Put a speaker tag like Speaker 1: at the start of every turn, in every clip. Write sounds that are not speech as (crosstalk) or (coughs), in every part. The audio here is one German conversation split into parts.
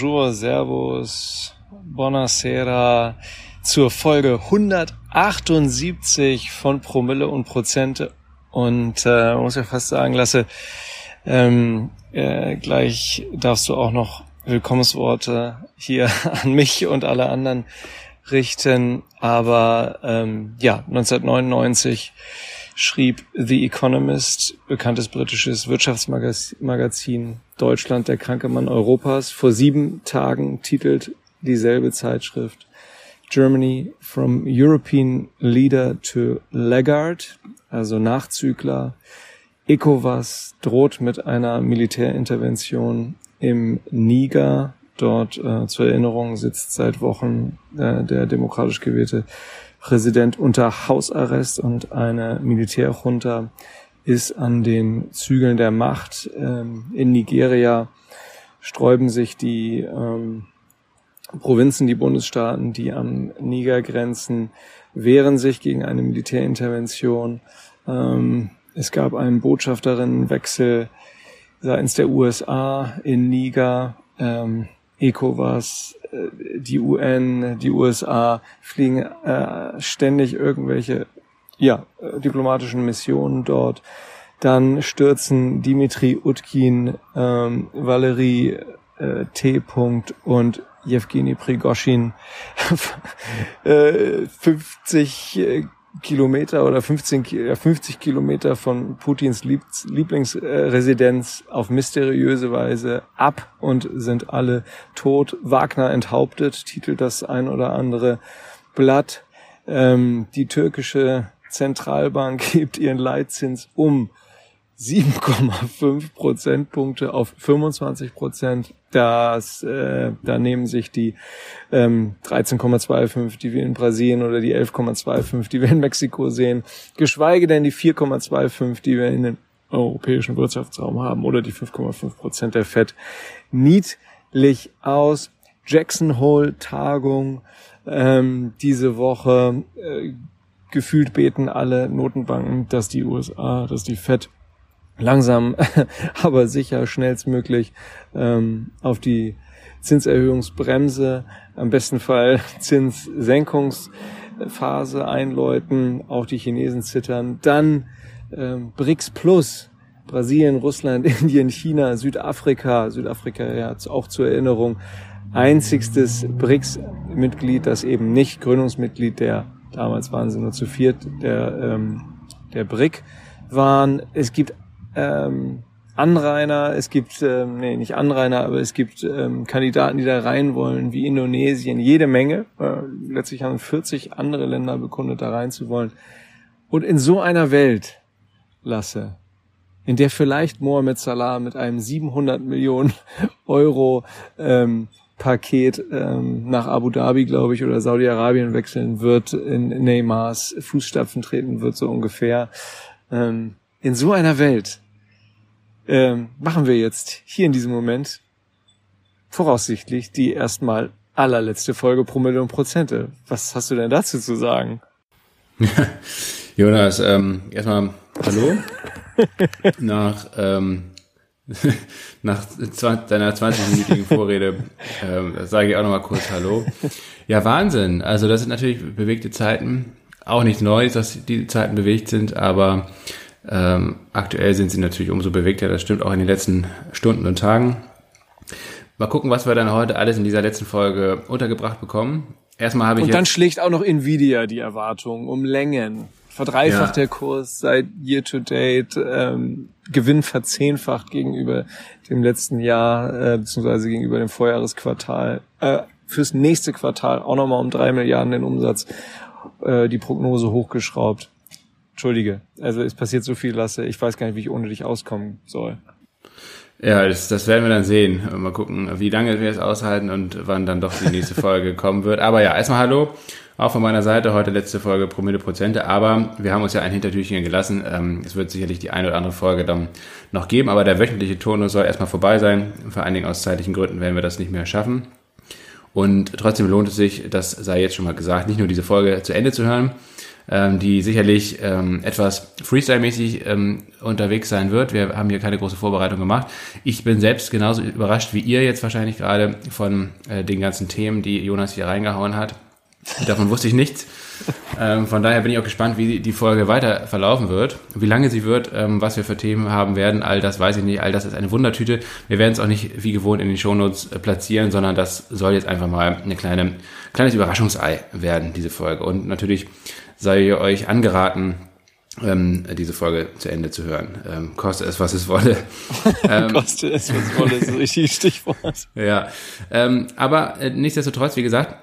Speaker 1: Bonjour, servus, buonasera zur Folge 178 von Promille und Prozente. Und äh, muss ja fast sagen, Lasse, ähm, äh, gleich darfst du auch noch Willkommensworte hier (laughs) an mich und alle anderen richten. Aber ähm, ja, 1999 schrieb The Economist, bekanntes britisches Wirtschaftsmagazin, Deutschland der kranke Mann Europas. Vor sieben Tagen titelt dieselbe Zeitschrift Germany from European Leader to Laggard, also Nachzügler. ECOWAS droht mit einer Militärintervention im Niger. Dort äh, zur Erinnerung sitzt seit Wochen äh, der demokratisch gewählte Präsident unter Hausarrest und eine Militärjunta ist an den Zügeln der Macht. Ähm, in Nigeria sträuben sich die ähm, Provinzen, die Bundesstaaten, die am Niger grenzen, wehren sich gegen eine Militärintervention. Ähm, es gab einen Botschafterinnenwechsel seitens der USA in Niger. ECOWAS die UN, die USA fliegen äh, ständig irgendwelche ja, äh, diplomatischen Missionen dort. Dann stürzen Dimitri Utkin, ähm, Valerie äh, T. und Jewgeni Prigoschin (laughs) äh, 50 Kilometer oder 15, 50 Kilometer von Putins Lieblingsresidenz auf mysteriöse Weise ab und sind alle tot. Wagner enthauptet, titelt das ein oder andere Blatt. Ähm, die türkische Zentralbank (laughs) gibt ihren Leitzins um 7,5 Prozentpunkte auf 25 Prozent. Das, äh, da nehmen sich die ähm, 13,25, die wir in Brasilien oder die 11,25, die wir in Mexiko sehen, geschweige denn die 4,25, die wir in den europäischen Wirtschaftsraum haben oder die 5,5 Prozent der FED niedlich aus. Jackson Hole Tagung ähm, diese Woche. Äh, gefühlt beten alle Notenbanken, dass die USA, dass die FED langsam, (laughs) aber sicher schnellstmöglich ähm, auf die Zinserhöhungsbremse, am besten Fall (laughs) Zinssenkungsphase einläuten, auch die Chinesen zittern, dann ähm, BRICS Plus, Brasilien, Russland, (laughs) Indien, China, Südafrika, Südafrika ja auch zur Erinnerung, einzigstes BRICS-Mitglied, das eben nicht Gründungsmitglied der, damals waren sie nur zu viert, der, ähm, der BRIC waren. Es gibt ähm, Anrainer, es gibt, ähm, nee, nicht Anrainer, aber es gibt ähm, Kandidaten, die da rein wollen, wie Indonesien, jede Menge. Äh, letztlich haben 40 andere Länder bekundet, da rein zu wollen. Und in so einer Welt, Lasse, in der vielleicht Mohamed Salah mit einem 700 Millionen (laughs) Euro ähm, Paket ähm, nach Abu Dhabi, glaube ich, oder Saudi-Arabien wechseln wird, in Neymars Fußstapfen treten wird, so ungefähr. Ähm, in so einer Welt ähm, machen wir jetzt hier in diesem Moment voraussichtlich die erstmal allerletzte Folge Promille und Prozente. Was hast du denn dazu zu sagen? (laughs)
Speaker 2: Jonas, ähm, erstmal Hallo. (laughs) nach ähm, (laughs) nach deiner 20-minütigen Vorrede ähm, sage ich auch nochmal kurz Hallo. Ja, Wahnsinn. Also das sind natürlich bewegte Zeiten. Auch nichts Neues, dass die Zeiten bewegt sind, aber ähm, aktuell sind sie natürlich umso bewegter, das stimmt auch in den letzten Stunden und Tagen. Mal gucken, was wir dann heute alles in dieser letzten Folge untergebracht bekommen. Erstmal habe ich
Speaker 1: Und dann schlägt auch noch Nvidia die Erwartungen um Längen. Verdreifacht ja. der Kurs seit Year to Date, ähm, Gewinn verzehnfacht gegenüber dem letzten Jahr, äh, beziehungsweise gegenüber dem Vorjahresquartal. Äh, fürs nächste Quartal auch nochmal um drei Milliarden den Umsatz, äh, die Prognose hochgeschraubt. Entschuldige, also es passiert so viel, Lasse, ich weiß gar nicht, wie ich ohne dich auskommen soll.
Speaker 2: Ja, das, das werden wir dann sehen. Mal gucken, wie lange wir es aushalten und wann dann doch die nächste (laughs) Folge kommen wird. Aber ja, erstmal hallo, auch von meiner Seite, heute letzte Folge Promille Prozente. Aber wir haben uns ja ein Hintertürchen gelassen. Ähm, es wird sicherlich die eine oder andere Folge dann noch geben, aber der wöchentliche Turnus soll erstmal vorbei sein. Vor allen Dingen aus zeitlichen Gründen werden wir das nicht mehr schaffen. Und trotzdem lohnt es sich, das sei jetzt schon mal gesagt, nicht nur diese Folge zu Ende zu hören, ähm, die sicherlich ähm, etwas Freestyle-mäßig ähm, unterwegs sein wird. Wir haben hier keine große Vorbereitung gemacht. Ich bin selbst genauso überrascht wie ihr jetzt wahrscheinlich gerade von äh, den ganzen Themen, die Jonas hier reingehauen hat. Davon wusste ich nichts. (laughs) Ähm, von daher bin ich auch gespannt, wie die Folge weiter verlaufen wird, wie lange sie wird, ähm, was wir für Themen haben werden. All das weiß ich nicht. All das ist eine Wundertüte. Wir werden es auch nicht wie gewohnt in den Shownotes äh, platzieren, sondern das soll jetzt einfach mal eine kleine, kleines Überraschungsei werden, diese Folge. Und natürlich sei euch angeraten, ähm, diese Folge zu Ende zu hören. Ähm, koste es, was es wolle. (laughs)
Speaker 1: ähm, koste es, was es wolle, ist ein richtiges Stichwort.
Speaker 2: Ja, ähm, aber äh, nichtsdestotrotz, wie gesagt,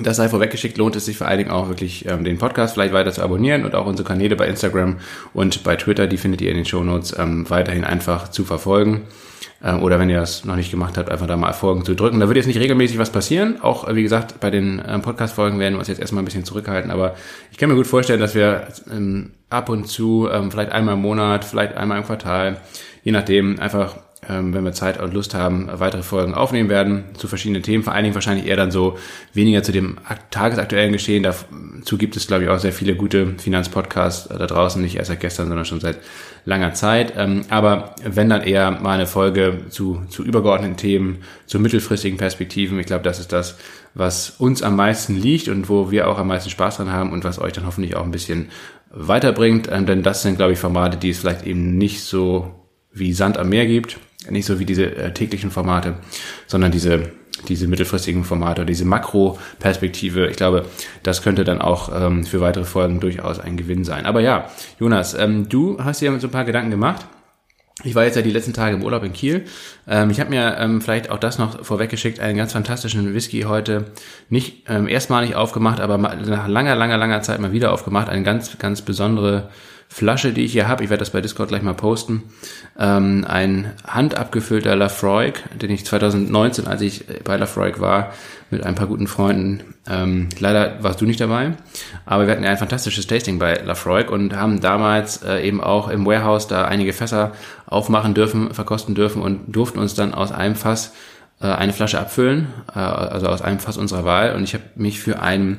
Speaker 2: das sei vorweggeschickt, lohnt es sich vor allen Dingen auch wirklich ähm, den Podcast vielleicht weiter zu abonnieren und auch unsere Kanäle bei Instagram und bei Twitter, die findet ihr in den Shownotes, ähm, weiterhin einfach zu verfolgen. Ähm, oder wenn ihr das noch nicht gemacht habt, einfach da mal Folgen zu drücken. Da wird jetzt nicht regelmäßig was passieren. Auch, äh, wie gesagt, bei den ähm, Podcast-Folgen werden wir uns jetzt erstmal ein bisschen zurückhalten. Aber ich kann mir gut vorstellen, dass wir ähm, ab und zu, vielleicht einmal im Monat, vielleicht einmal im Quartal, je nachdem, einfach wenn wir Zeit und Lust haben, weitere Folgen aufnehmen werden zu verschiedenen Themen. Vor allen Dingen wahrscheinlich eher dann so weniger zu dem tagesaktuellen Geschehen. Dazu gibt es, glaube ich, auch sehr viele gute Finanzpodcasts da draußen, nicht erst seit gestern, sondern schon seit langer Zeit. Ähm, aber wenn dann eher mal eine Folge zu, zu übergeordneten Themen, zu mittelfristigen Perspektiven. Ich glaube, das ist das, was uns am meisten liegt und wo wir auch am meisten Spaß dran haben und was euch dann hoffentlich auch ein bisschen weiterbringt. Ähm, denn das sind, glaube ich, Formate, die es vielleicht eben nicht so wie Sand am Meer gibt nicht so wie diese äh, täglichen Formate, sondern diese, diese mittelfristigen Formate, diese Makroperspektive. Ich glaube, das könnte dann auch ähm, für weitere Folgen durchaus ein Gewinn sein. Aber ja, Jonas, ähm, du hast dir so ein paar Gedanken gemacht. Ich war jetzt ja die letzten Tage im Urlaub in Kiel. Ähm, ich habe mir ähm, vielleicht auch das noch vorweggeschickt, einen ganz fantastischen Whisky heute nicht ähm, erstmalig aufgemacht, aber nach langer, langer, langer Zeit mal wieder aufgemacht. Eine ganz, ganz besondere Flasche, die ich hier habe, ich werde das bei Discord gleich mal posten, ähm, ein handabgefüllter Lafroig, den ich 2019, als ich bei Lafroig war, mit ein paar guten Freunden, ähm, leider warst du nicht dabei, aber wir hatten ja ein fantastisches Tasting bei Lafroig und haben damals äh, eben auch im Warehouse da einige Fässer aufmachen dürfen, verkosten dürfen und durften uns dann aus einem Fass äh, eine Flasche abfüllen, äh, also aus einem Fass unserer Wahl. Und ich habe mich für ein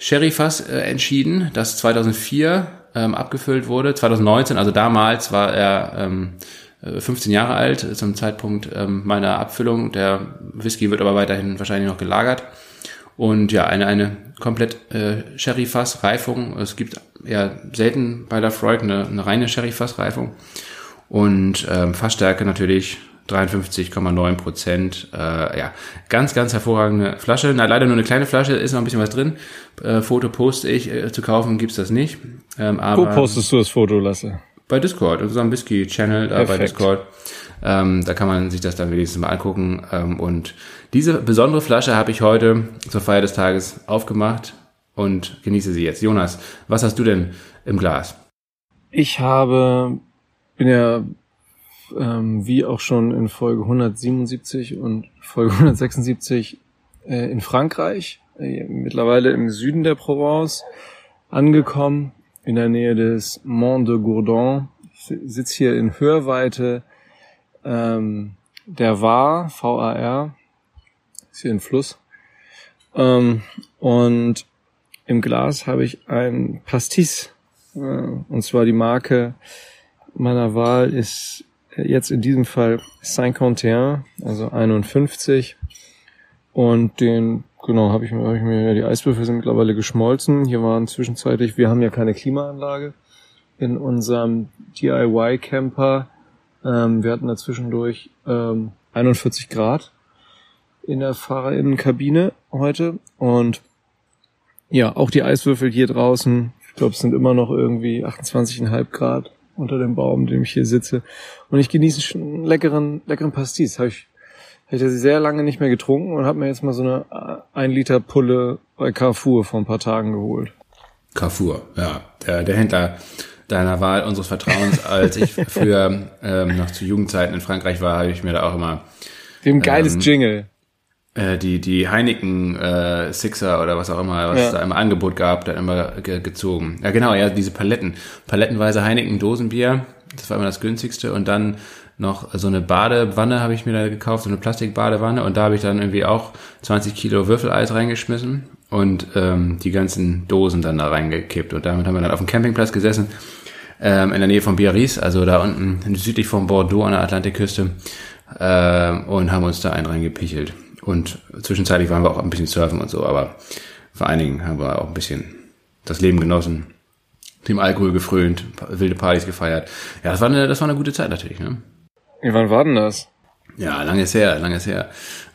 Speaker 2: Sherry-Fass äh, entschieden, das 2004 ähm, abgefüllt wurde. 2019, also damals war er ähm, 15 äh, Jahre alt zum Zeitpunkt ähm, meiner Abfüllung. Der Whisky wird aber weiterhin wahrscheinlich noch gelagert. Und ja, eine, eine komplett äh, Sherry-Fass-Reifung. Es gibt eher selten bei der Freud eine, eine reine Sherry-Fass-Reifung. Und ähm, Fassstärke natürlich 53,9 Prozent. Äh, ja, ganz, ganz hervorragende Flasche. Na, leider nur eine kleine Flasche, ist noch ein bisschen was drin. Äh, Foto poste ich, äh, zu kaufen gibt's das nicht.
Speaker 1: Ähm, aber Wo postest du das Foto, Lasse?
Speaker 2: Bei Discord, unserem Whisky-Channel äh, bei Discord. Ähm, da kann man sich das dann wenigstens mal angucken. Ähm, und diese besondere Flasche habe ich heute zur Feier des Tages aufgemacht und genieße sie jetzt. Jonas, was hast du denn im Glas?
Speaker 1: Ich habe, bin ja ähm, wie auch schon in Folge 177 und Folge 176 äh, in Frankreich, äh, mittlerweile im Süden der Provence angekommen, in der Nähe des Mont de Gourdon. Ich sitze hier in Hörweite ähm, der Var, V-A-R, ist hier ein Fluss. Ähm, und im Glas habe ich ein Pastis, äh, und zwar die Marke meiner Wahl ist jetzt in diesem Fall Saint-Quentin, also 51. Und den, genau, habe ich, mir, hab ich mir, die Eiswürfel sind mittlerweile geschmolzen. Hier waren zwischenzeitlich, wir haben ja keine Klimaanlage in unserem DIY-Camper. Ähm, wir hatten da zwischendurch ähm, 41 Grad in der Fahrerinnenkabine heute. Und ja, auch die Eiswürfel hier draußen, ich glaube, es sind immer noch irgendwie 28,5 Grad unter dem Baum, in dem ich hier sitze. Und ich genieße einen leckeren, leckeren Pastis. Habe ich, hab ich sehr lange nicht mehr getrunken und habe mir jetzt mal so eine 1 Liter Pulle bei Carrefour vor ein paar Tagen geholt.
Speaker 2: Carrefour, ja. Der, der Händler deiner Wahl, unseres Vertrauens. Als ich früher ähm, noch zu Jugendzeiten in Frankreich war, habe ich mir da auch immer...
Speaker 1: Dem geiles ähm, Jingle
Speaker 2: äh, die, die Heineken äh, Sixer oder was auch immer, was ja. da im Angebot gab, dann immer ge gezogen. Ja, genau, ja, diese Paletten. Palettenweise Heineken Dosenbier, das war immer das günstigste. Und dann noch so eine Badewanne habe ich mir da gekauft, so eine Plastikbadewanne. Und da habe ich dann irgendwie auch 20 Kilo Würfeleis reingeschmissen. und ähm, die ganzen Dosen dann da reingekippt. Und damit haben wir dann auf dem Campingplatz gesessen, ähm, in der Nähe von Biarritz, also da unten südlich von Bordeaux an der Atlantikküste, äh, und haben uns da einen reingepichelt. Und zwischenzeitlich waren wir auch ein bisschen surfen und so, aber vor allen Dingen haben wir auch ein bisschen das Leben genossen, dem Alkohol gefrönt, wilde Partys gefeiert. Ja, das war eine, das war eine gute Zeit natürlich. Ne?
Speaker 1: Wie wann war denn das?
Speaker 2: Ja, lange ist her, lange ist her.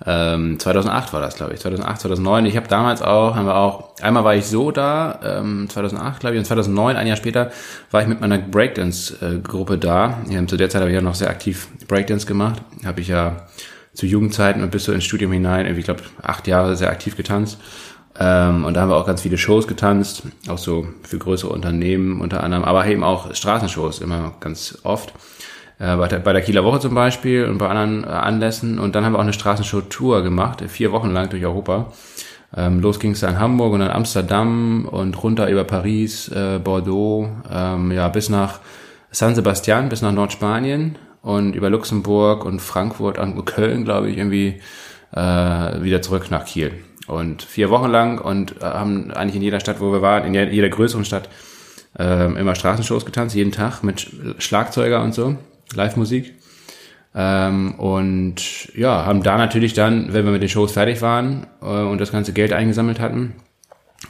Speaker 2: Ähm, 2008 war das, glaube ich. 2008, 2009. Ich habe damals auch, haben wir auch, einmal war ich so da, ähm, 2008, glaube ich, und 2009, ein Jahr später, war ich mit meiner Breakdance-Gruppe da. Ja, zu der Zeit habe ich ja noch sehr aktiv Breakdance gemacht. Habe ich ja zu Jugendzeiten und bis so ins Studium hinein, irgendwie, ich glaube, acht Jahre sehr aktiv getanzt. Ähm, und da haben wir auch ganz viele Shows getanzt, auch so für größere Unternehmen unter anderem, aber eben auch Straßenshows immer ganz oft äh, bei, der, bei der Kieler Woche zum Beispiel und bei anderen äh, Anlässen. Und dann haben wir auch eine Straßenshow-Tour gemacht, vier Wochen lang durch Europa. Ähm, los ging es dann Hamburg und dann Amsterdam und runter über Paris, äh, Bordeaux, ähm, ja, bis nach San Sebastian, bis nach Nordspanien und über Luxemburg und Frankfurt und Köln, glaube ich, irgendwie äh, wieder zurück nach Kiel. Und vier Wochen lang und äh, haben eigentlich in jeder Stadt, wo wir waren, in jeder größeren Stadt, äh, immer Straßenshows getanzt, jeden Tag mit Schlagzeuger und so. Live-Musik. Ähm, und ja, haben da natürlich dann, wenn wir mit den Shows fertig waren äh, und das ganze Geld eingesammelt hatten,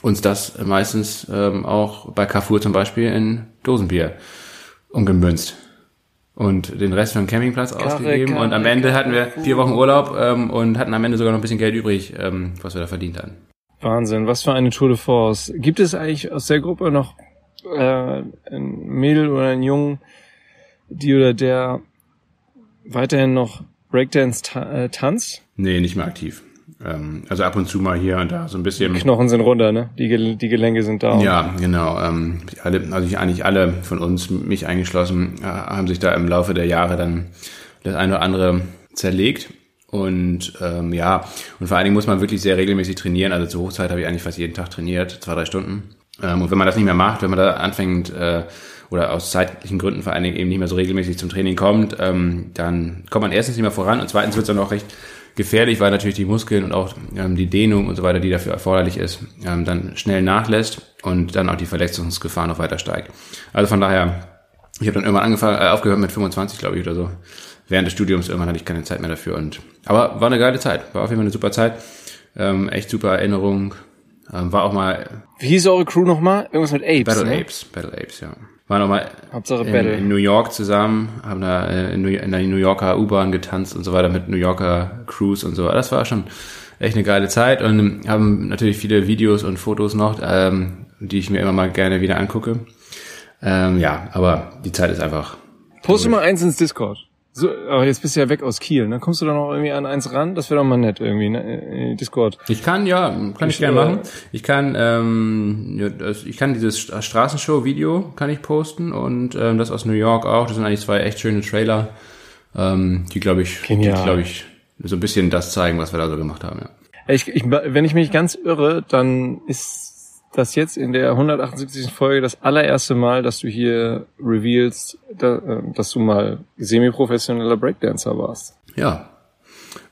Speaker 2: uns das meistens ähm, auch bei Carrefour zum Beispiel in Dosenbier umgemünzt und den Rest für den Campingplatz Karre, ausgegeben. Karre, und am Ende Karre, hatten wir vier Wochen Urlaub ähm, und hatten am Ende sogar noch ein bisschen Geld übrig, ähm, was wir da verdient hatten.
Speaker 1: Wahnsinn, was für eine Tour de Force. Gibt es eigentlich aus der Gruppe noch äh, ein Mädel oder einen Jungen, die oder der weiterhin noch Breakdance ta äh, tanzt?
Speaker 2: Nee, nicht mehr aktiv. Ähm, also ab und zu mal hier und da so ein bisschen.
Speaker 1: Die Knochen sind runter, ne? Die, Gel die Gelenke sind da.
Speaker 2: Ja, genau. Ähm, alle, also eigentlich alle von uns, mich eingeschlossen, äh, haben sich da im Laufe der Jahre dann das eine oder andere zerlegt. Und ähm, ja, und vor allen Dingen muss man wirklich sehr regelmäßig trainieren. Also zur Hochzeit habe ich eigentlich fast jeden Tag trainiert, zwei, drei Stunden. Ähm, und wenn man das nicht mehr macht, wenn man da anfängt, äh, oder aus zeitlichen Gründen vor allen Dingen eben nicht mehr so regelmäßig zum Training kommt, ähm, dann kommt man erstens nicht mehr voran und zweitens wird es dann auch recht gefährlich, weil natürlich die Muskeln und auch ähm, die Dehnung und so weiter, die dafür erforderlich ist, ähm, dann schnell nachlässt und dann auch die Verletzungsgefahr noch weiter steigt. Also von daher, ich habe dann irgendwann angefangen, äh, aufgehört mit 25, glaube ich, oder so. Während des Studiums irgendwann hatte ich keine Zeit mehr dafür. Und aber war eine geile Zeit, war auf jeden Fall eine super Zeit, ähm, echt super Erinnerung. Ähm, war auch mal.
Speaker 1: Wie hieß eure Crew nochmal? Irgendwas mit Apes.
Speaker 2: Battle
Speaker 1: ne?
Speaker 2: Apes, Battle Apes, ja waren auch mal
Speaker 1: Hauptsache
Speaker 2: in, in, New York zusammen, haben da äh, in, der New Yorker U-Bahn getanzt und so weiter mit New Yorker Cruise und so. Das war schon echt eine geile Zeit und haben natürlich viele Videos und Fotos noch, ähm, die ich mir immer mal gerne wieder angucke. Ähm, ja, aber die Zeit ist einfach.
Speaker 1: Poste mal eins ins Discord. So, aber jetzt bist du ja weg aus Kiel, ne? Kommst du da noch irgendwie an eins ran? Das wäre doch mal nett irgendwie, ne? Discord.
Speaker 2: Ich kann, ja, kann ich, ich gerne machen. Ich kann, ähm, ja, das, ich kann dieses Straßenshow-Video kann ich posten und ähm, das aus New York auch. Das sind eigentlich zwei echt schöne Trailer, ähm, die glaube ich, Genial. die glaube ich so ein bisschen das zeigen, was wir da so gemacht haben. Ja.
Speaker 1: Ich, ich, wenn ich mich ganz irre, dann ist das jetzt in der 178. Folge das allererste Mal, dass du hier revealst, äh, dass du mal semi-professioneller Breakdancer warst.
Speaker 2: Ja.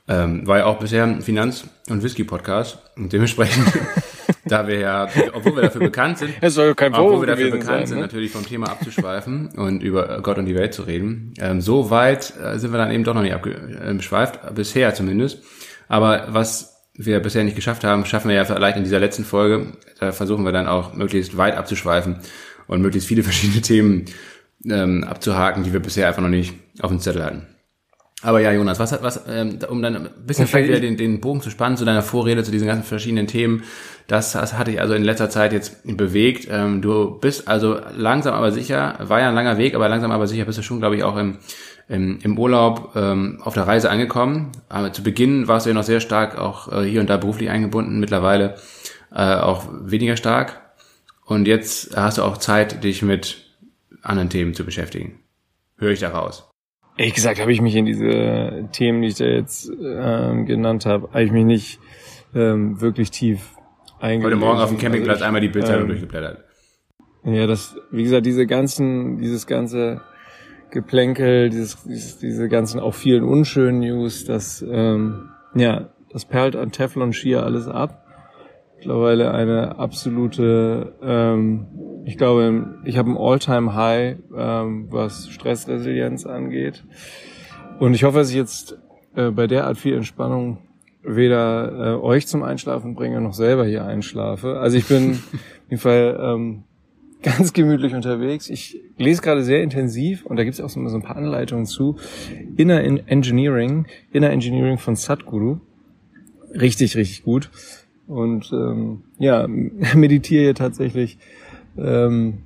Speaker 2: Ähm, war ja auch bisher ein Finanz- und Whisky-Podcast. Und dementsprechend, (laughs) da wir ja, obwohl wir dafür bekannt sind,
Speaker 1: es soll kein
Speaker 2: obwohl wir dafür bekannt sein, sind, ne? natürlich vom Thema abzuschweifen und über Gott und die Welt zu reden. Ähm, so weit äh, sind wir dann eben doch noch nicht abgeschweift, bisher zumindest. Aber was wir bisher nicht geschafft haben, schaffen wir ja vielleicht in dieser letzten Folge. Da versuchen wir dann auch möglichst weit abzuschweifen und möglichst viele (laughs) verschiedene Themen ähm, abzuhaken, die wir bisher einfach noch nicht auf dem Zettel hatten. Aber ja, Jonas, was hat was, ähm, um dann ein bisschen vielleicht wieder den, den Bogen zu spannen zu deiner Vorrede, zu diesen ganzen verschiedenen Themen, das, das hatte ich also in letzter Zeit jetzt bewegt. Ähm, du bist also langsam aber sicher, war ja ein langer Weg, aber langsam aber sicher bist du schon, glaube ich, auch im im, im Urlaub ähm, auf der Reise angekommen. Aber zu Beginn warst du ja noch sehr stark auch äh, hier und da beruflich eingebunden, mittlerweile äh, auch weniger stark. Und jetzt hast du auch Zeit, dich mit anderen Themen zu beschäftigen. Höre ich da raus.
Speaker 1: Ehrlich gesagt habe ich mich in diese Themen, die ich da jetzt ähm, genannt habe, eigentlich mich nicht ähm, wirklich tief
Speaker 2: eingelesen. Heute Morgen auf dem Campingplatz also ich, einmal die Bildzeitung ähm, durchgeblättert.
Speaker 1: Ja, das, wie gesagt, diese ganzen, dieses ganze Geplänkel, dieses, dieses, diese ganzen auch vielen unschönen News, das, ähm, ja, das perlt an Teflon schier alles ab. mittlerweile eine absolute, ähm, ich glaube, ich habe ein All-Time-High, ähm, was Stressresilienz angeht. Und ich hoffe, dass ich jetzt äh, bei der Art viel Entspannung weder äh, euch zum Einschlafen bringe, noch selber hier einschlafe. Also ich bin (laughs) auf jeden Fall ähm, ganz gemütlich unterwegs. Ich lese gerade sehr intensiv und da gibt es auch so, ein paar Anleitungen zu. Inner Engineering, Inner Engineering von Sadhguru. Richtig, richtig gut. Und ähm, ja, (laughs) meditiere hier tatsächlich ähm,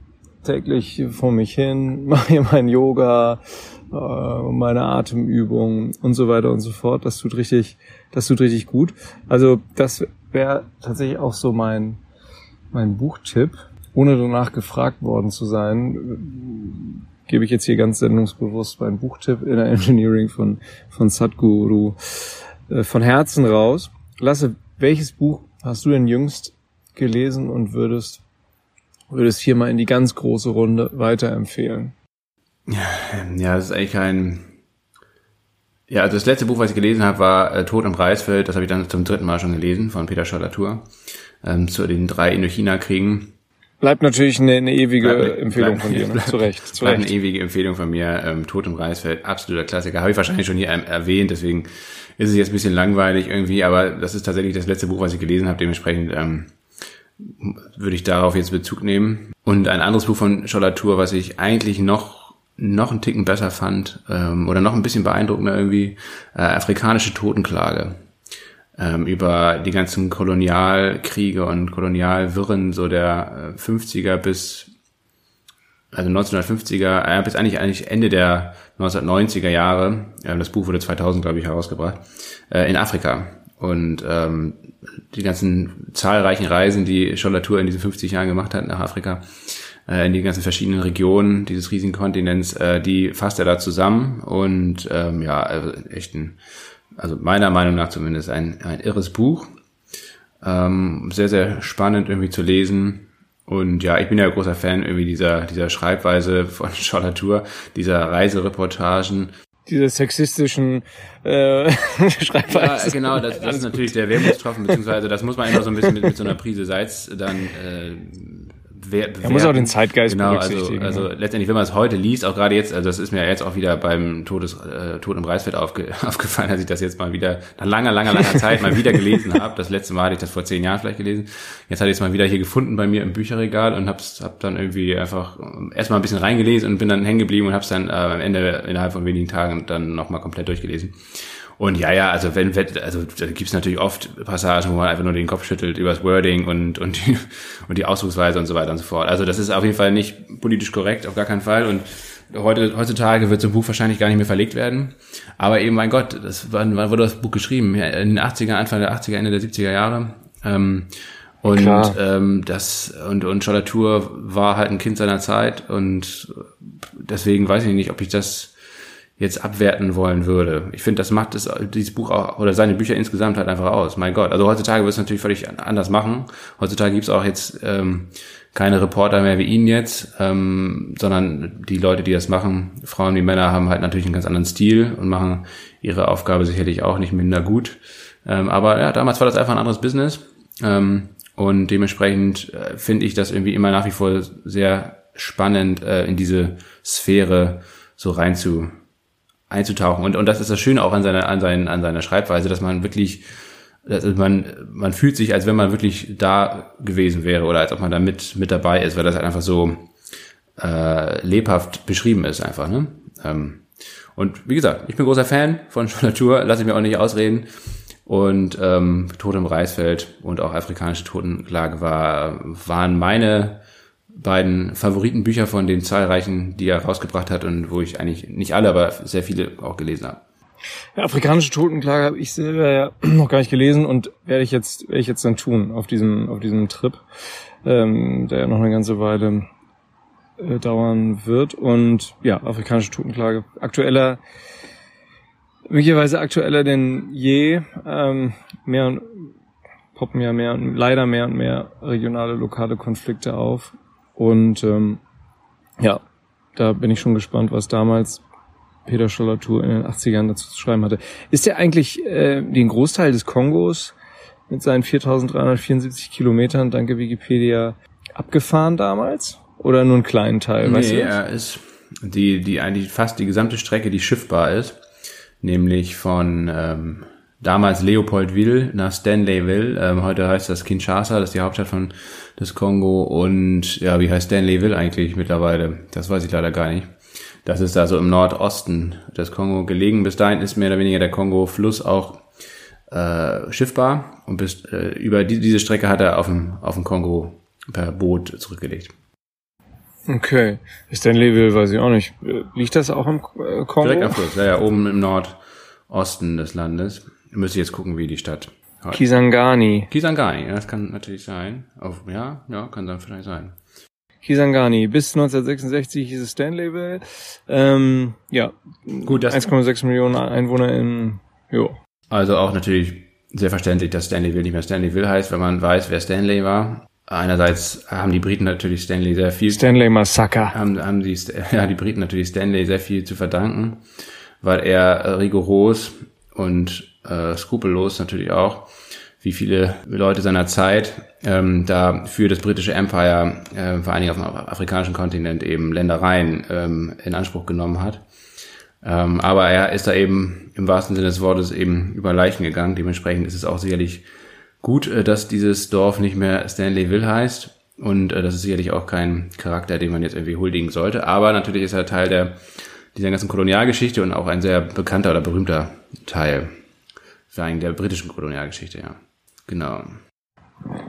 Speaker 1: täglich vor mich hin, (laughs) mache hier mein Yoga, äh, meine Atemübungen und so weiter und so fort. Das tut richtig, das tut richtig gut. Also das wäre tatsächlich auch so mein mein Buchtipp ohne danach gefragt worden zu sein, gebe ich jetzt hier ganz sendungsbewusst meinen Buchtipp in der Engineering von, von Sadhguru äh, von Herzen raus. Lasse, welches Buch hast du denn jüngst gelesen und würdest, würdest hier mal in die ganz große Runde weiterempfehlen?
Speaker 2: Ja, das ist eigentlich kein, ja, also das letzte Buch, was ich gelesen habe, war äh, Tod im Reisfeld. Das habe ich dann zum dritten Mal schon gelesen von Peter Schollatur ähm, zu den drei Indochina-Kriegen.
Speaker 1: Bleibt natürlich eine, eine ewige bleibt, Empfehlung bleibt, von dir, ne?
Speaker 2: Bleibt, zu Recht. Zu bleibt eine ewige Empfehlung von mir. Ähm, Tod im Reisfeld, absoluter Klassiker. Habe ich wahrscheinlich schon hier erwähnt, deswegen ist es jetzt ein bisschen langweilig irgendwie, aber das ist tatsächlich das letzte Buch, was ich gelesen habe. Dementsprechend ähm, würde ich darauf jetzt Bezug nehmen. Und ein anderes Buch von Schollatur, was ich eigentlich noch noch einen Ticken besser fand ähm, oder noch ein bisschen beeindruckender irgendwie, äh, afrikanische Totenklage ähm, über die ganzen Kolonialkriege und Kolonialwirren so der 50er äh, bis also 1950er, äh, bis eigentlich eigentlich Ende der 1990er Jahre. Äh, das Buch wurde 2000 glaube ich herausgebracht äh, in Afrika und ähm, die ganzen zahlreichen Reisen, die Schollatur in diesen 50 Jahren gemacht hat nach Afrika, äh, in die ganzen verschiedenen Regionen dieses riesigen Kontinents, äh, die fasst er da zusammen und ähm, ja, also echt ein also meiner Meinung nach zumindest ein, ein irres Buch. Ähm, sehr, sehr spannend irgendwie zu lesen. Und ja, ich bin ja großer Fan irgendwie dieser, dieser Schreibweise von (laughs) Charlatour, dieser Reisereportagen.
Speaker 1: Diese sexistischen äh, (laughs) Schreibweise.
Speaker 2: Ja, genau, das, das ist natürlich der Wermutstropfen, beziehungsweise das muss man immer so ein bisschen mit, mit so einer Prise Salz dann äh,
Speaker 1: wer, Er muss auch den Zeitgeist
Speaker 2: genau, also, berücksichtigen. Also, also letztendlich, wenn man es heute liest, auch gerade jetzt, also das ist mir jetzt auch wieder beim Todes, äh, Tod im Reisfeld aufge, (laughs) aufgefallen, als ich das jetzt mal wieder nach langer, langer, langer (laughs) Zeit mal wieder gelesen habe. Das letzte Mal hatte ich das vor zehn Jahren vielleicht gelesen. Jetzt hatte ich es mal wieder hier gefunden bei mir im Bücherregal und hab's, hab dann irgendwie einfach erstmal ein bisschen reingelesen und bin dann hängen geblieben und hab's dann äh, am Ende innerhalb von wenigen Tagen dann nochmal komplett durchgelesen. Und ja, ja, also wenn, also da gibt's natürlich oft Passagen, wo man einfach nur den Kopf schüttelt über das Wording und, und, die, (laughs) und die Ausdrucksweise und so weiter und so fort. Also das ist auf jeden Fall nicht politisch korrekt, auf gar keinen Fall. Und heute, heutzutage wird so ein Buch wahrscheinlich gar nicht mehr verlegt werden. Aber eben, mein Gott, das, wann, wann wurde das Buch geschrieben? Ja, in den 80er, Anfang der 80er, Ende der 70er Jahre. Ähm, und ähm, das und und Schollatur war halt ein Kind seiner Zeit und deswegen weiß ich nicht, ob ich das jetzt abwerten wollen würde. Ich finde, das macht es, dieses Buch auch, oder seine Bücher insgesamt halt einfach aus. Mein Gott. Also heutzutage wird es natürlich völlig anders machen. Heutzutage gibt's auch jetzt ähm, keine Reporter mehr wie ihn jetzt, ähm, sondern die Leute, die das machen, Frauen wie Männer, haben halt natürlich einen ganz anderen Stil und machen ihre Aufgabe sicherlich auch nicht minder gut. Ähm, aber ja, damals war das einfach ein anderes Business. Ähm, und dementsprechend äh, finde ich das irgendwie immer nach wie vor sehr spannend, äh, in diese Sphäre so rein zu einzutauchen. Und, und das ist das Schöne auch an seiner, an, seinen, an seiner Schreibweise, dass man wirklich, also man, man fühlt sich, als wenn man wirklich da gewesen wäre oder als ob man da mit, mit dabei ist, weil das halt einfach so äh, lebhaft beschrieben ist einfach. Ne? Ähm, und wie gesagt, ich bin großer Fan von (laughs) Schollatur, lasse ich mir auch nicht ausreden. Und ähm, Tod im Reisfeld und auch afrikanische Totenklage war, waren meine beiden Favoritenbücher von den zahlreichen, die er rausgebracht hat und wo ich eigentlich nicht alle, aber sehr viele auch gelesen habe.
Speaker 1: Ja, afrikanische Totenklage habe ich selber ja (clears throat) noch gar nicht gelesen und werde ich jetzt werde ich jetzt dann tun auf diesem auf diesem Trip, ähm, der ja noch eine ganze Weile äh, dauern wird und ja afrikanische Totenklage aktueller möglicherweise aktueller denn je ähm, mehr und poppen ja mehr und leider mehr und mehr regionale lokale Konflikte auf und ähm, ja, da bin ich schon gespannt, was damals Peter Schollatur in den 80ern dazu zu schreiben hatte. Ist er eigentlich äh, den Großteil des Kongos mit seinen 4374 Kilometern, danke Wikipedia, abgefahren damals? Oder nur einen kleinen Teil?
Speaker 2: Nee, weißt du er ist die, die eigentlich fast die gesamte Strecke, die schiffbar ist, nämlich von ähm, damals Leopoldville nach Stanleyville. Ähm, heute heißt das Kinshasa, das ist die Hauptstadt von des Kongo. Und ja, wie heißt Stanleyville eigentlich mittlerweile? Das weiß ich leider gar nicht. Das ist also im Nordosten des Kongo gelegen. Bis dahin ist mehr oder weniger der Kongo-Fluss auch äh, schiffbar und bis äh, über die, diese Strecke hat er auf dem, auf dem Kongo per Boot zurückgelegt.
Speaker 1: Okay. Stanleyville weiß ich auch nicht. Liegt das auch im äh, Kongo?
Speaker 2: Direkt am Fluss, ja, ja, oben im Nordosten des Landes. Müsste jetzt gucken, wie die Stadt
Speaker 1: heißt. Kisangani.
Speaker 2: Kisangani, ja, das kann natürlich sein. Auf, ja, ja, kann dann vielleicht sein.
Speaker 1: Kisangani. Bis 1966 hieß es Stanleyville. Ähm, ja, gut, 1,6 Millionen Einwohner in, jo.
Speaker 2: Also auch natürlich sehr verständlich, dass Stanleyville nicht mehr Stanleyville heißt, wenn man weiß, wer Stanley war. Einerseits haben die Briten natürlich Stanley sehr viel.
Speaker 1: Stanley Massaker.
Speaker 2: Haben, haben die, (laughs) ja, die Briten natürlich Stanley sehr viel zu verdanken, weil er rigoros und äh, skrupellos natürlich auch, wie viele Leute seiner Zeit ähm, da für das britische Empire, äh, vor allen Dingen auf dem afrikanischen Kontinent, eben Ländereien ähm, in Anspruch genommen hat. Ähm, aber er ist da eben im wahrsten Sinne des Wortes eben über Leichen gegangen. Dementsprechend ist es auch sicherlich gut, äh, dass dieses Dorf nicht mehr Stanleyville heißt. Und äh, das ist sicherlich auch kein Charakter, den man jetzt irgendwie huldigen sollte. Aber natürlich ist er Teil der, dieser ganzen Kolonialgeschichte und auch ein sehr bekannter oder berühmter Teil. Vor allem der britischen Kolonialgeschichte, ja. Genau.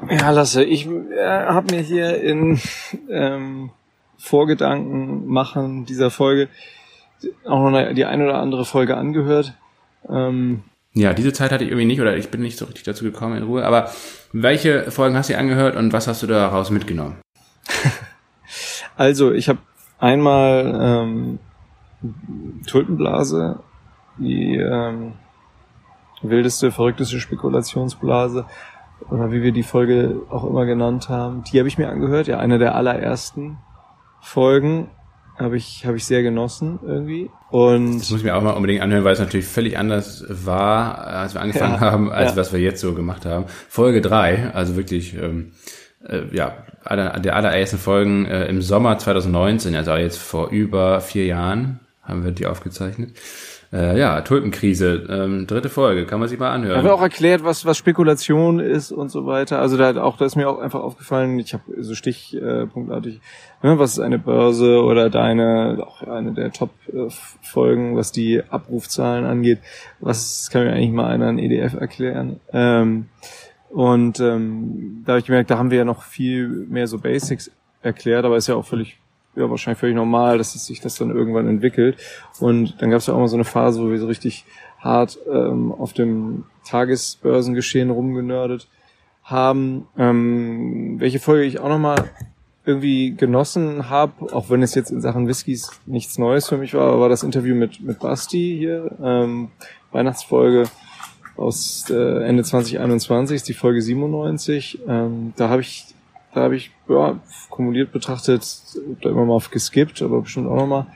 Speaker 1: Ja, Lasse, ich äh, habe mir hier in (laughs) ähm, Vorgedanken machen dieser Folge auch noch die eine oder andere Folge angehört. Ähm,
Speaker 2: ja, diese Zeit hatte ich irgendwie nicht oder ich bin nicht so richtig dazu gekommen in Ruhe. Aber welche Folgen hast du angehört und was hast du daraus mitgenommen? (laughs)
Speaker 1: also, ich habe einmal ähm, Tulpenblase, die ähm, wildeste, verrückteste Spekulationsblase oder wie wir die Folge auch immer genannt haben. Die habe ich mir angehört, ja, eine der allerersten Folgen habe ich, habe ich sehr genossen irgendwie. Und
Speaker 2: das muss ich mir auch mal unbedingt anhören, weil es natürlich völlig anders war, als wir angefangen ja, haben, als ja. was wir jetzt so gemacht haben. Folge drei, also wirklich, ähm, äh, ja, aller, der allerersten Folgen äh, im Sommer 2019, also jetzt vor über vier Jahren, haben wir die aufgezeichnet. Äh, ja, Tulpenkrise, ähm, dritte Folge, kann man sich mal anhören.
Speaker 1: Haben wir auch erklärt, was, was Spekulation ist und so weiter. Also da, auch, da ist mir auch einfach aufgefallen, ich habe so stichpunktartig, ne, was ist eine Börse oder deine, auch eine der Top-Folgen, was die Abrufzahlen angeht. Was kann mir eigentlich mal einer ein EDF erklären? Ähm, und ähm, da habe ich gemerkt, da haben wir ja noch viel mehr so Basics erklärt, aber ist ja auch völlig ja wahrscheinlich völlig normal, dass es sich das dann irgendwann entwickelt. Und dann gab es ja auch mal so eine Phase, wo wir so richtig hart ähm, auf dem Tagesbörsengeschehen rumgenördet haben. Ähm, welche Folge ich auch nochmal irgendwie genossen habe, auch wenn es jetzt in Sachen Whiskys nichts Neues für mich war, war das Interview mit, mit Basti hier, ähm, Weihnachtsfolge aus äh, Ende 2021, ist die Folge 97. Ähm, da habe ich da habe ich ja, kumuliert betrachtet da immer mal geskippt, aber bestimmt auch nochmal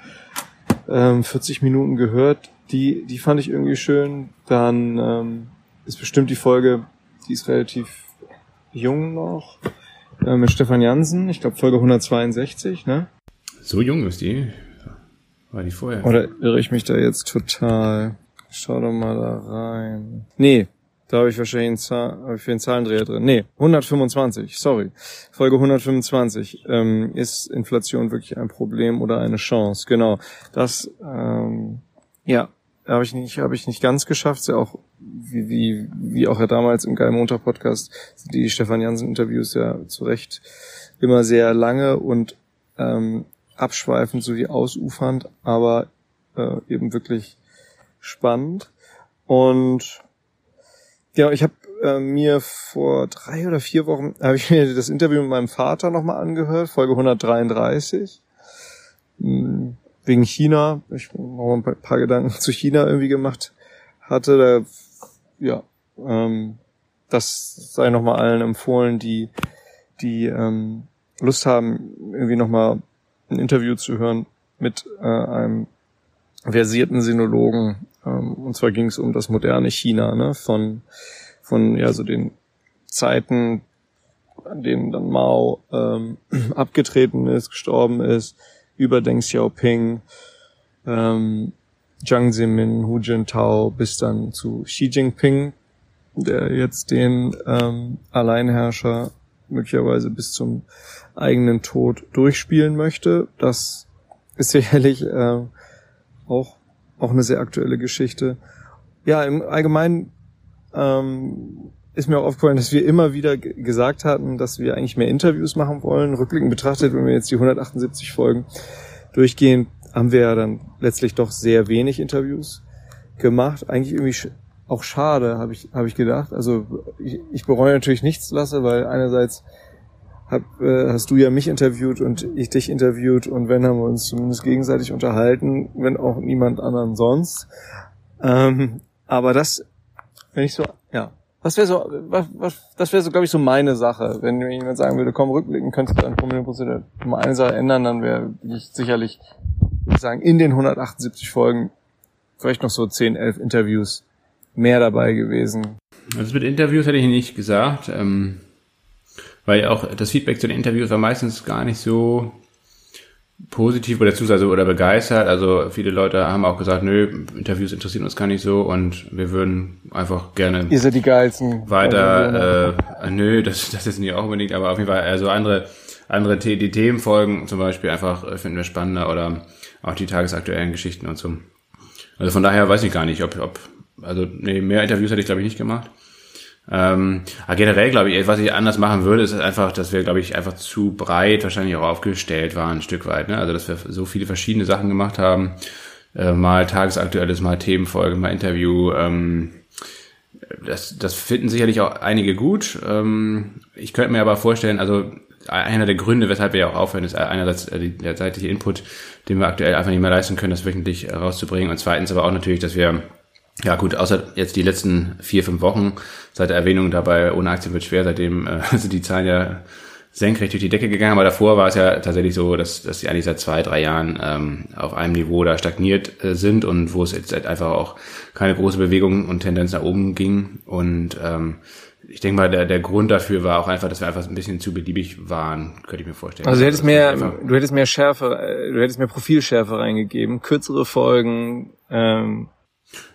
Speaker 1: ähm, 40 Minuten gehört. Die, die fand ich irgendwie schön. Dann ähm, ist bestimmt die Folge, die ist relativ jung noch, äh, mit Stefan Jansen. Ich glaube Folge 162, ne?
Speaker 2: So jung ist die? War die vorher?
Speaker 1: Oder irre ich mich da jetzt total? Schau doch mal da rein. Nee, da habe ich wahrscheinlich einen, ich einen Zahlendreher drin. Nee, 125, sorry. Folge 125. Ähm, ist Inflation wirklich ein Problem oder eine Chance? Genau. Das, ähm, ja, habe ich nicht, habe ich nicht ganz geschafft. Ja auch, wie, wie, wie auch ja damals im Geil Montag Podcast, die Stefan Jansen Interviews ja zu Recht immer sehr lange und ähm, abschweifend sowie ausufernd, aber äh, eben wirklich spannend. Und Genau, ich habe äh, mir vor drei oder vier Wochen (laughs) habe ich mir das Interview mit meinem Vater nochmal angehört, Folge 133. Hm, wegen China. Ich habe ein paar Gedanken (laughs) zu China irgendwie gemacht hatte. Da, ja, ähm, das sei nochmal allen empfohlen, die, die ähm, Lust haben, irgendwie nochmal ein Interview zu hören mit äh, einem versierten Sinologen ähm, und zwar ging es um das moderne China, ne? Von, von ja, so den Zeiten, an denen dann Mao ähm, (clears throat) abgetreten ist, gestorben ist, über Deng Xiaoping, ähm, Jiang Zemin, Hu Jintao bis dann zu Xi Jinping, der jetzt den ähm, Alleinherrscher möglicherweise bis zum eigenen Tod durchspielen möchte. Das ist sicherlich äh, auch, auch eine sehr aktuelle Geschichte. Ja, im Allgemeinen ähm, ist mir auch aufgefallen, dass wir immer wieder gesagt hatten, dass wir eigentlich mehr Interviews machen wollen. Rückblickend betrachtet, wenn wir jetzt die 178 Folgen durchgehen, haben wir ja dann letztlich doch sehr wenig Interviews gemacht. Eigentlich irgendwie auch schade, habe ich, hab ich gedacht. Also ich, ich bereue natürlich nichts, Lasse, weil einerseits hab, äh, hast du ja mich interviewt und ich dich interviewt und wenn haben wir uns zumindest gegenseitig unterhalten, wenn auch niemand anderen sonst. Ähm, aber das, wenn ich so, ja, was wäre so, was, was, das wäre so, glaube ich, so meine Sache. Wenn mir jemand sagen würde, komm, rückblicken, könntest du an Promille mal eine Sache ändern, dann wäre ich sicherlich, ich sagen, in den 178 Folgen vielleicht noch so 10, 11 Interviews mehr dabei gewesen.
Speaker 2: Also mit Interviews hätte ich nicht gesagt, ähm, weil auch das Feedback zu den Interviews war meistens gar nicht so positiv oder beziehungsweise oder begeistert. Also viele Leute haben auch gesagt, nö, Interviews interessieren uns gar nicht so und wir würden einfach gerne.
Speaker 1: Ihr seid die geilsten.
Speaker 2: Weiter, äh, nö, das, das ist nicht auch unbedingt, aber auf jeden Fall also andere, andere die Themenfolgen zum Beispiel einfach äh, finden wir spannender oder auch die tagesaktuellen Geschichten und so. Also von daher weiß ich gar nicht, ob, ob also nee, mehr Interviews hätte ich glaube ich nicht gemacht. Ähm, generell glaube ich, was ich anders machen würde, ist einfach, dass wir, glaube ich, einfach zu breit wahrscheinlich auch aufgestellt waren, ein Stück weit. Ne? Also, dass wir so viele verschiedene Sachen gemacht haben. Äh, mal tagesaktuelles, mal Themenfolge, mal Interview. Ähm, das, das finden sicherlich auch einige gut. Ähm, ich könnte mir aber vorstellen, also einer der Gründe, weshalb wir ja auch aufhören, ist einerseits der zeitliche Input, den wir aktuell einfach nicht mehr leisten können, das wöchentlich rauszubringen. Und zweitens aber auch natürlich, dass wir ja gut, außer jetzt die letzten vier, fünf Wochen seit der Erwähnung dabei, ohne Aktien wird schwer, seitdem äh, (laughs) sind die Zahlen ja senkrecht durch die Decke gegangen, aber davor war es ja tatsächlich so, dass, dass sie eigentlich seit zwei, drei Jahren ähm, auf einem Niveau da stagniert äh, sind und wo es jetzt halt einfach auch keine große Bewegung und Tendenz nach oben ging. Und ähm, ich denke mal, der, der Grund dafür war auch einfach, dass wir einfach ein bisschen zu beliebig waren, könnte ich mir vorstellen.
Speaker 1: Also du hättest mehr, du hättest mehr Schärfe, äh, du hättest mehr Profilschärfe reingegeben, kürzere Folgen, ähm,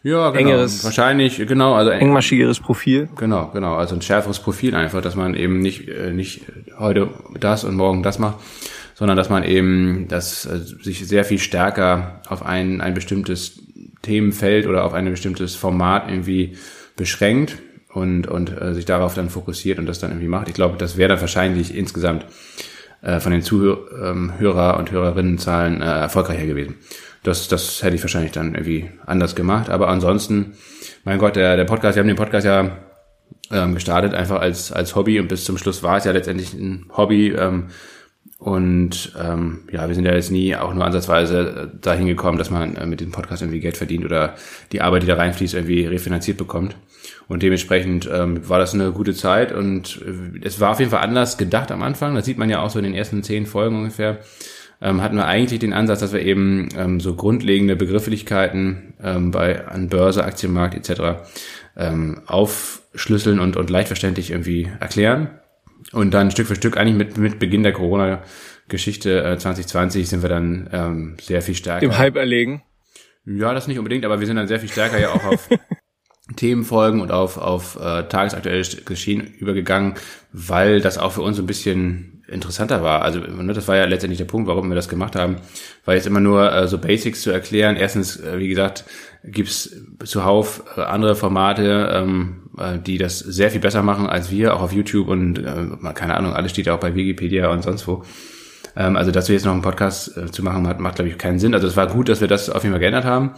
Speaker 2: ja, genau. Engeres,
Speaker 1: wahrscheinlich, genau, also engmaschigeres Profil.
Speaker 2: Genau, genau, also ein schärferes Profil einfach, dass man eben nicht äh, nicht heute das und morgen das macht, sondern dass man eben das äh, sich sehr viel stärker auf ein ein bestimmtes Themenfeld oder auf ein bestimmtes Format irgendwie beschränkt und und äh, sich darauf dann fokussiert und das dann irgendwie macht. Ich glaube, das wäre dann wahrscheinlich insgesamt äh, von den Zuhörer ähm, und Hörerinnenzahlen äh, erfolgreicher gewesen. Das, das hätte ich wahrscheinlich dann irgendwie anders gemacht. Aber ansonsten, mein Gott, der, der Podcast, wir haben den Podcast ja ähm, gestartet, einfach als, als Hobby und bis zum Schluss war es ja letztendlich ein Hobby. Ähm, und ähm, ja, wir sind ja jetzt nie auch nur ansatzweise dahin gekommen, dass man äh, mit dem Podcast irgendwie Geld verdient oder die Arbeit, die da reinfließt, irgendwie refinanziert bekommt. Und dementsprechend ähm, war das eine gute Zeit und äh, es war auf jeden Fall anders gedacht am Anfang. Das sieht man ja auch so in den ersten zehn Folgen ungefähr ähm, hatten wir eigentlich den Ansatz, dass wir eben ähm, so grundlegende Begrifflichkeiten ähm, bei an Börse, Aktienmarkt etc. Ähm, aufschlüsseln und, und leicht verständlich irgendwie erklären. Und dann Stück für Stück, eigentlich mit, mit Beginn der Corona-Geschichte äh, 2020 sind wir dann ähm, sehr viel stärker.
Speaker 1: Im Hype erlegen?
Speaker 2: Ja, das nicht unbedingt, aber wir sind dann sehr viel stärker ja auch auf (laughs) Themenfolgen und auf, auf äh, tagesaktuelles Geschehen übergegangen, weil das auch für uns so ein bisschen interessanter war. Also ne, das war ja letztendlich der Punkt, warum wir das gemacht haben, war jetzt immer nur äh, so Basics zu erklären. Erstens, äh, wie gesagt, gibt's zuhauf äh, andere Formate, ähm, äh, die das sehr viel besser machen als wir, auch auf YouTube und äh, keine Ahnung, alles steht ja auch bei Wikipedia und sonst wo. Ähm, also dass wir jetzt noch einen Podcast äh, zu machen, macht, macht glaube ich keinen Sinn. Also es war gut, dass wir das auf jeden Fall geändert haben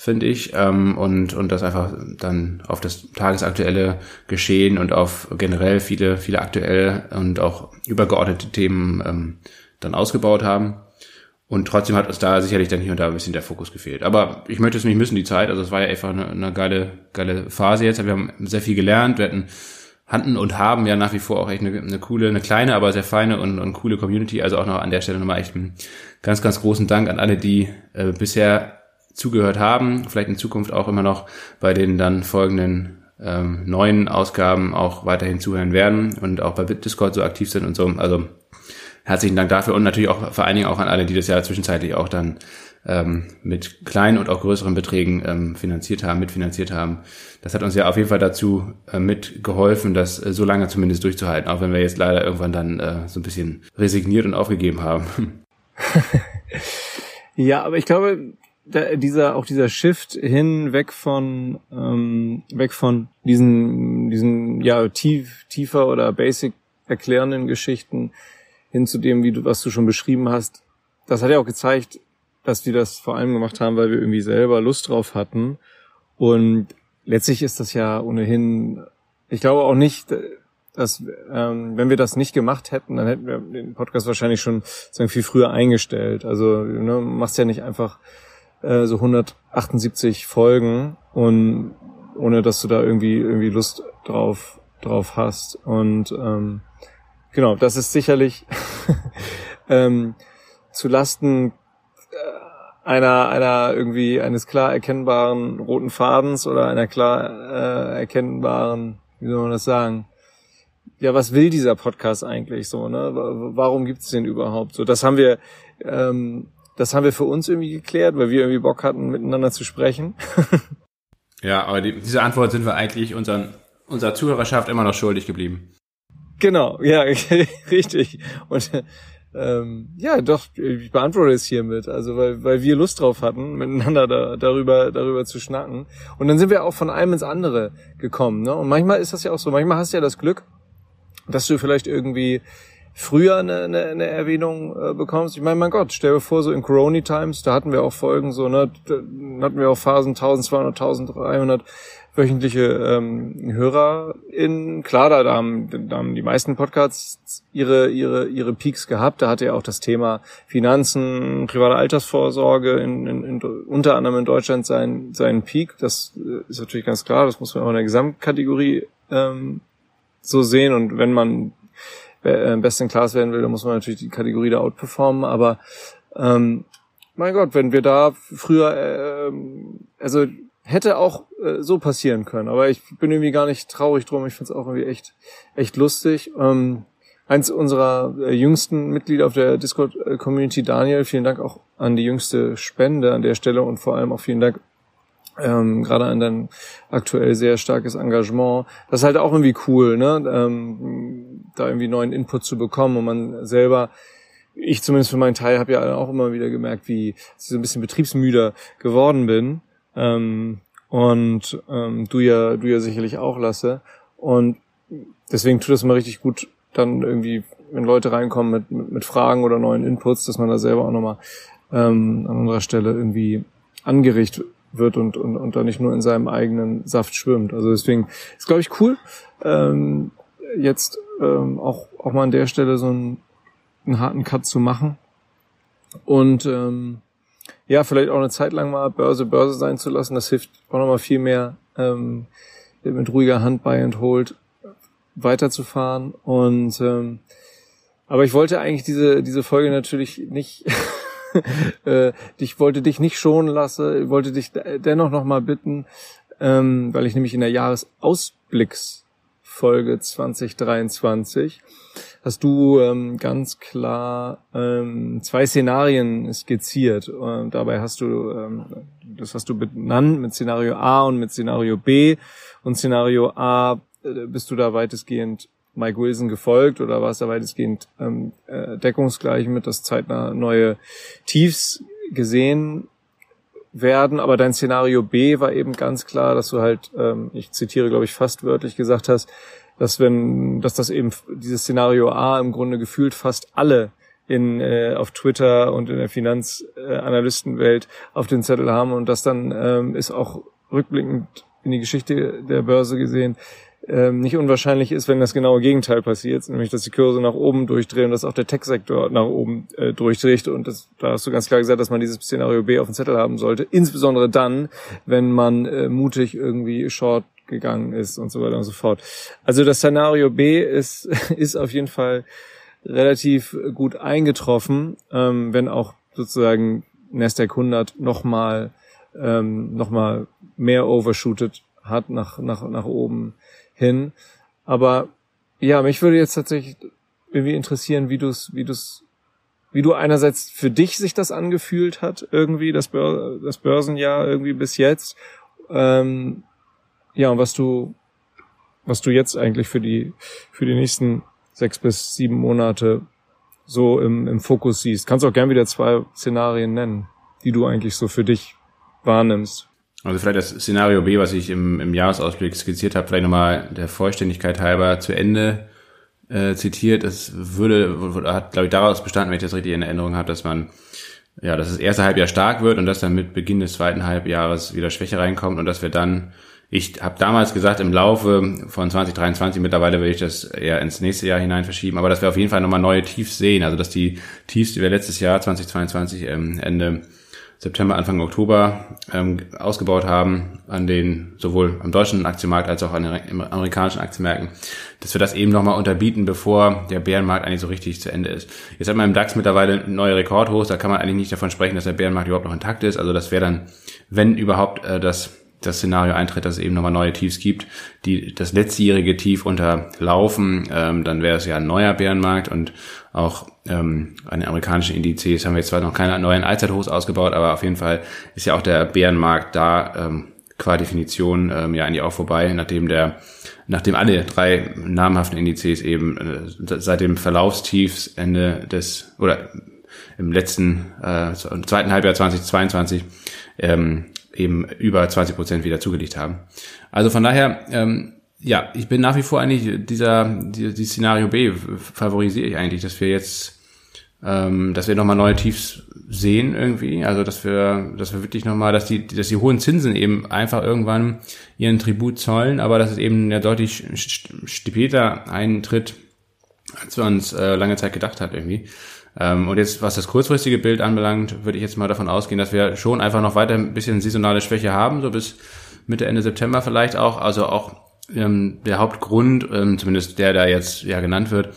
Speaker 2: finde ich, ähm, und, und das einfach dann auf das tagesaktuelle Geschehen und auf generell viele, viele aktuelle und auch übergeordnete Themen ähm, dann ausgebaut haben. Und trotzdem hat uns da sicherlich dann hier und da ein bisschen der Fokus gefehlt. Aber ich möchte es nicht missen, die Zeit. Also es war ja einfach eine, eine geile, geile Phase jetzt. Wir haben sehr viel gelernt. Wir hatten hatten und haben ja nach wie vor auch echt eine, eine coole, eine kleine, aber sehr feine und, und coole Community. Also auch noch an der Stelle nochmal echt einen ganz, ganz großen Dank an alle, die äh, bisher zugehört haben, vielleicht in Zukunft auch immer noch bei den dann folgenden ähm, neuen Ausgaben auch weiterhin zuhören werden und auch bei Discord so aktiv sind und so. Also herzlichen Dank dafür und natürlich auch vor allen Dingen auch an alle, die das ja zwischenzeitlich auch dann ähm, mit kleinen und auch größeren Beträgen ähm, finanziert haben, mitfinanziert haben. Das hat uns ja auf jeden Fall dazu äh, mitgeholfen, das äh, so lange zumindest durchzuhalten, auch wenn wir jetzt leider irgendwann dann äh, so ein bisschen resigniert und aufgegeben haben. (laughs)
Speaker 1: ja, aber ich glaube, da, dieser auch dieser Shift hin weg von ähm, weg von diesen diesen ja tief tiefer oder basic erklärenden Geschichten hin zu dem, wie du was du schon beschrieben hast. Das hat ja auch gezeigt, dass wir das vor allem gemacht haben, weil wir irgendwie selber Lust drauf hatten. Und letztlich ist das ja ohnehin, ich glaube auch nicht, dass ähm, wenn wir das nicht gemacht hätten, dann hätten wir den Podcast wahrscheinlich schon sagen, viel früher eingestellt. Also ne, machst ja nicht einfach äh, so 178 Folgen und ohne dass du da irgendwie irgendwie Lust drauf drauf hast. Und ähm, genau, das ist sicherlich (laughs) ähm, zu Lasten einer, einer irgendwie eines klar erkennbaren roten Fadens oder einer klar äh, erkennbaren, wie soll man das sagen? Ja, was will dieser Podcast eigentlich so? Ne? Warum gibt's den überhaupt? So, das haben wir, ähm, das haben wir für uns irgendwie geklärt, weil wir irgendwie Bock hatten, miteinander zu sprechen. (laughs)
Speaker 2: ja, aber die, diese Antwort sind wir eigentlich unseren, unserer Zuhörerschaft immer noch schuldig geblieben.
Speaker 1: Genau, ja, (laughs) richtig. Und ähm, ja, doch, ich beantworte es hiermit. Also weil, weil wir Lust drauf hatten, miteinander da, darüber, darüber zu schnacken. Und dann sind wir auch von einem ins andere gekommen. Ne? Und manchmal ist das ja auch so, manchmal hast du ja das Glück, dass du vielleicht irgendwie früher eine, eine, eine Erwähnung äh, bekommst. Ich meine, mein Gott, stell dir vor, so in Corona Times, da hatten wir auch Folgen so, ne, da hatten wir auch Phasen 1200, 1300 wöchentliche ähm, HörerInnen. Klar, da, da, haben, da haben die meisten Podcasts ihre, ihre, ihre Peaks gehabt. Da hatte ja auch das Thema Finanzen, private Altersvorsorge in, in, in, unter anderem in Deutschland seinen, seinen Peak. Das äh, ist natürlich ganz klar, das muss man auch in der Gesamtkategorie ähm, so sehen. Und wenn man best in class werden will, dann muss man natürlich die Kategorie da outperformen. Aber ähm, mein Gott, wenn wir da früher, äh, also hätte auch äh, so passieren können, aber ich bin irgendwie gar nicht traurig drum. Ich finde es auch irgendwie echt, echt lustig. Ähm, eins unserer äh, jüngsten Mitglieder auf der Discord-Community, Daniel, vielen Dank auch an die jüngste Spende an der Stelle und vor allem auch vielen Dank ähm, gerade an dein aktuell sehr starkes Engagement. Das ist halt auch irgendwie cool, ne? Ähm, da irgendwie neuen Input zu bekommen und man selber ich zumindest für meinen Teil habe ja auch immer wieder gemerkt, wie ich so ein bisschen betriebsmüder geworden bin ähm, und ähm, du ja, du ja sicherlich auch lasse. Und deswegen tut es immer richtig gut, dann irgendwie, wenn Leute reinkommen mit, mit, Fragen oder neuen Inputs, dass man da selber auch nochmal ähm, an unserer Stelle irgendwie angeregt wird und, und, und da nicht nur in seinem eigenen Saft schwimmt. Also deswegen ist, glaube ich, cool, ähm, jetzt ähm, auch, auch mal an der Stelle so einen, einen harten Cut zu machen. Und ähm, ja, vielleicht auch eine Zeit lang mal Börse Börse sein zu lassen. Das hilft auch nochmal viel mehr, ähm, mit ruhiger Hand bei and hold weiterzufahren. Und ähm, aber ich wollte eigentlich diese diese Folge natürlich nicht. (laughs) äh, ich wollte dich nicht schonen lassen. Wollte dich dennoch nochmal bitten, ähm, weil ich nämlich in der Jahresausblicksfolge 2023 hast du ähm, ganz klar ähm, zwei Szenarien skizziert. Und dabei hast du, ähm, das hast du benannt mit Szenario A und mit Szenario B. Und Szenario A äh, bist du da weitestgehend Mike Wilson gefolgt oder war es da weitestgehend ähm, äh, deckungsgleich mit, dass zeitnah neue Tiefs gesehen werden, aber dein Szenario B war eben ganz klar, dass du halt, ähm, ich zitiere, glaube ich, fast wörtlich gesagt hast, dass wenn, dass das eben dieses Szenario A im Grunde gefühlt fast alle in, äh, auf Twitter und in der Finanzanalystenwelt äh, auf den Zettel haben und das dann ähm, ist auch rückblickend in die Geschichte der Börse gesehen ähm, nicht unwahrscheinlich ist, wenn das genaue Gegenteil passiert, nämlich dass die Kurse nach oben durchdrehen und dass auch der Tech-Sektor nach oben äh, durchdreht. Und das, da hast du ganz klar gesagt, dass man dieses Szenario B auf dem Zettel haben sollte, insbesondere dann, wenn man äh, mutig irgendwie Short gegangen ist und so weiter und so fort. Also das Szenario B ist, (laughs) ist auf jeden Fall relativ gut eingetroffen, ähm, wenn auch sozusagen Nasdaq 100 nochmal ähm, noch mehr overshootet hat nach, nach, nach oben hin. Aber ja, mich würde jetzt tatsächlich irgendwie interessieren, wie du es, wie du wie du einerseits für dich sich das angefühlt hat, irgendwie, das, Bör das Börsenjahr irgendwie bis jetzt. Ähm, ja, und was du, was du jetzt eigentlich für die, für die nächsten sechs bis sieben Monate so im, im Fokus siehst. Kannst auch gern wieder zwei Szenarien nennen, die du eigentlich so für dich wahrnimmst.
Speaker 2: Also vielleicht das Szenario B, was ich im, im Jahresausblick skizziert habe, vielleicht nochmal der Vollständigkeit halber zu Ende äh, zitiert. Es würde, hat, glaube ich, daraus bestanden, wenn ich das richtig in Erinnerung habe, dass man ja, dass das erste Halbjahr stark wird und dass dann mit Beginn des zweiten Halbjahres wieder Schwäche reinkommt und dass wir dann, ich habe damals gesagt, im Laufe von 2023, mittlerweile will ich das eher ins nächste Jahr hinein verschieben, aber dass wir auf jeden Fall nochmal neue Tiefs sehen, also dass die Tiefs, die wir letztes Jahr 2022 ähm, Ende September, Anfang Oktober ähm, ausgebaut haben, an den sowohl am deutschen Aktienmarkt als auch an den amerikanischen Aktienmärkten, dass wir das eben nochmal unterbieten, bevor der Bärenmarkt eigentlich so richtig zu Ende ist. Jetzt hat man im DAX mittlerweile neue Rekordhochs, da kann man eigentlich nicht davon sprechen, dass der Bärenmarkt überhaupt noch intakt ist. Also das wäre dann, wenn überhaupt, äh, das das Szenario eintritt, dass es eben nochmal neue Tiefs gibt, die das letztjährige Tief unterlaufen, ähm, dann wäre es ja ein neuer Bärenmarkt und auch ähm, an den amerikanischen Indizes haben wir zwar noch keine neuen Allzeithochs ausgebaut, aber auf jeden Fall ist ja auch der Bärenmarkt da ähm, qua Definition ähm, ja eigentlich auch vorbei, nachdem der nachdem alle drei namhaften Indizes eben äh, seit dem Verlaufstiefs Ende des oder im letzten äh, zweiten Halbjahr 2022 ähm, eben über 20 Prozent wieder zugelegt haben. Also von daher, ähm, ja, ich bin nach wie vor eigentlich dieser, die, die Szenario B favorisiere ich eigentlich, dass wir jetzt, ähm, dass wir nochmal neue Tiefs sehen irgendwie, also dass wir, dass wir wirklich nochmal, dass die, dass die hohen Zinsen eben einfach irgendwann ihren Tribut zollen, aber dass es eben ja deutlich später eintritt, als wir uns äh, lange Zeit gedacht hat irgendwie. Ähm, und jetzt, was das kurzfristige Bild anbelangt, würde ich jetzt mal davon ausgehen, dass wir schon einfach noch weiter ein bisschen saisonale Schwäche haben, so bis Mitte, Ende September vielleicht auch. Also auch ähm, der Hauptgrund, ähm, zumindest der da jetzt ja genannt wird,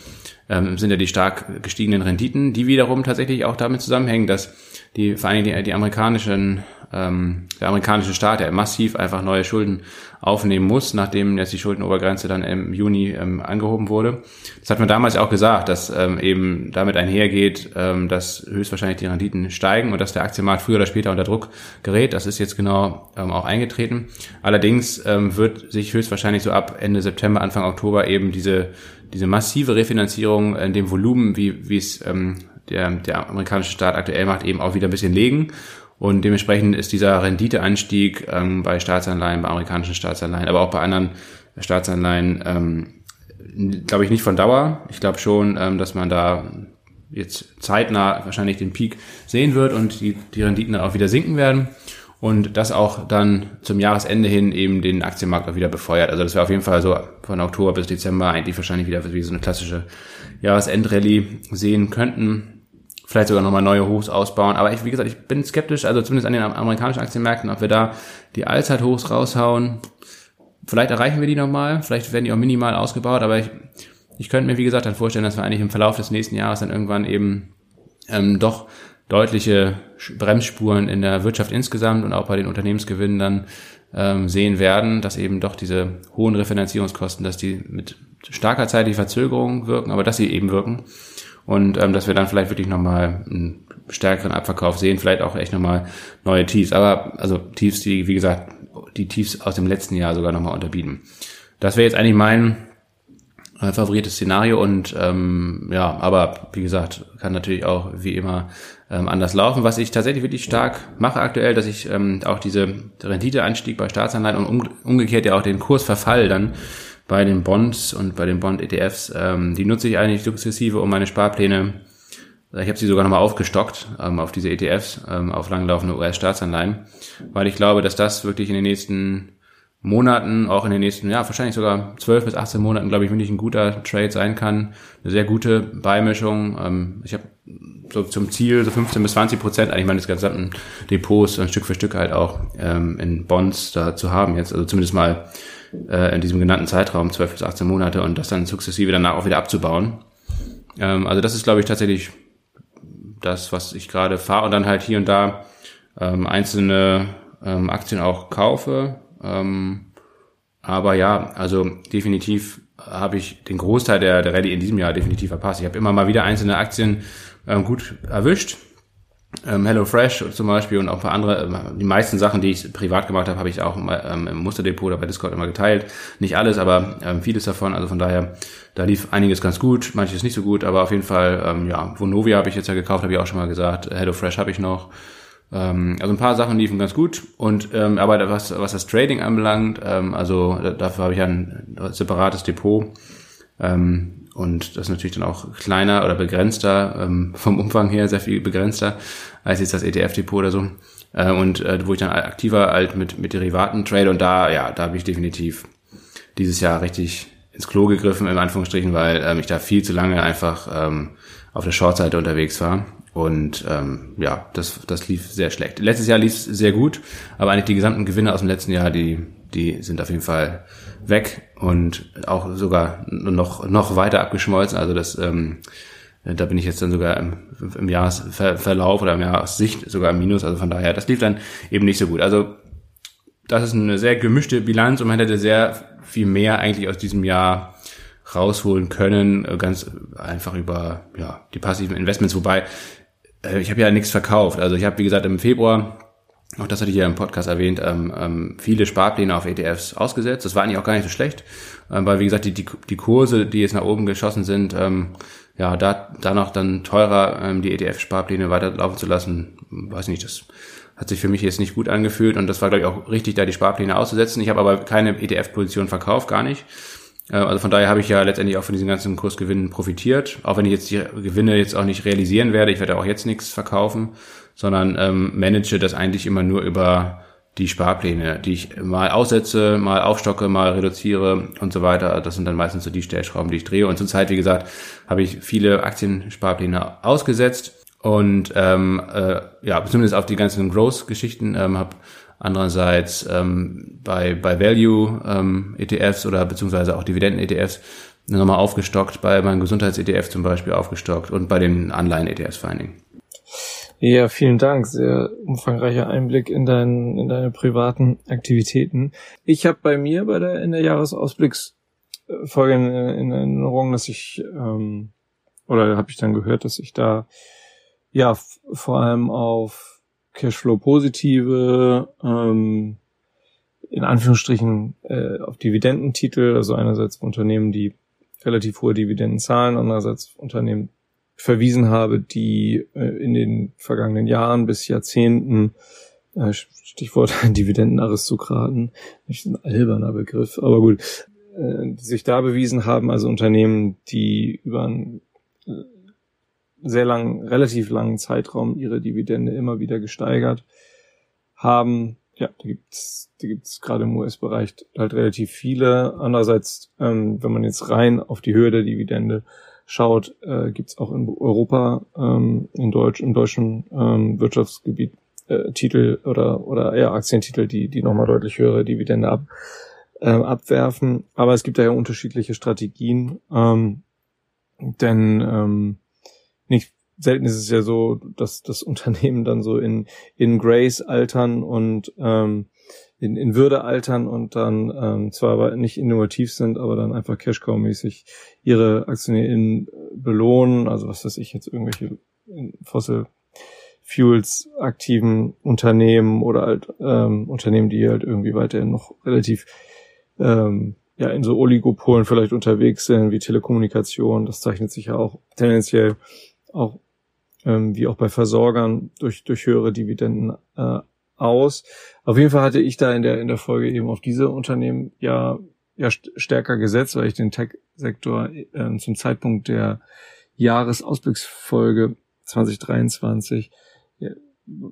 Speaker 2: ähm, sind ja die stark gestiegenen Renditen, die wiederum tatsächlich auch damit zusammenhängen, dass die vor allem die, die amerikanischen ähm, der amerikanische Staat, der massiv einfach neue Schulden aufnehmen muss, nachdem jetzt die Schuldenobergrenze dann im Juni ähm, angehoben wurde. Das hat man damals auch gesagt, dass ähm, eben damit einhergeht, ähm, dass höchstwahrscheinlich die Renditen steigen und dass der Aktienmarkt früher oder später unter Druck gerät. Das ist jetzt genau ähm, auch eingetreten. Allerdings ähm, wird sich höchstwahrscheinlich so ab Ende September, Anfang Oktober eben diese diese massive Refinanzierung in dem Volumen, wie, wie es ähm, der, der amerikanische Staat aktuell macht, eben auch wieder ein bisschen legen. Und dementsprechend ist dieser Renditeanstieg ähm, bei Staatsanleihen, bei amerikanischen Staatsanleihen, aber auch bei anderen Staatsanleihen, ähm, glaube ich, nicht von Dauer. Ich glaube schon, ähm, dass man da jetzt zeitnah wahrscheinlich den Peak sehen wird und die, die Renditen dann auch wieder sinken werden. Und das auch dann zum Jahresende hin eben den Aktienmarkt auch wieder befeuert. Also das wäre auf jeden Fall so von Oktober bis Dezember eigentlich wahrscheinlich wieder wie so eine klassische Jahresendrallye sehen könnten vielleicht sogar nochmal neue Hochs ausbauen. Aber ich, wie gesagt, ich bin skeptisch, also zumindest an den amerikanischen Aktienmärkten, ob wir da die Allzeithochs raushauen. Vielleicht erreichen wir die nochmal, vielleicht werden die auch minimal ausgebaut, aber ich, ich könnte mir, wie gesagt, dann vorstellen, dass wir eigentlich im Verlauf des nächsten Jahres dann irgendwann eben ähm, doch deutliche Bremsspuren in der Wirtschaft insgesamt und auch bei den Unternehmensgewinnen dann ähm, sehen werden, dass eben doch diese hohen Refinanzierungskosten, dass die mit starker zeitlicher Verzögerung wirken, aber dass sie eben wirken und ähm, dass wir dann vielleicht wirklich nochmal einen stärkeren Abverkauf sehen, vielleicht auch echt nochmal neue Tiefs, aber also Tiefs, die, wie gesagt, die Tiefs aus dem letzten Jahr sogar nochmal unterbieten. Das wäre jetzt eigentlich mein äh, favorites Szenario und ähm, ja, aber wie gesagt, kann natürlich auch wie immer ähm, anders laufen. Was ich tatsächlich wirklich stark mache aktuell, dass ich ähm, auch diese Renditeanstieg bei Staatsanleihen und um, umgekehrt ja auch den Kursverfall dann bei den Bonds und bei den Bond-ETFs. Ähm, die nutze ich eigentlich sukzessive, um meine Sparpläne, ich habe sie sogar nochmal aufgestockt ähm, auf diese ETFs, ähm, auf langlaufende US-Staatsanleihen, weil ich glaube, dass das wirklich in den nächsten Monaten, auch in den nächsten, ja, wahrscheinlich sogar 12 bis 18 Monaten, glaube ich, wirklich ein guter Trade sein kann. Eine sehr gute Beimischung. Ähm, ich habe so zum Ziel so 15 bis 20 Prozent eigentlich meines gesamten Depots ein Stück für Stück halt auch ähm, in Bonds da zu haben jetzt. Also zumindest mal äh, in diesem genannten Zeitraum, 12 bis 18 Monate, und das dann sukzessive danach auch wieder abzubauen. Ähm, also das ist, glaube ich, tatsächlich das, was ich gerade fahre und dann halt hier und da ähm, einzelne ähm, Aktien auch kaufe. Ähm, Aber ja, also definitiv habe ich den Großteil der, der Rallye in diesem Jahr definitiv verpasst. Ich habe immer mal wieder einzelne Aktien ähm, gut erwischt. Ähm, HelloFresh zum Beispiel und auch ein paar andere, äh, die meisten Sachen, die ich privat gemacht habe, habe ich auch ähm, im Musterdepot oder bei Discord immer geteilt. Nicht alles, aber ähm, vieles davon. Also von daher, da lief einiges ganz gut, manches nicht so gut, aber auf jeden Fall, ähm, ja, Vonovia habe ich jetzt ja gekauft, habe ich auch schon mal gesagt. HelloFresh habe ich noch. Ähm, also ein paar Sachen liefen ganz gut. Und ähm, aber was, was das Trading anbelangt, ähm, also dafür habe ich ein separates Depot. Ähm, und das ist natürlich dann auch kleiner oder begrenzter, ähm, vom Umfang her sehr viel begrenzter als jetzt das ETF-Depot oder so. Äh, und äh, wo ich dann aktiver halt mit, mit Derivaten trade und da, ja, da habe ich definitiv dieses Jahr richtig ins Klo gegriffen, in Anführungsstrichen, weil ähm, ich da viel zu lange einfach ähm, auf der Shortseite unterwegs war. Und ähm, ja, das, das lief sehr schlecht. Letztes Jahr lief es sehr gut, aber eigentlich die gesamten Gewinne aus dem letzten Jahr, die, die sind auf jeden Fall weg und auch sogar noch, noch weiter abgeschmolzen. Also das, ähm, da bin ich jetzt dann sogar im, im Jahresverlauf oder im Jahressicht sogar im Minus. Also von daher, das lief dann eben nicht so gut. Also das ist eine sehr gemischte Bilanz und man hätte sehr viel mehr eigentlich aus diesem Jahr rausholen können, ganz einfach über ja, die passiven Investments. Wobei, äh, ich habe ja nichts verkauft. Also ich habe, wie gesagt, im Februar auch das hatte ich ja im Podcast erwähnt, ähm, ähm, viele Sparpläne auf ETFs ausgesetzt. Das war eigentlich auch gar nicht so schlecht, ähm, weil wie gesagt, die, die, die Kurse, die jetzt nach oben geschossen sind, ähm, ja, da, da noch dann teurer ähm, die ETF-Sparpläne weiterlaufen zu lassen, weiß nicht, das hat sich für mich jetzt nicht gut angefühlt und das war, glaube ich, auch richtig, da die Sparpläne auszusetzen. Ich habe aber keine ETF-Position verkauft, gar nicht. Äh, also von daher habe ich ja letztendlich auch von diesen ganzen Kursgewinnen profitiert, auch wenn ich jetzt die Gewinne jetzt auch nicht realisieren werde. Ich werde auch jetzt nichts verkaufen, sondern ähm, manage das eigentlich immer nur über die Sparpläne, die ich mal aussetze, mal aufstocke, mal reduziere und so weiter. Das sind dann meistens so die Stellschrauben, die ich drehe. Und zurzeit, wie gesagt, habe ich viele Aktiensparpläne ausgesetzt und ähm, äh, ja, zumindest auf die ganzen Growth-Geschichten ähm, habe andererseits ähm, bei, bei Value ähm, ETFs oder beziehungsweise auch Dividenden-ETFs nochmal aufgestockt, bei meinem Gesundheits-ETF zum Beispiel aufgestockt und bei den Anleihen-ETFs vor allen Dingen.
Speaker 1: Ja, vielen Dank. Sehr umfangreicher Einblick in, dein, in deine privaten Aktivitäten. Ich habe bei mir bei der in der Jahresausblicksfolge in, in Erinnerung, dass ich ähm, oder habe ich dann gehört, dass ich da ja vor allem auf Cashflow positive ähm, in Anführungsstrichen äh, auf Dividendentitel, also einerseits Unternehmen, die relativ hohe Dividenden zahlen, andererseits Unternehmen verwiesen habe, die äh, in den vergangenen Jahren bis Jahrzehnten äh, Stichwort (laughs) Dividendenaristokraten, nicht ein alberner Begriff, aber gut, äh, sich da bewiesen haben, also Unternehmen, die über einen sehr langen, relativ langen Zeitraum ihre Dividende immer wieder gesteigert haben. Ja, da gibt's, da gibt's gerade im US-Bereich halt relativ viele. Andererseits, ähm, wenn man jetzt rein auf die Höhe der Dividende schaut, äh, gibt es auch in Europa, ähm, in Deutsch, im deutschen ähm, Wirtschaftsgebiet äh, Titel oder oder eher Aktientitel, die die nochmal deutlich höhere Dividende ab, äh, abwerfen. Aber es gibt da ja unterschiedliche Strategien, ähm, denn ähm, nicht selten ist es ja so, dass das (laughs) Unternehmen dann so in in Grace altern und ähm, in, in Würde altern und dann ähm, zwar nicht innovativ sind, aber dann einfach Cashcow-mäßig ihre AktionärInnen belohnen, also was weiß ich jetzt, irgendwelche Fossil Fuels aktiven Unternehmen oder halt ähm, Unternehmen, die halt irgendwie weiterhin noch relativ ähm, ja in so Oligopolen vielleicht unterwegs sind, wie Telekommunikation, das zeichnet sich ja auch tendenziell auch ähm, wie auch bei Versorgern durch, durch höhere Dividenden äh, aus. Auf jeden Fall hatte ich da in der, in der Folge eben auf diese Unternehmen ja, ja stärker gesetzt, weil ich den Tech-Sektor äh, zum Zeitpunkt der Jahresausblicksfolge 2023 ja,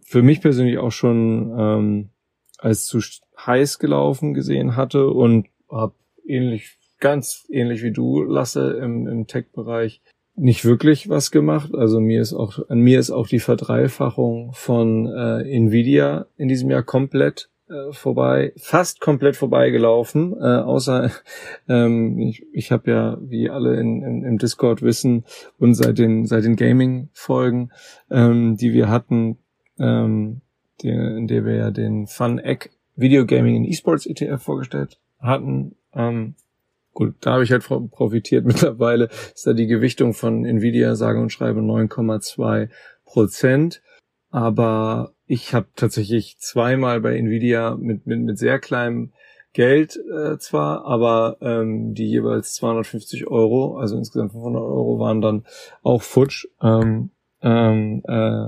Speaker 1: für mich persönlich auch schon ähm, als zu heiß gelaufen gesehen hatte und habe ähnlich, ganz ähnlich wie du, Lasse, im, im Tech-Bereich nicht wirklich was gemacht. Also mir ist auch, an mir ist auch die Verdreifachung von äh, Nvidia in diesem Jahr komplett äh, vorbei, fast komplett vorbeigelaufen. Äh, außer (laughs) ähm, ich, ich habe ja, wie alle in, in, im Discord wissen und seit den seit den Gaming-Folgen, ähm, die wir hatten, ähm, die, in der wir ja den Fun Egg Video Gaming in Esports ETF vorgestellt hatten. Ähm, gut, da habe ich halt profitiert. (laughs) Mittlerweile ist da die Gewichtung von Nvidia sage und schreibe 9,2 Prozent. Aber ich habe tatsächlich zweimal bei Nvidia mit, mit, mit sehr kleinem Geld äh, zwar, aber ähm, die jeweils 250 Euro, also insgesamt 500 Euro, waren dann auch futsch. Ähm, ähm, äh,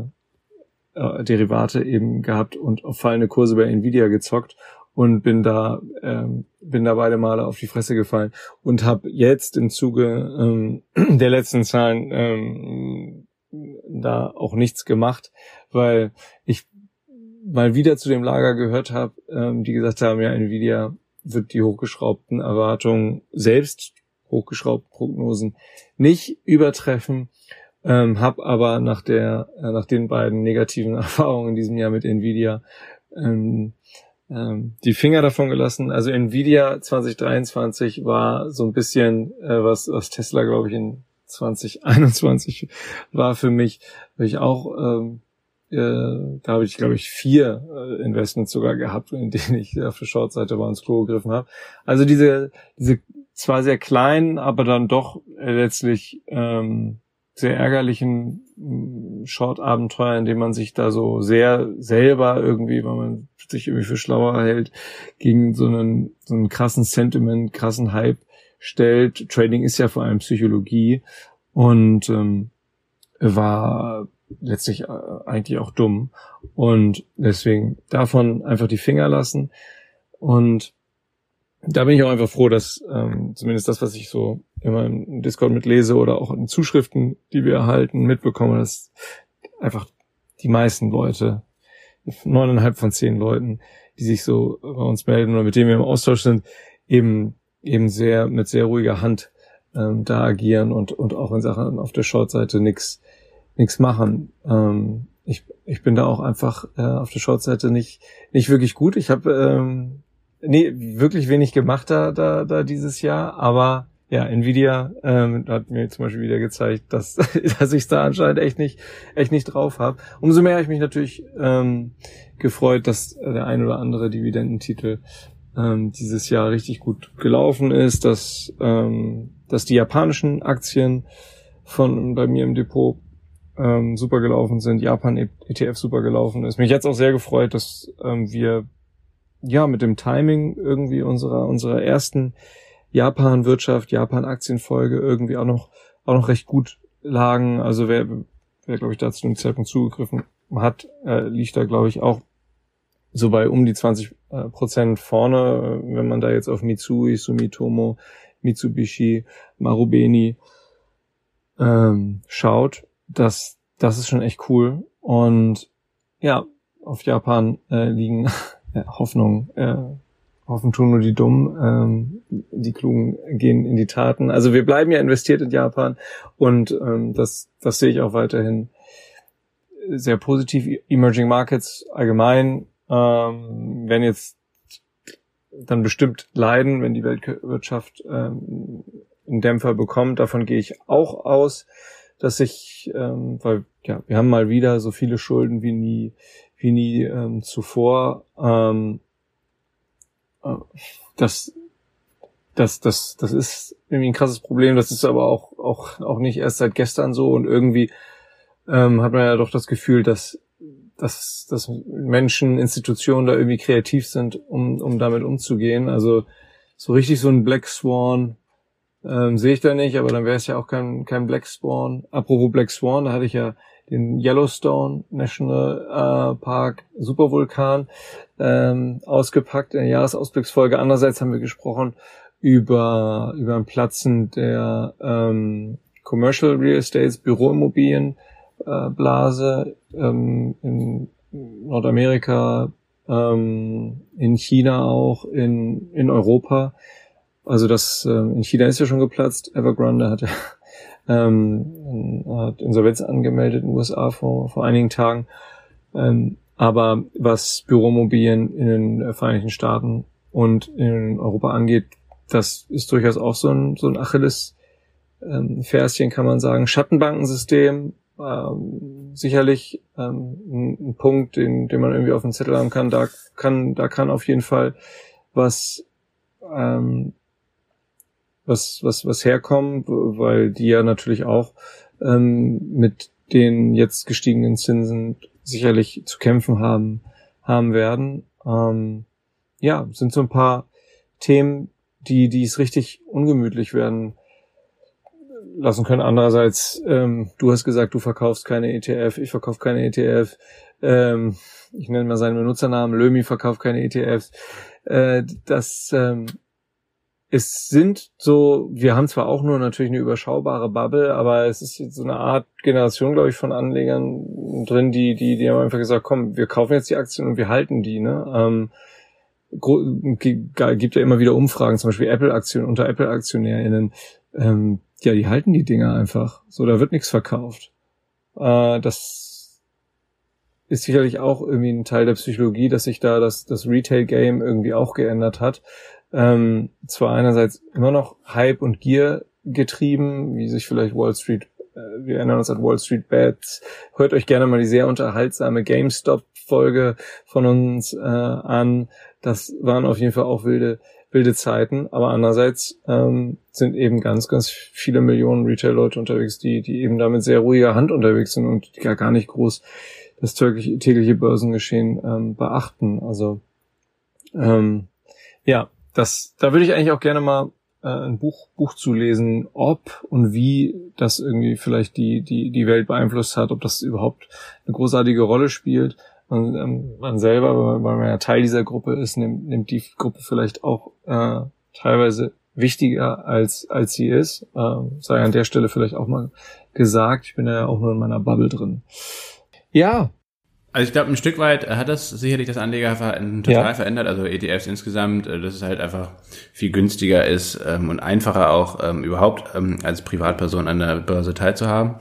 Speaker 1: äh, Derivate eben gehabt und auf fallende Kurse bei Nvidia gezockt und bin da ähm, bin da beide Male auf die Fresse gefallen und habe jetzt im Zuge ähm, (clears throat) der letzten Zahlen ähm, da auch nichts gemacht, weil ich mal wieder zu dem Lager gehört habe, ähm, die gesagt haben, ja, Nvidia wird die hochgeschraubten Erwartungen selbst hochgeschraubten Prognosen nicht übertreffen. Ähm, hab aber nach der, äh, nach den beiden negativen (laughs) Erfahrungen in diesem Jahr mit Nvidia ähm, ähm, die Finger davon gelassen. Also Nvidia 2023 war so ein bisschen äh, was, was Tesla, glaube ich, in 2021 (laughs) war für mich, weil ich auch ähm, äh, da habe ich, glaube ich, vier äh, Investments sogar gehabt, in denen ich auf der Short-Seite bei uns Klo gegriffen habe. Also diese, diese zwar sehr kleinen, aber dann doch letztlich ähm, sehr ärgerlichen mm, Short-Abenteuer, in dem man sich da so sehr selber irgendwie, weil man sich irgendwie für schlauer hält, gegen so einen, so einen krassen Sentiment, krassen Hype stellt. Trading ist ja vor allem Psychologie und ähm, war letztlich äh, eigentlich auch dumm. Und deswegen davon einfach die Finger lassen. Und da bin ich auch einfach froh, dass ähm, zumindest das, was ich so immer im Discord mitlese oder auch in Zuschriften, die wir erhalten, mitbekomme, dass einfach die meisten Leute, neuneinhalb von zehn Leuten, die sich so bei uns melden oder mit denen wir im Austausch sind, eben eben sehr mit sehr ruhiger Hand ähm, da agieren und und auch in Sachen auf der Shortseite nichts nichts machen. Ähm, ich, ich bin da auch einfach äh, auf der Shortseite nicht nicht wirklich gut. Ich habe ähm, nee, wirklich wenig gemacht da, da, da dieses Jahr, aber ja, Nvidia ähm, hat mir zum Beispiel wieder gezeigt, dass, (laughs) dass ich da anscheinend echt nicht, echt nicht drauf habe. Umso mehr habe ich mich natürlich ähm, gefreut, dass der ein oder andere Dividendentitel ähm, dieses Jahr richtig gut gelaufen ist, dass, ähm, dass die japanischen Aktien von bei mir im Depot ähm, super gelaufen sind, Japan ETF super gelaufen ist. Mich jetzt auch sehr gefreut, dass ähm, wir ja mit dem Timing irgendwie unserer unserer ersten Japan-Wirtschaft, Japan-Aktienfolge irgendwie auch noch auch noch recht gut lagen. Also wer wer glaube ich da zu dem Zeitpunkt zugegriffen hat, äh, liegt da glaube ich auch so bei um die 20 äh, Prozent vorne, wenn man da jetzt auf Mitsui, Sumitomo, Mitsubishi, Marubeni ähm, schaut das, das ist schon echt cool. Und ja, auf Japan äh, liegen ja, Hoffnung. Äh, hoffen tun nur die Dummen, ähm, die Klugen gehen in die Taten. Also wir bleiben ja investiert in Japan und ähm, das, das sehe ich auch weiterhin sehr positiv. Emerging Markets allgemein ähm, werden jetzt dann bestimmt leiden, wenn die Weltwirtschaft ähm, einen Dämpfer bekommt. Davon gehe ich auch aus dass ich, ähm, weil ja, wir haben mal wieder so viele Schulden wie nie, wie nie ähm, zuvor. Ähm, äh, das, das, das, das ist irgendwie ein krasses Problem. Das ist aber auch, auch, auch nicht erst seit gestern so und irgendwie ähm, hat man ja doch das Gefühl, dass, dass, dass Menschen, Institutionen da irgendwie kreativ sind, um, um damit umzugehen. Also so richtig so ein Black Swan ähm, sehe ich da nicht, aber dann wäre es ja auch kein, kein Black Swan. Apropos Black Swan, da hatte ich ja den Yellowstone National äh, Park Supervulkan ähm, ausgepackt in der Jahresausblicksfolge. Andererseits haben wir gesprochen über, über ein Platzen der ähm, Commercial Real Estates, Büroimmobilien äh, Blase ähm, in Nordamerika, ähm, in China auch, in, in Europa. Also das ähm, in China ist ja schon geplatzt. Evergrande hat ja ähm, hat Insolvenz angemeldet in den USA vor, vor einigen Tagen. Ähm, aber was Büromobilien in den Vereinigten Staaten und in Europa angeht, das ist durchaus auch so ein, so ein Achilles ähm, kann man sagen. Schattenbankensystem, ähm, sicherlich ähm, ein, ein Punkt, den, den man irgendwie auf dem Zettel haben kann. Da kann, da kann auf jeden Fall was ähm, was, was, was herkommt, weil die ja natürlich auch ähm, mit den jetzt gestiegenen Zinsen sicherlich zu kämpfen haben, haben werden. Ähm, ja, sind so ein paar Themen, die, die es richtig ungemütlich werden lassen können. Andererseits, ähm, du hast gesagt, du verkaufst keine ETF, ich verkaufe keine ETF. Ähm, ich nenne mal seinen Benutzernamen, Lömi verkauft keine ETFs. Äh, das ähm, es sind so, wir haben zwar auch nur natürlich eine überschaubare Bubble, aber es ist jetzt so eine Art Generation, glaube ich, von Anlegern drin, die, die, die haben einfach gesagt, komm, wir kaufen jetzt die Aktien und wir halten die, ne? Ähm, gibt ja immer wieder Umfragen, zum Beispiel Apple-Aktien unter Apple-AktionärInnen. Ähm, ja, die halten die Dinger einfach. So, da wird nichts verkauft. Äh, das ist sicherlich auch irgendwie ein Teil der Psychologie, dass sich da das, das Retail-Game irgendwie auch geändert hat. Ähm, zwar einerseits immer noch Hype und Gier getrieben, wie sich vielleicht Wall Street, äh, wir erinnern uns an Wall Street Bets. Hört euch gerne mal die sehr unterhaltsame GameStop-Folge von uns äh, an. Das waren auf jeden Fall auch wilde, wilde Zeiten. Aber andererseits ähm, sind eben ganz, ganz viele Millionen Retail-Leute unterwegs, die, die eben damit sehr ruhiger Hand unterwegs sind und gar, gar nicht groß das tägliche, tägliche Börsengeschehen ähm, beachten. Also ähm, ja, das, da würde ich eigentlich auch gerne mal äh, ein Buch, Buch zu lesen, ob und wie das irgendwie vielleicht die, die, die Welt beeinflusst hat, ob das überhaupt eine großartige Rolle spielt. Und ähm, man selber, weil man ja Teil dieser Gruppe ist, nimmt, nimmt die Gruppe vielleicht auch äh, teilweise wichtiger als als sie ist. Ähm, sei an der Stelle vielleicht auch mal gesagt. Ich bin ja auch nur in meiner Bubble drin. Ja,
Speaker 2: also ich glaube, ein Stück weit hat das sicherlich das Anlegerverhalten total ja. verändert. Also ETFs insgesamt, äh, dass es halt einfach viel günstiger ist ähm, und einfacher auch ähm, überhaupt ähm, als Privatperson an der Börse teilzuhaben.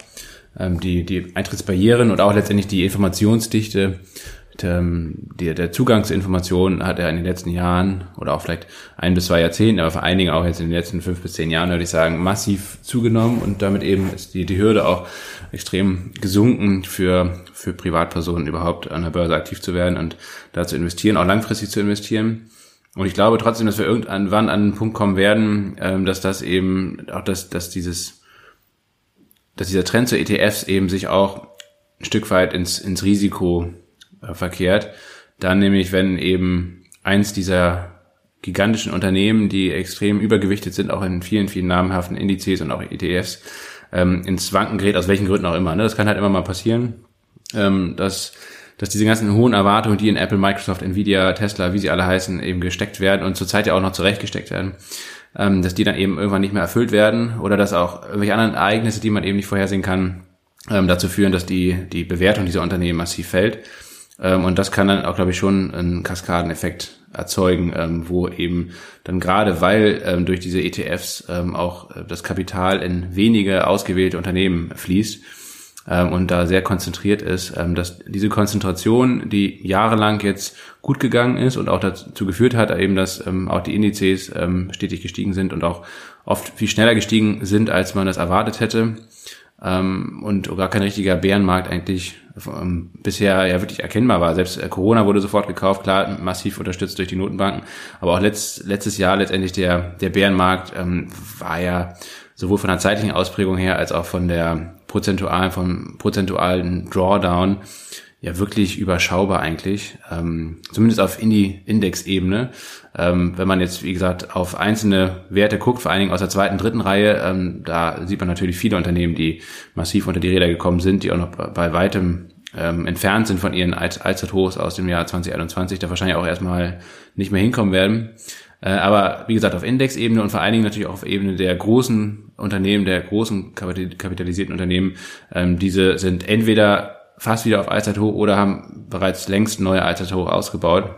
Speaker 2: Ähm, die, die Eintrittsbarrieren und auch letztendlich die Informationsdichte der, der Zugang zu Informationen hat er in den letzten Jahren oder auch vielleicht ein bis zwei Jahrzehnten, aber vor allen Dingen auch jetzt in den letzten fünf bis zehn Jahren, würde ich sagen, massiv zugenommen und damit eben ist die, die Hürde auch extrem gesunken für, für Privatpersonen überhaupt an der Börse aktiv zu werden und da zu investieren, auch langfristig zu investieren. Und ich glaube trotzdem, dass wir irgendwann an einen Punkt kommen werden, ähm, dass das eben auch dass, dass dieses dass dieser Trend zu ETFs eben sich auch ein Stück weit ins, ins Risiko äh, verkehrt. Dann nämlich, wenn eben eins dieser gigantischen Unternehmen, die extrem übergewichtet sind, auch in vielen, vielen namhaften Indizes und auch ETFs, ähm, ins Wanken gerät, aus welchen Gründen auch immer. Ne? Das kann halt immer mal passieren, ähm, dass, dass diese ganzen hohen Erwartungen, die in Apple, Microsoft, Nvidia, Tesla, wie sie alle heißen, eben gesteckt werden und zurzeit ja auch noch zurechtgesteckt werden, ähm, dass die dann eben irgendwann nicht mehr erfüllt werden oder dass auch irgendwelche anderen Ereignisse, die man eben nicht vorhersehen kann, ähm, dazu führen, dass die, die Bewertung dieser Unternehmen massiv fällt. Ähm, und das kann dann auch, glaube ich, schon einen Kaskadeneffekt erzeugen, ähm, wo eben dann gerade, weil ähm, durch diese ETFs ähm, auch äh, das Kapital in wenige ausgewählte Unternehmen fließt ähm, und da sehr konzentriert ist, ähm, dass diese Konzentration, die jahrelang jetzt gut gegangen ist und auch dazu geführt hat, eben, dass ähm, auch die Indizes ähm, stetig gestiegen sind und auch oft viel schneller gestiegen sind, als man das erwartet hätte, ähm, und gar kein richtiger Bärenmarkt eigentlich bisher ja wirklich erkennbar war. Selbst äh, Corona wurde sofort gekauft, klar, massiv unterstützt durch die Notenbanken, aber auch letzt, letztes Jahr letztendlich der, der Bärenmarkt ähm, war ja sowohl von der zeitlichen Ausprägung her als auch von der prozentualen, vom prozentualen Drawdown ja wirklich überschaubar eigentlich, ähm, zumindest auf Indie-Index-Ebene. Ähm, wenn man jetzt, wie gesagt, auf einzelne Werte guckt, vor allen Dingen aus der zweiten, dritten Reihe, ähm, da sieht man natürlich viele Unternehmen, die massiv unter die Räder gekommen sind, die auch noch bei weitem ähm, entfernt sind von ihren Allzeithochs aus dem Jahr 2021, da wahrscheinlich auch erstmal nicht mehr hinkommen werden. Äh, aber wie gesagt, auf Index-Ebene und vor allen Dingen natürlich auch auf Ebene der großen Unternehmen, der großen kapitalisierten Unternehmen, ähm, diese sind entweder fast wieder auf Allzeithoch oder haben bereits längst neue Allzeithoch ausgebaut.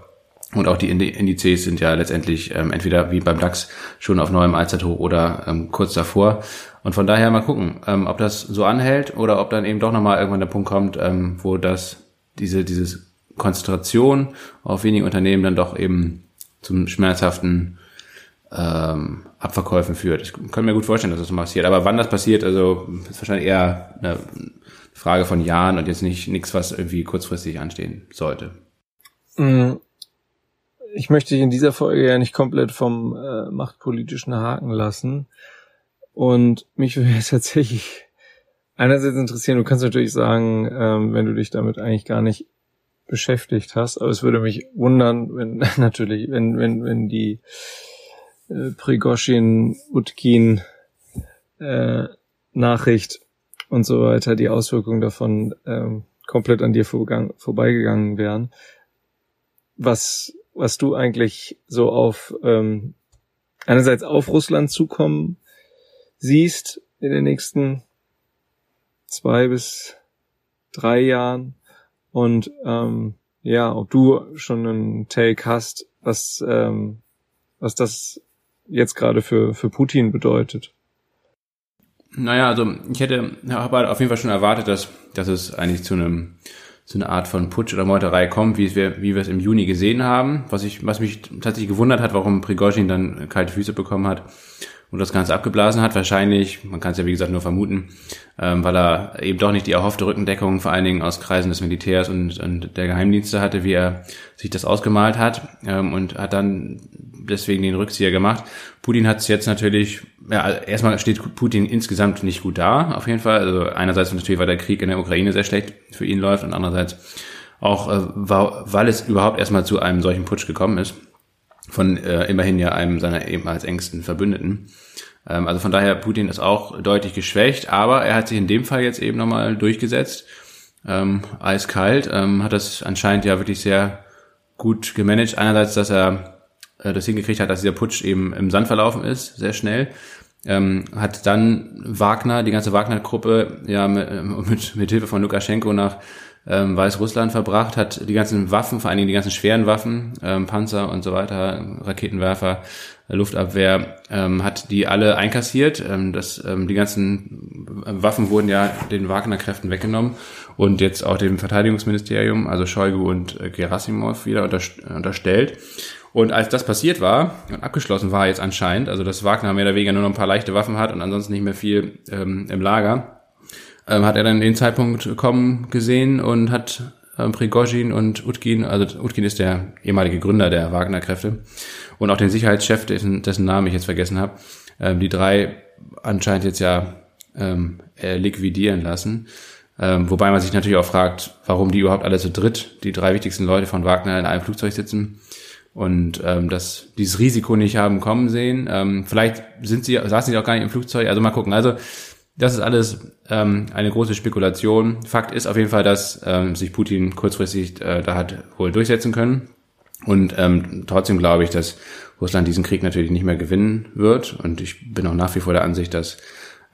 Speaker 2: Und auch die Indizes sind ja letztendlich ähm, entweder wie beim DAX schon auf neuem Allzeithoch oder ähm, kurz davor. Und von daher mal gucken, ähm, ob das so anhält oder ob dann eben doch nochmal irgendwann der Punkt kommt, ähm, wo das diese dieses Konzentration auf wenige Unternehmen dann doch eben zum schmerzhaften ähm, Abverkäufen führt. Ich kann mir gut vorstellen, dass das so passiert. Aber wann das passiert, also ist wahrscheinlich eher eine Frage von Jahren und jetzt nicht nichts, was irgendwie kurzfristig anstehen sollte.
Speaker 1: Mm, ich möchte dich in dieser Folge ja nicht komplett vom äh, machtpolitischen Haken lassen. Und mich würde jetzt tatsächlich einerseits interessieren, du kannst natürlich sagen, ähm, wenn du dich damit eigentlich gar nicht beschäftigt hast, aber es würde mich wundern, wenn (laughs) natürlich, wenn, wenn, wenn die äh, Prigoshin, Utkin äh, Nachricht und so weiter, die Auswirkungen davon ähm, komplett an dir vorbeigegangen wären. Was, was du eigentlich so auf ähm, einerseits auf Russland zukommen siehst in den nächsten zwei bis drei Jahren und ähm, ja, ob du schon einen Take hast, was ähm, was das jetzt gerade für für Putin bedeutet.
Speaker 2: Naja, also ich hätte habe halt auf jeden Fall schon erwartet, dass dass es eigentlich zu einem zu einer Art von Putsch oder Meuterei kommt, wie wir, wie wir es im Juni gesehen haben. Was ich, was mich tatsächlich gewundert hat, warum Prigozhin dann kalte Füße bekommen hat und das Ganze abgeblasen hat. Wahrscheinlich, man kann es ja wie gesagt nur vermuten, ähm, weil er eben doch nicht die erhoffte Rückendeckung vor allen Dingen aus Kreisen des Militärs und, und der Geheimdienste hatte, wie er sich das ausgemalt hat ähm, und hat dann deswegen den Rückzieher gemacht. Putin hat es jetzt natürlich, ja, also erstmal steht Putin insgesamt nicht gut da, auf jeden Fall. Also einerseits natürlich, weil der Krieg in der Ukraine sehr schlecht für ihn läuft und andererseits auch, äh, weil es überhaupt erstmal zu einem solchen Putsch gekommen ist von äh, immerhin ja einem seiner ehemals engsten Verbündeten. Ähm, also von daher, Putin ist auch deutlich geschwächt, aber er hat sich in dem Fall jetzt eben nochmal durchgesetzt. Ähm, eiskalt, ähm, hat das anscheinend ja wirklich sehr gut gemanagt. Einerseits, dass er äh, das hingekriegt hat, dass dieser Putsch eben im Sand verlaufen ist, sehr schnell. Ähm, hat dann Wagner, die ganze Wagner-Gruppe, ja, mit, (laughs) mit, mit Hilfe von Lukaschenko nach ähm, Weißrussland verbracht, hat die ganzen Waffen, vor allen Dingen die ganzen schweren Waffen, ähm, Panzer und so weiter, Raketenwerfer, Luftabwehr, ähm, hat die alle einkassiert. Ähm, das, ähm, die ganzen Waffen wurden ja den Wagner-Kräften weggenommen und jetzt auch dem Verteidigungsministerium, also Shoigu und äh, Gerasimov wieder unterstellt. Und als das passiert war und abgeschlossen war jetzt anscheinend, also dass Wagner mehr oder weniger nur noch ein paar leichte Waffen hat und ansonsten nicht mehr viel ähm, im Lager, ähm, hat er dann den Zeitpunkt kommen gesehen und hat ähm, Prigozhin und Utkin, also Utkin ist der ehemalige Gründer der Wagner-Kräfte und auch den Sicherheitschef, dessen, dessen Namen ich jetzt vergessen habe, ähm, die drei anscheinend jetzt ja ähm, äh, liquidieren lassen. Ähm, wobei man sich natürlich auch fragt, warum die überhaupt alle zu dritt, die drei wichtigsten Leute von Wagner in einem Flugzeug sitzen und ähm, dass dieses Risiko nicht haben kommen sehen. Ähm, vielleicht sind sie, saßen sie auch gar nicht im Flugzeug. Also mal gucken. Also das ist alles ähm, eine große Spekulation. Fakt ist auf jeden Fall, dass ähm, sich Putin kurzfristig äh, da hat wohl durchsetzen können. Und ähm, trotzdem glaube ich, dass Russland diesen Krieg natürlich nicht mehr gewinnen wird. Und ich bin auch nach wie vor der Ansicht, dass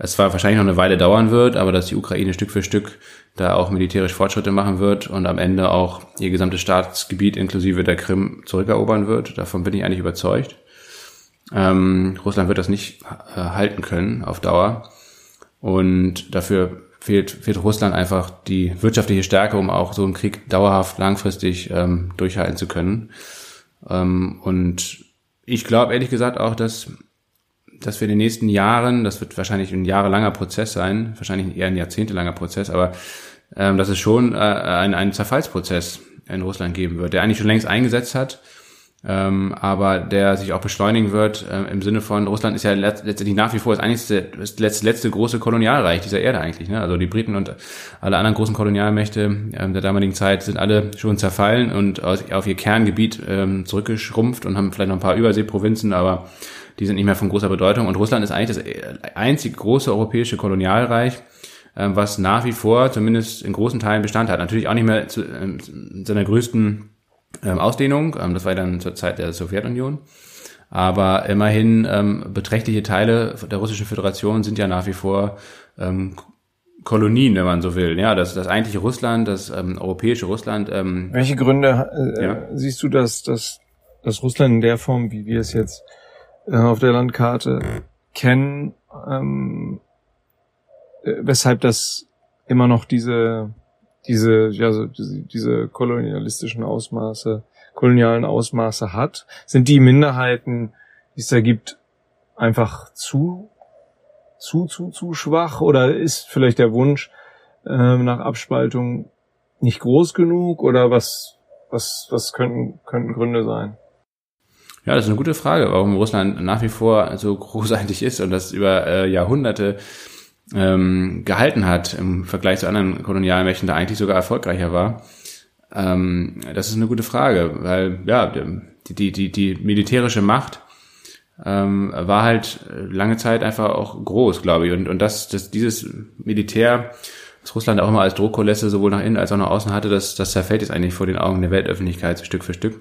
Speaker 2: es zwar wahrscheinlich noch eine Weile dauern wird, aber dass die Ukraine Stück für Stück da auch militärisch Fortschritte machen wird und am Ende auch ihr gesamtes Staatsgebiet inklusive der Krim zurückerobern wird. Davon bin ich eigentlich überzeugt. Ähm, Russland wird das nicht äh, halten können auf Dauer. Und dafür fehlt, fehlt Russland einfach die wirtschaftliche Stärke, um auch so einen Krieg dauerhaft langfristig ähm, durchhalten zu können. Ähm, und ich glaube ehrlich gesagt auch, dass, dass wir in den nächsten Jahren, das wird wahrscheinlich ein jahrelanger Prozess sein, wahrscheinlich eher ein jahrzehntelanger Prozess, aber ähm, dass es schon äh, ein, einen Zerfallsprozess in Russland geben wird, der eigentlich schon längst eingesetzt hat ähm, aber der sich auch beschleunigen wird äh, im Sinne von Russland ist ja letztendlich nach wie vor das einzige, das letzte, letzte große Kolonialreich dieser Erde eigentlich. Ne? Also die Briten und alle anderen großen Kolonialmächte ähm, der damaligen Zeit sind alle schon zerfallen und aus, auf ihr Kerngebiet ähm, zurückgeschrumpft und haben vielleicht noch ein paar Überseeprovinzen, aber die sind nicht mehr von großer Bedeutung. Und Russland ist eigentlich das einzige große europäische Kolonialreich, ähm, was nach wie vor zumindest in großen Teilen Bestand hat. Natürlich auch nicht mehr zu ähm, seiner größten ähm, Ausdehnung. Das war dann zur Zeit der Sowjetunion. Aber immerhin ähm, beträchtliche Teile der Russischen Föderation sind ja nach wie vor ähm, Kolonien, wenn man so will. Ja, das, das eigentliche Russland, das ähm, europäische Russland. Ähm,
Speaker 1: Welche Gründe äh, ja? siehst du, dass, dass, dass Russland in der Form, wie wir es jetzt äh, auf der Landkarte kennen, ähm, äh, weshalb das immer noch diese diese, ja, so diese, diese kolonialistischen Ausmaße, kolonialen Ausmaße hat? Sind die Minderheiten, die es da gibt, einfach zu, zu, zu, zu schwach? Oder ist vielleicht der Wunsch äh, nach Abspaltung nicht groß genug? Oder was, was, was könnten, könnten Gründe sein?
Speaker 2: Ja, das ist eine gute Frage, warum Russland nach wie vor so großartig ist und das über äh, Jahrhunderte ähm, gehalten hat im Vergleich zu anderen Kolonialmächten, da eigentlich sogar erfolgreicher war. Ähm, das ist eine gute Frage, weil ja die die die, die militärische Macht ähm, war halt lange Zeit einfach auch groß, glaube ich, und und das, das dieses Militär was Russland auch immer als Drohkulisse sowohl nach innen als auch nach außen hatte, das, das zerfällt jetzt eigentlich vor den Augen der Weltöffentlichkeit Stück für Stück.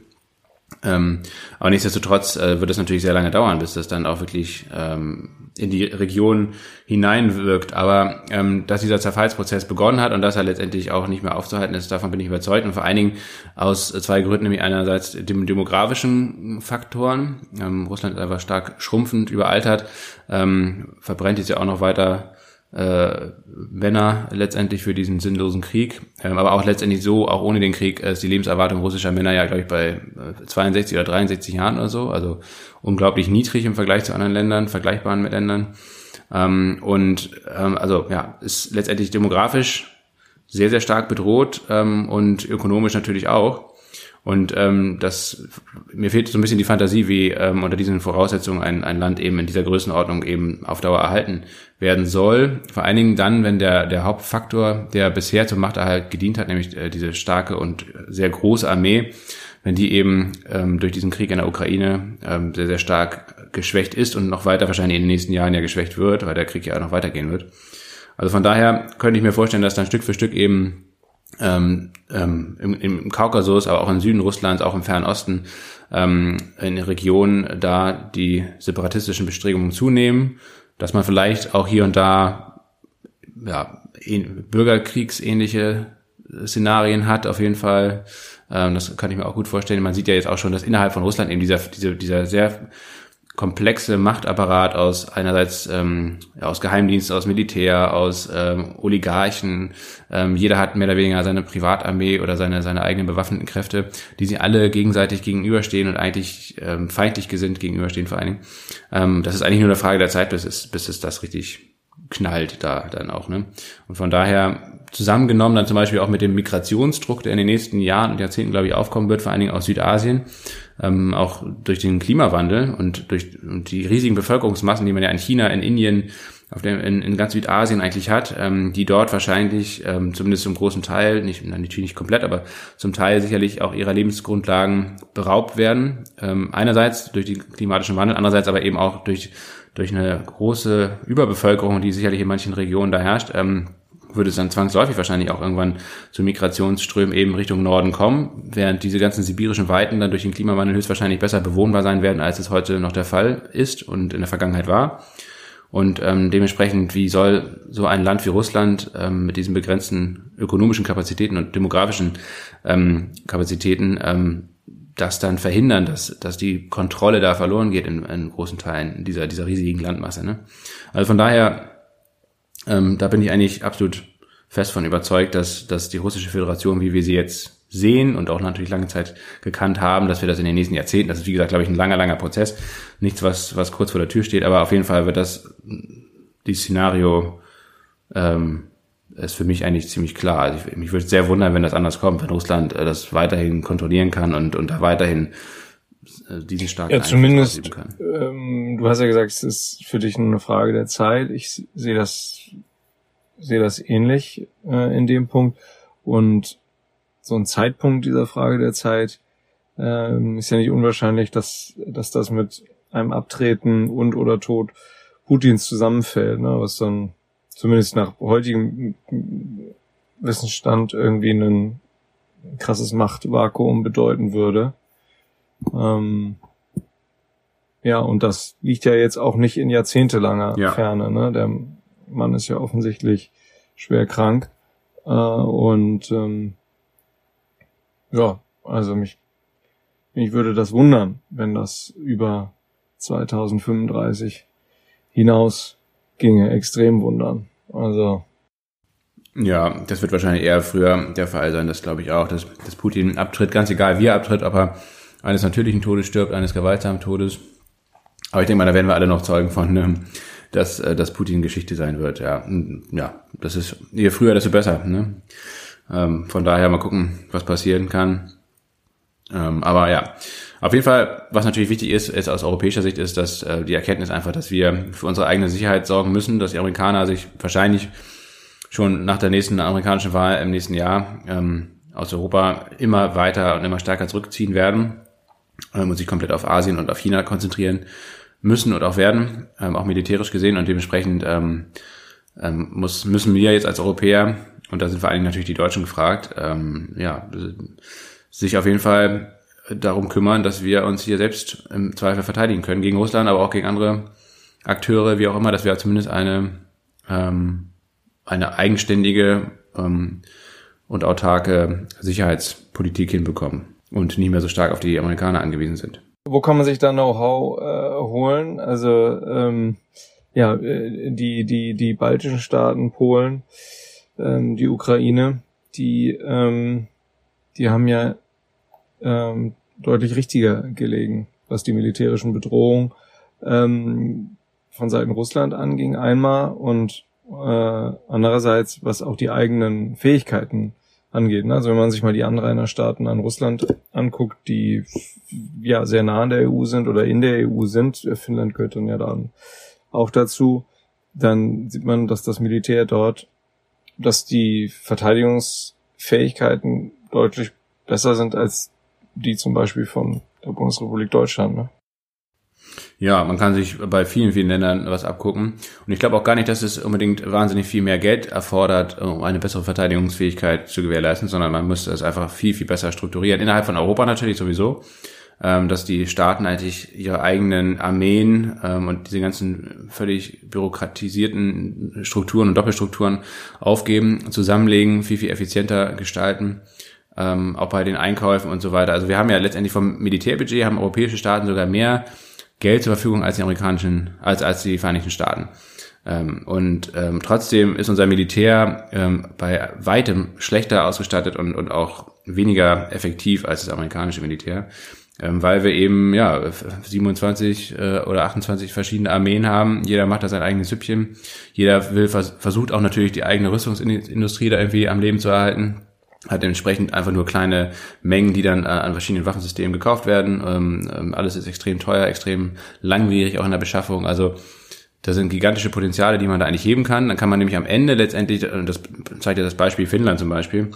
Speaker 2: Ähm, aber nichtsdestotrotz äh, wird es natürlich sehr lange dauern, bis das dann auch wirklich ähm, in die Region hineinwirkt. Aber ähm, dass dieser Zerfallsprozess begonnen hat und dass er letztendlich auch nicht mehr aufzuhalten ist, davon bin ich überzeugt. Und vor allen Dingen aus zwei Gründen, nämlich einerseits dem demografischen Faktoren. Ähm, Russland ist einfach stark schrumpfend, überaltert, ähm, verbrennt jetzt ja auch noch weiter äh, Männer letztendlich für diesen sinnlosen Krieg. Ähm, aber auch letztendlich so, auch ohne den Krieg, ist die Lebenserwartung russischer Männer ja, glaube ich, bei 62 äh, oder 63 Jahren oder so. Also unglaublich niedrig im Vergleich zu anderen Ländern, vergleichbaren mit Ländern. Ähm, und ähm, also ja, ist letztendlich demografisch sehr, sehr stark bedroht ähm, und ökonomisch natürlich auch. Und ähm, das mir fehlt so ein bisschen die Fantasie, wie ähm, unter diesen Voraussetzungen ein, ein Land eben in dieser Größenordnung eben auf Dauer erhalten werden soll. Vor allen Dingen dann, wenn der, der Hauptfaktor, der bisher zum Machterhalt gedient hat, nämlich äh, diese starke und sehr große Armee, wenn die eben ähm, durch diesen Krieg in der Ukraine ähm, sehr, sehr stark geschwächt ist und noch weiter wahrscheinlich in den nächsten Jahren ja geschwächt wird, weil der Krieg ja auch noch weitergehen wird. Also von daher könnte ich mir vorstellen, dass dann Stück für Stück eben ähm, ähm, im, im Kaukasus, aber auch im Süden Russlands, auch im Fernen Osten, ähm, in Regionen da die separatistischen Bestrebungen zunehmen, dass man vielleicht auch hier und da ja, bürgerkriegsähnliche Szenarien hat, auf jeden Fall. Ähm, das kann ich mir auch gut vorstellen. Man sieht ja jetzt auch schon, dass innerhalb von Russland eben dieser, dieser, dieser sehr komplexe Machtapparat aus einerseits ähm, aus Geheimdienst, aus Militär, aus ähm, Oligarchen. Ähm, jeder hat mehr oder weniger seine Privatarmee oder seine seine eigenen bewaffneten Kräfte, die sie alle gegenseitig gegenüberstehen und eigentlich ähm, feindlich gesinnt gegenüberstehen vor allen Dingen. Ähm, das ist eigentlich nur eine Frage der Zeit, bis es bis es das richtig knallt da dann auch. Ne? Und von daher zusammengenommen dann zum Beispiel auch mit dem Migrationsdruck, der in den nächsten Jahren und Jahrzehnten, glaube ich, aufkommen wird, vor allen Dingen aus Südasien, ähm, auch durch den Klimawandel und durch und die riesigen Bevölkerungsmassen, die man ja in China, in Indien, auf dem, in, in ganz Südasien eigentlich hat, ähm, die dort wahrscheinlich, ähm, zumindest zum großen Teil, nicht, natürlich nicht komplett, aber zum Teil sicherlich auch ihrer Lebensgrundlagen beraubt werden. Ähm, einerseits durch den klimatischen Wandel, andererseits aber eben auch durch, durch eine große Überbevölkerung, die sicherlich in manchen Regionen da herrscht. Ähm, würde es dann zwangsläufig wahrscheinlich auch irgendwann zu Migrationsströmen eben Richtung Norden kommen, während diese ganzen sibirischen Weiten dann durch den Klimawandel höchstwahrscheinlich besser bewohnbar sein werden, als es heute noch der Fall ist und in der Vergangenheit war. Und ähm, dementsprechend, wie soll so ein Land wie Russland ähm, mit diesen begrenzten ökonomischen Kapazitäten und demografischen ähm, Kapazitäten ähm, das dann verhindern, dass, dass die Kontrolle da verloren geht in, in großen Teilen dieser, dieser riesigen Landmasse. Ne? Also von daher ähm, da bin ich eigentlich absolut fest von überzeugt, dass, dass die russische Föderation, wie wir sie jetzt sehen und auch natürlich lange Zeit gekannt haben, dass wir das in den nächsten Jahrzehnten, das ist wie gesagt, glaube ich, ein langer, langer Prozess, nichts, was, was kurz vor der Tür steht, aber auf jeden Fall wird das, die Szenario, ähm, ist für mich eigentlich ziemlich klar. Also ich, mich würde sehr wundern, wenn das anders kommt, wenn Russland äh, das weiterhin kontrollieren kann und, und da weiterhin äh, diesen starken
Speaker 1: ja, zumindest, ähm, du hast ja gesagt, es ist für dich nur eine Frage der Zeit. Ich sehe das, sehe das ähnlich äh, in dem Punkt. Und so ein Zeitpunkt dieser Frage der Zeit ähm, ist ja nicht unwahrscheinlich, dass, dass das mit einem Abtreten und oder Tod Putins zusammenfällt, ne? was dann zumindest nach heutigem Wissensstand irgendwie ein krasses Machtvakuum bedeuten würde. Ähm, ja, und das liegt ja jetzt auch nicht in jahrzehntelanger ja. Ferne. Ne? Der Mann ist ja offensichtlich schwer krank. Äh, und ähm, ja, also mich, mich würde das wundern, wenn das über 2035 hinaus ginge. Extrem wundern. Also
Speaker 2: ja, das wird wahrscheinlich eher früher der Fall sein, das glaube ich auch, dass, dass Putin abtritt, ganz egal wie er abtritt, ob er eines natürlichen Todes stirbt, eines gewaltsamen Todes. Aber ich denke mal, da werden wir alle noch Zeugen von, ne, dass, äh, dass Putin Geschichte sein wird. Ja, ja, das ist je früher, desto besser. Ne? Ähm, von daher mal gucken, was passieren kann. Ähm, aber ja, Auf jeden Fall, was natürlich wichtig ist, ist aus europäischer Sicht, ist, dass äh, die Erkenntnis einfach, dass wir für unsere eigene Sicherheit sorgen müssen, dass die Amerikaner sich wahrscheinlich schon nach der nächsten amerikanischen Wahl im nächsten Jahr ähm, aus Europa immer weiter und immer stärker zurückziehen werden ähm, und sich komplett auf Asien und auf China konzentrieren müssen und auch werden, ähm, auch militärisch gesehen. Und dementsprechend ähm, ähm, muss, müssen wir jetzt als Europäer, und da sind vor allen Dingen natürlich die Deutschen gefragt, ähm, ja, sich auf jeden Fall darum kümmern, dass wir uns hier selbst im Zweifel verteidigen können gegen Russland, aber auch gegen andere Akteure, wie auch immer, dass wir zumindest eine, ähm, eine eigenständige ähm, und autarke Sicherheitspolitik hinbekommen und nicht mehr so stark auf die Amerikaner angewiesen sind.
Speaker 1: Wo kann man sich da Know-how äh, holen? Also ähm, ja, äh, die die die baltischen Staaten, Polen, ähm, die Ukraine, die ähm, die haben ja ähm, deutlich richtiger gelegen, was die militärischen Bedrohungen ähm, von Seiten Russland anging einmal und äh, andererseits was auch die eigenen Fähigkeiten angeht. Ne? Also wenn man sich mal die Anrainerstaaten an Russland anguckt, die ja sehr nah an der EU sind oder in der EU sind, Finnland gehört dann ja dann auch dazu, dann sieht man, dass das Militär dort, dass die Verteidigungsfähigkeiten deutlich besser sind als die zum Beispiel von der Bundesrepublik Deutschland. Ne?
Speaker 2: Ja, man kann sich bei vielen, vielen Ländern was abgucken. Und ich glaube auch gar nicht, dass es unbedingt wahnsinnig viel mehr Geld erfordert, um eine bessere Verteidigungsfähigkeit zu gewährleisten, sondern man müsste es einfach viel, viel besser strukturieren. Innerhalb von Europa natürlich sowieso, ähm, dass die Staaten eigentlich ihre eigenen Armeen ähm, und diese ganzen völlig bürokratisierten Strukturen und Doppelstrukturen aufgeben, zusammenlegen, viel, viel effizienter gestalten ähm, auch bei den Einkäufen und so weiter. Also wir haben ja letztendlich vom Militärbudget haben europäische Staaten sogar mehr Geld zur Verfügung als die amerikanischen, als, als die Vereinigten Staaten. Ähm, und ähm, trotzdem ist unser Militär ähm, bei weitem schlechter ausgestattet und, und auch weniger effektiv als das amerikanische Militär, ähm, weil wir eben ja 27 äh, oder 28 verschiedene Armeen haben. Jeder macht da sein eigenes Süppchen. Jeder will vers versucht auch natürlich die eigene Rüstungsindustrie da irgendwie am Leben zu erhalten hat entsprechend einfach nur kleine Mengen, die dann äh, an verschiedenen Waffensystemen gekauft werden. Ähm, ähm, alles ist extrem teuer, extrem langwierig auch in der Beschaffung. Also da sind gigantische Potenziale, die man da eigentlich heben kann. Dann kann man nämlich am Ende letztendlich, das zeigt ja das Beispiel Finnland zum Beispiel,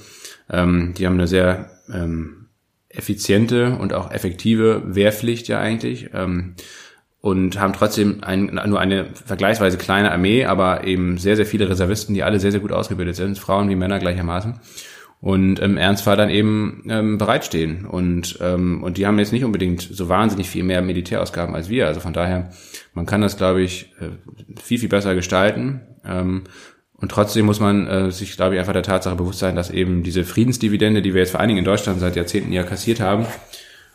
Speaker 2: ähm, die haben eine sehr ähm, effiziente und auch effektive Wehrpflicht ja eigentlich. Ähm, und haben trotzdem ein, nur eine vergleichsweise kleine Armee, aber eben sehr, sehr viele Reservisten, die alle sehr, sehr gut ausgebildet sind, Frauen wie Männer gleichermaßen und im Ernstfall dann eben ähm, bereitstehen. Und, ähm, und die haben jetzt nicht unbedingt so wahnsinnig viel mehr Militärausgaben als wir. Also von daher, man kann das, glaube ich, äh, viel, viel besser gestalten. Ähm, und trotzdem muss man äh, sich, glaube ich, einfach der Tatsache bewusst sein, dass eben diese Friedensdividende, die wir jetzt vor allen Dingen in Deutschland seit Jahrzehnten ja kassiert haben,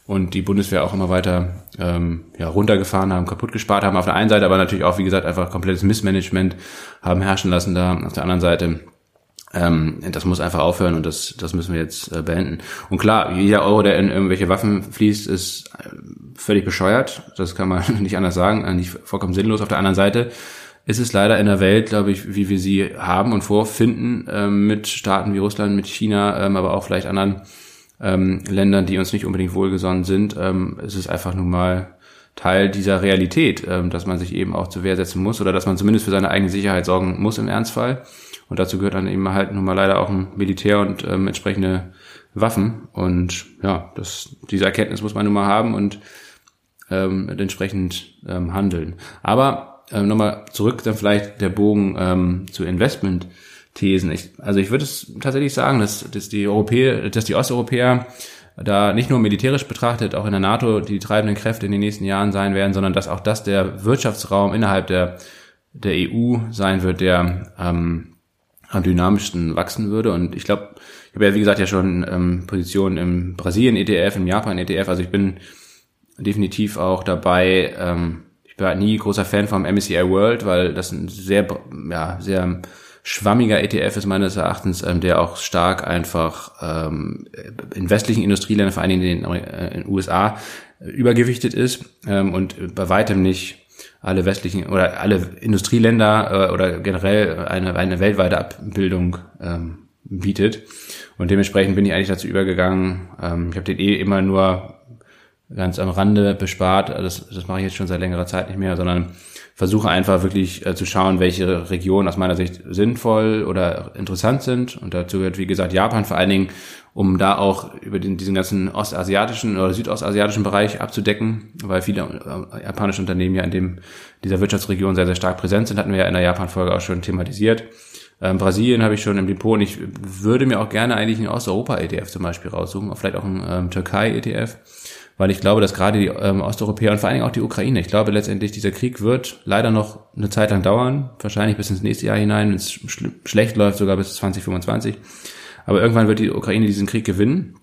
Speaker 2: und die Bundeswehr auch immer weiter ähm, ja, runtergefahren haben, kaputt gespart haben auf der einen Seite, aber natürlich auch, wie gesagt, einfach komplettes Missmanagement haben herrschen lassen da auf der anderen Seite ähm, das muss einfach aufhören und das, das müssen wir jetzt äh, beenden. Und klar, jeder Euro, der in irgendwelche Waffen fließt, ist äh, völlig bescheuert. Das kann man (laughs) nicht anders sagen, äh, nicht vollkommen sinnlos. Auf der anderen Seite ist es leider in der Welt, glaube ich, wie wir sie haben und vorfinden, ähm, mit Staaten wie Russland, mit China, ähm, aber auch vielleicht anderen ähm, Ländern, die uns nicht unbedingt wohlgesonnen sind, ähm, ist es einfach nun mal Teil dieser Realität, ähm, dass man sich eben auch zur Wehr setzen muss oder dass man zumindest für seine eigene Sicherheit sorgen muss im Ernstfall. Und dazu gehört dann eben halt nun mal leider auch ein Militär und ähm, entsprechende Waffen. Und ja, das, diese Erkenntnis muss man nun mal haben und ähm, entsprechend ähm, handeln. Aber ähm, nochmal zurück dann vielleicht der Bogen ähm, zu Investment-Thesen. Ich, also ich würde es tatsächlich sagen, dass, dass die Europäer, dass die Osteuropäer da nicht nur militärisch betrachtet auch in der NATO die treibenden Kräfte in den nächsten Jahren sein werden, sondern dass auch das der Wirtschaftsraum innerhalb der der EU sein wird, der ähm, am dynamischsten wachsen würde. Und ich glaube, ich habe ja wie gesagt ja schon ähm, Positionen im Brasilien ETF, im Japan ETF. Also ich bin definitiv auch dabei. Ähm, ich war nie großer Fan vom MSCI World, weil das ein sehr, ja, sehr schwammiger ETF ist meines Erachtens, ähm, der auch stark einfach ähm, in westlichen Industrieländern, vor allen Dingen in den, äh, in den USA, übergewichtet ist ähm, und bei weitem nicht alle westlichen oder alle Industrieländer äh, oder generell eine, eine weltweite Abbildung ähm, bietet. Und dementsprechend bin ich eigentlich dazu übergegangen, ähm, ich habe den eh immer nur ganz am Rande bespart. Das, das mache ich jetzt schon seit längerer Zeit nicht mehr, sondern versuche einfach wirklich äh, zu schauen, welche Regionen aus meiner Sicht sinnvoll oder interessant sind. Und dazu gehört, wie gesagt, Japan vor allen Dingen, um da auch über den, diesen ganzen ostasiatischen oder südostasiatischen Bereich abzudecken, weil viele äh, japanische Unternehmen ja in dem, dieser Wirtschaftsregion sehr, sehr stark präsent sind, hatten wir ja in der Japan-Folge auch schon thematisiert. Ähm, Brasilien habe ich schon im Depot und ich würde mir auch gerne eigentlich einen Osteuropa-ETF zum Beispiel raussuchen, vielleicht auch einen ähm, Türkei-ETF weil ich glaube, dass gerade die ähm, Osteuropäer und vor allen Dingen auch die Ukraine, ich glaube letztendlich, dieser Krieg wird leider noch eine Zeit lang dauern, wahrscheinlich bis ins nächste Jahr hinein, wenn es schl schlecht läuft, sogar bis 2025. Aber irgendwann wird die Ukraine diesen Krieg gewinnen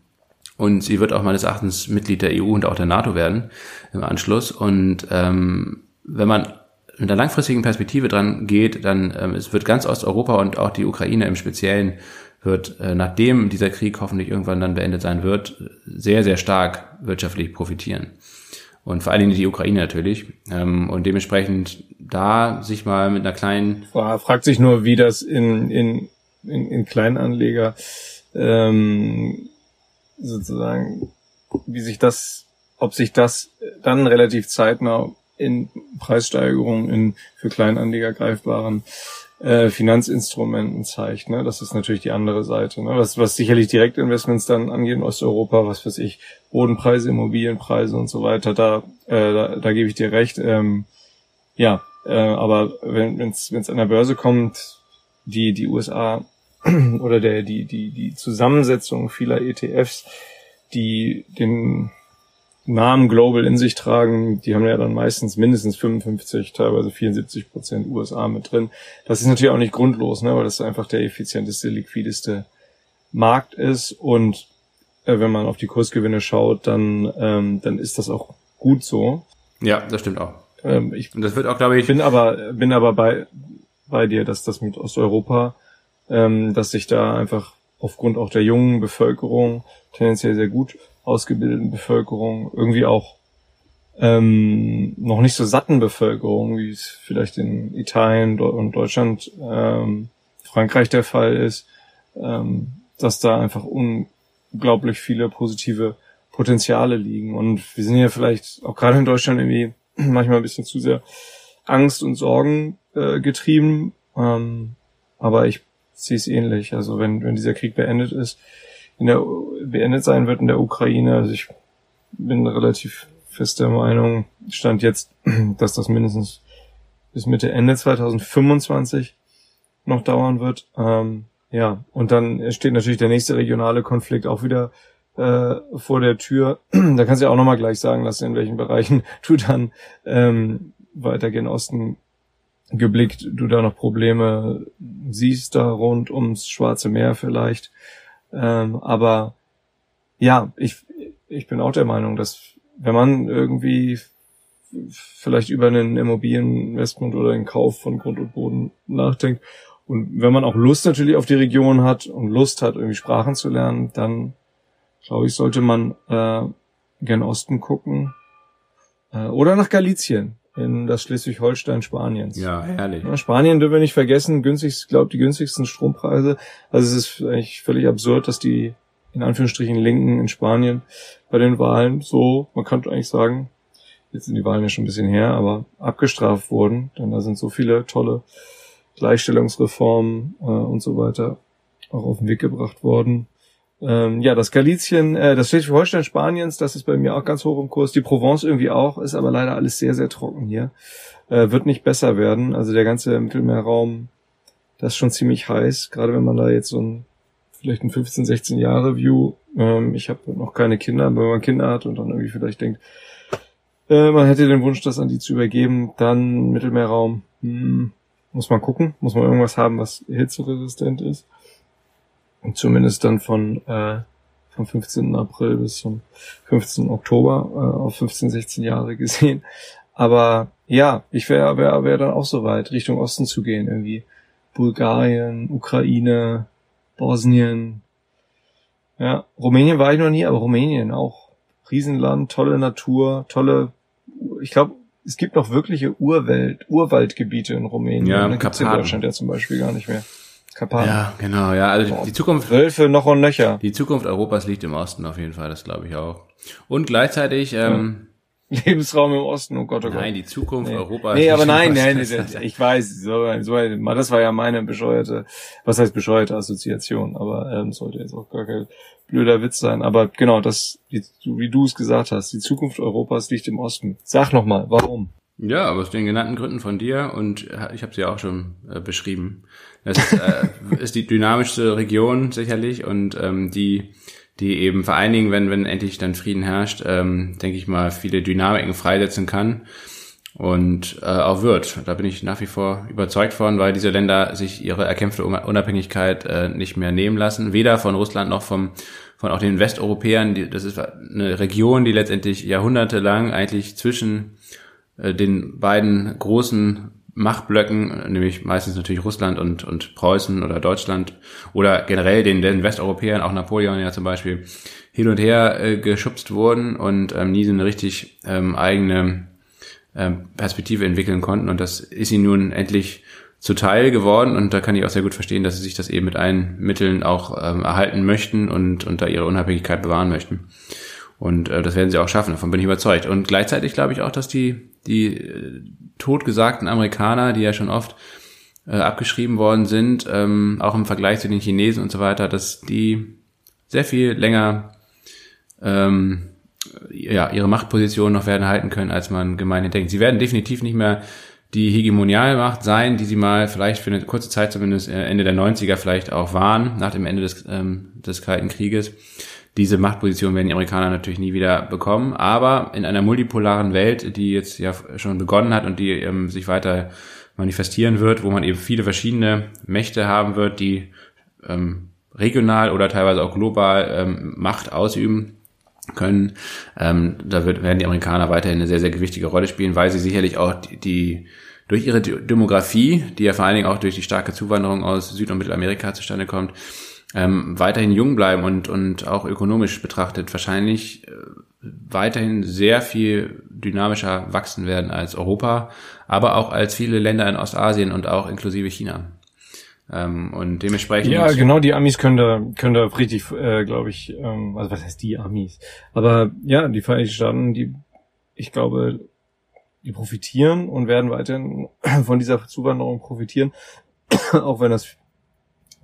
Speaker 2: und sie wird auch meines Erachtens Mitglied der EU und auch der NATO werden im Anschluss. Und ähm, wenn man mit einer langfristigen Perspektive dran geht, dann ähm, es wird ganz Osteuropa und auch die Ukraine im Speziellen wird, äh, nachdem dieser Krieg hoffentlich irgendwann dann beendet sein wird, sehr, sehr stark wirtschaftlich profitieren. Und vor allen Dingen die Ukraine natürlich. Ähm, und dementsprechend da sich mal mit einer kleinen...
Speaker 1: Fragt sich nur, wie das in, in, in, in Kleinanleger ähm, sozusagen, wie sich das, ob sich das dann relativ zeitnah in Preissteigerungen in für Kleinanleger greifbaren äh, Finanzinstrumenten zeigt. Ne? Das ist natürlich die andere Seite. Ne? Was, was sicherlich Direktinvestments dann angeht in Osteuropa, was weiß ich, Bodenpreise, Immobilienpreise und so weiter, da, äh, da, da gebe ich dir recht. Ähm, ja, äh, aber wenn es an der Börse kommt, die die USA (clears throat) oder der die die die Zusammensetzung vieler ETFs, die den Namen Global in sich tragen, die haben ja dann meistens mindestens 55, teilweise 74 Prozent USA mit drin. Das ist natürlich auch nicht grundlos, ne, weil das einfach der effizienteste, liquideste Markt ist und äh, wenn man auf die Kursgewinne schaut, dann ähm, dann ist das auch gut so.
Speaker 2: Ja, das stimmt auch.
Speaker 1: Ähm, ich und das wird auch, glaube ich, bin aber bin aber bei bei dir, dass das mit Osteuropa, ähm, dass sich da einfach aufgrund auch der jungen Bevölkerung tendenziell sehr gut ausgebildeten Bevölkerung, irgendwie auch ähm, noch nicht so satten Bevölkerung, wie es vielleicht in Italien und Deutschland, ähm, Frankreich der Fall ist, ähm, dass da einfach unglaublich viele positive Potenziale liegen. Und wir sind ja vielleicht auch gerade in Deutschland irgendwie (clears throat) manchmal ein bisschen zu sehr Angst und Sorgen äh, getrieben. Ähm, aber ich sehe es ähnlich. Also wenn, wenn dieser Krieg beendet ist, in der, beendet sein wird in der Ukraine. Also ich bin relativ fest der Meinung, stand jetzt, (clears throat) dass das mindestens bis Mitte, Ende 2025 noch dauern wird. Ähm, ja, und dann steht natürlich der nächste regionale Konflikt auch wieder äh, vor der Tür. (clears throat) da kannst du ja auch nochmal gleich sagen lassen, in welchen Bereichen (laughs) du dann ähm, weiter gen Osten geblickt, du da noch Probleme siehst da rund ums Schwarze Meer vielleicht. Ähm, aber ja, ich, ich bin auch der Meinung, dass wenn man irgendwie vielleicht über einen Immobilieninvestment oder den Kauf von Grund und Boden nachdenkt und wenn man auch Lust natürlich auf die Region hat und Lust hat, irgendwie Sprachen zu lernen, dann glaube ich, sollte man äh, gern Osten gucken äh, oder nach Galizien in das Schleswig-Holstein Spaniens.
Speaker 2: Ja, herrlich.
Speaker 1: Ja, Spanien dürfen wir nicht vergessen, günstig, glaube die günstigsten Strompreise. Also es ist eigentlich völlig absurd, dass die in Anführungsstrichen Linken in Spanien bei den Wahlen so, man könnte eigentlich sagen, jetzt sind die Wahlen ja schon ein bisschen her, aber abgestraft wurden, denn da sind so viele tolle Gleichstellungsreformen äh, und so weiter auch auf den Weg gebracht worden. Ähm, ja, das Galizien, äh, das Schleswig-Holstein Spaniens, das ist bei mir auch ganz hoch im Kurs. Die Provence irgendwie auch, ist aber leider alles sehr, sehr trocken hier. Äh, wird nicht besser werden. Also der ganze Mittelmeerraum, das ist schon ziemlich heiß. Gerade wenn man da jetzt so ein, vielleicht ein 15, 16 Jahre View, ähm, ich habe noch keine Kinder, aber wenn man Kinder hat und dann irgendwie vielleicht denkt, äh, man hätte den Wunsch, das an die zu übergeben, dann Mittelmeerraum, hm, muss man gucken, muss man irgendwas haben, was hitzeresistent ist zumindest dann von, äh, vom 15. April bis zum 15. Oktober äh, auf 15, 16 Jahre (laughs) gesehen. Aber ja, ich wäre wär, wär dann auch so weit, Richtung Osten zu gehen, irgendwie. Bulgarien, Ukraine, Bosnien. Ja, Rumänien war ich noch nie, aber Rumänien auch. Riesenland, tolle Natur, tolle, ich glaube, es gibt noch wirkliche Urwelt, Urwaldgebiete in Rumänien.
Speaker 2: Ja,
Speaker 1: in Deutschland ja zum Beispiel gar nicht mehr. Karpaten.
Speaker 2: Ja, genau, ja. Also die Zukunft.
Speaker 1: Wölfe noch und nöcher.
Speaker 2: Die Zukunft Europas liegt im Osten auf jeden Fall, das glaube ich auch. Und gleichzeitig, ähm,
Speaker 1: Lebensraum im Osten, oh Gott, oh Gott.
Speaker 2: Nein, die Zukunft
Speaker 1: nee.
Speaker 2: Europas.
Speaker 1: Nee, aber nein, nein, nein, ich weiß, so, so, das war ja meine bescheuerte, was heißt bescheuerte Assoziation, aber ähm, sollte jetzt auch gar kein blöder Witz sein. Aber genau, das, wie, du es gesagt hast, die Zukunft Europas liegt im Osten. Sag nochmal, warum?
Speaker 2: Ja, aus den genannten Gründen von dir und ich habe sie ja auch schon äh, beschrieben. Das ist, äh, ist die dynamischste Region sicherlich und ähm, die die eben vor allen Dingen, wenn, wenn endlich dann Frieden herrscht, ähm, denke ich mal, viele Dynamiken freisetzen kann und äh, auch wird. Da bin ich nach wie vor überzeugt von, weil diese Länder sich ihre erkämpfte Unabhängigkeit äh, nicht mehr nehmen lassen, weder von Russland noch vom von auch den Westeuropäern. Die, das ist eine Region, die letztendlich jahrhundertelang eigentlich zwischen äh, den beiden großen Machtblöcken, nämlich meistens natürlich Russland und, und Preußen oder Deutschland oder generell den, den Westeuropäern, auch Napoleon ja zum Beispiel, hin und her äh, geschubst wurden und ähm, nie so eine richtig ähm, eigene ähm, Perspektive entwickeln konnten. Und das ist ihnen nun endlich zuteil geworden und da kann ich auch sehr gut verstehen, dass sie sich das eben mit allen Mitteln auch ähm, erhalten möchten und, und da ihre Unabhängigkeit bewahren möchten. Und äh, das werden sie auch schaffen, davon bin ich überzeugt. Und gleichzeitig glaube ich auch, dass die, die äh, totgesagten Amerikaner, die ja schon oft äh, abgeschrieben worden sind, ähm, auch im Vergleich zu den Chinesen und so weiter, dass die sehr viel länger ähm, ja, ihre Machtposition noch werden halten können, als man gemeinhin denkt. Sie werden definitiv nicht mehr die Hegemonialmacht sein, die sie mal vielleicht für eine kurze Zeit zumindest äh, Ende der 90er vielleicht auch waren, nach dem Ende des, ähm, des Kalten Krieges. Diese Machtposition werden die Amerikaner natürlich nie wieder bekommen. Aber in einer multipolaren Welt, die jetzt ja schon begonnen hat und die ähm, sich weiter manifestieren wird, wo man eben viele verschiedene Mächte haben wird, die ähm, regional oder teilweise auch global ähm, Macht ausüben können. Ähm, da wird, werden die Amerikaner weiterhin eine sehr, sehr gewichtige Rolle spielen, weil sie sicherlich auch die, die durch ihre Demografie, die ja vor allen Dingen auch durch die starke Zuwanderung aus Süd- und Mittelamerika zustande kommt, ähm, weiterhin jung bleiben und, und auch ökonomisch betrachtet wahrscheinlich äh, weiterhin sehr viel dynamischer wachsen werden als Europa, aber auch als viele Länder in Ostasien und auch inklusive China. Ähm, und dementsprechend.
Speaker 1: Ja, genau, die Amis können da, können da richtig, äh, glaube ich, ähm, also was heißt die Amis? Aber ja, die Vereinigten Staaten, die, ich glaube, die profitieren und werden weiterhin von dieser Zuwanderung profitieren, (coughs) auch wenn das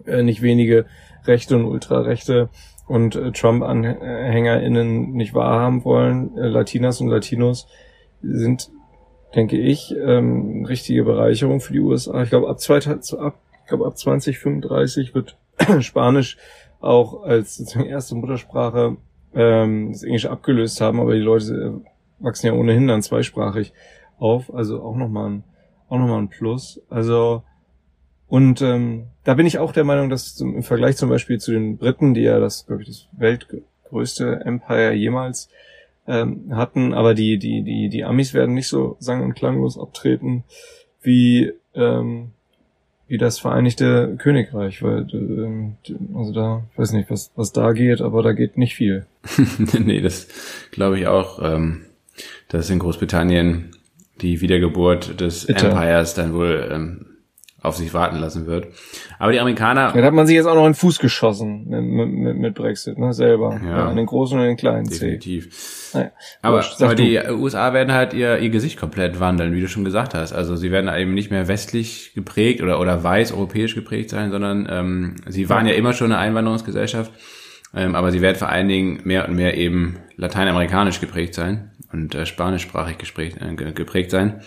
Speaker 1: äh, nicht wenige Rechte und Ultrarechte und äh, Trump-AnhängerInnen nicht wahrhaben wollen. Äh, Latinas und Latinos sind, denke ich, ähm, richtige Bereicherung für die USA. Ich glaube, ab, zwei, ab, ich glaube, ab 2035 wird (clears throat) Spanisch auch als sozusagen erste Muttersprache ähm, das Englische abgelöst haben, aber die Leute äh, wachsen ja ohnehin dann zweisprachig auf, also auch nochmal ein, auch nochmal ein Plus. Also und ähm, da bin ich auch der Meinung, dass im Vergleich zum Beispiel zu den Briten, die ja das, glaube ich, das weltgrößte Empire jemals ähm, hatten, aber die, die, die, die Amis werden nicht so sang- und klanglos abtreten wie, ähm, wie das Vereinigte Königreich, weil ähm, also da, ich weiß nicht, was, was da geht, aber da geht nicht viel. (laughs)
Speaker 2: nee, das glaube ich auch, ähm, dass in Großbritannien die Wiedergeburt des Bitte. Empires dann wohl ähm, auf sich warten lassen wird. Aber die Amerikaner.
Speaker 1: Ja, da hat man sich jetzt auch noch in den Fuß geschossen mit, mit, mit Brexit, ne, selber. Ja. ja in den großen und in den kleinen
Speaker 2: Definitiv. Naja, aber, aber die USA werden halt ihr, ihr Gesicht komplett wandeln, wie du schon gesagt hast. Also sie werden eben nicht mehr westlich geprägt oder, oder weiß europäisch geprägt sein, sondern ähm, sie waren ja. ja immer schon eine Einwanderungsgesellschaft. Ähm, aber sie werden vor allen Dingen mehr und mehr eben lateinamerikanisch geprägt sein und äh, spanischsprachig geprägt, äh, geprägt sein.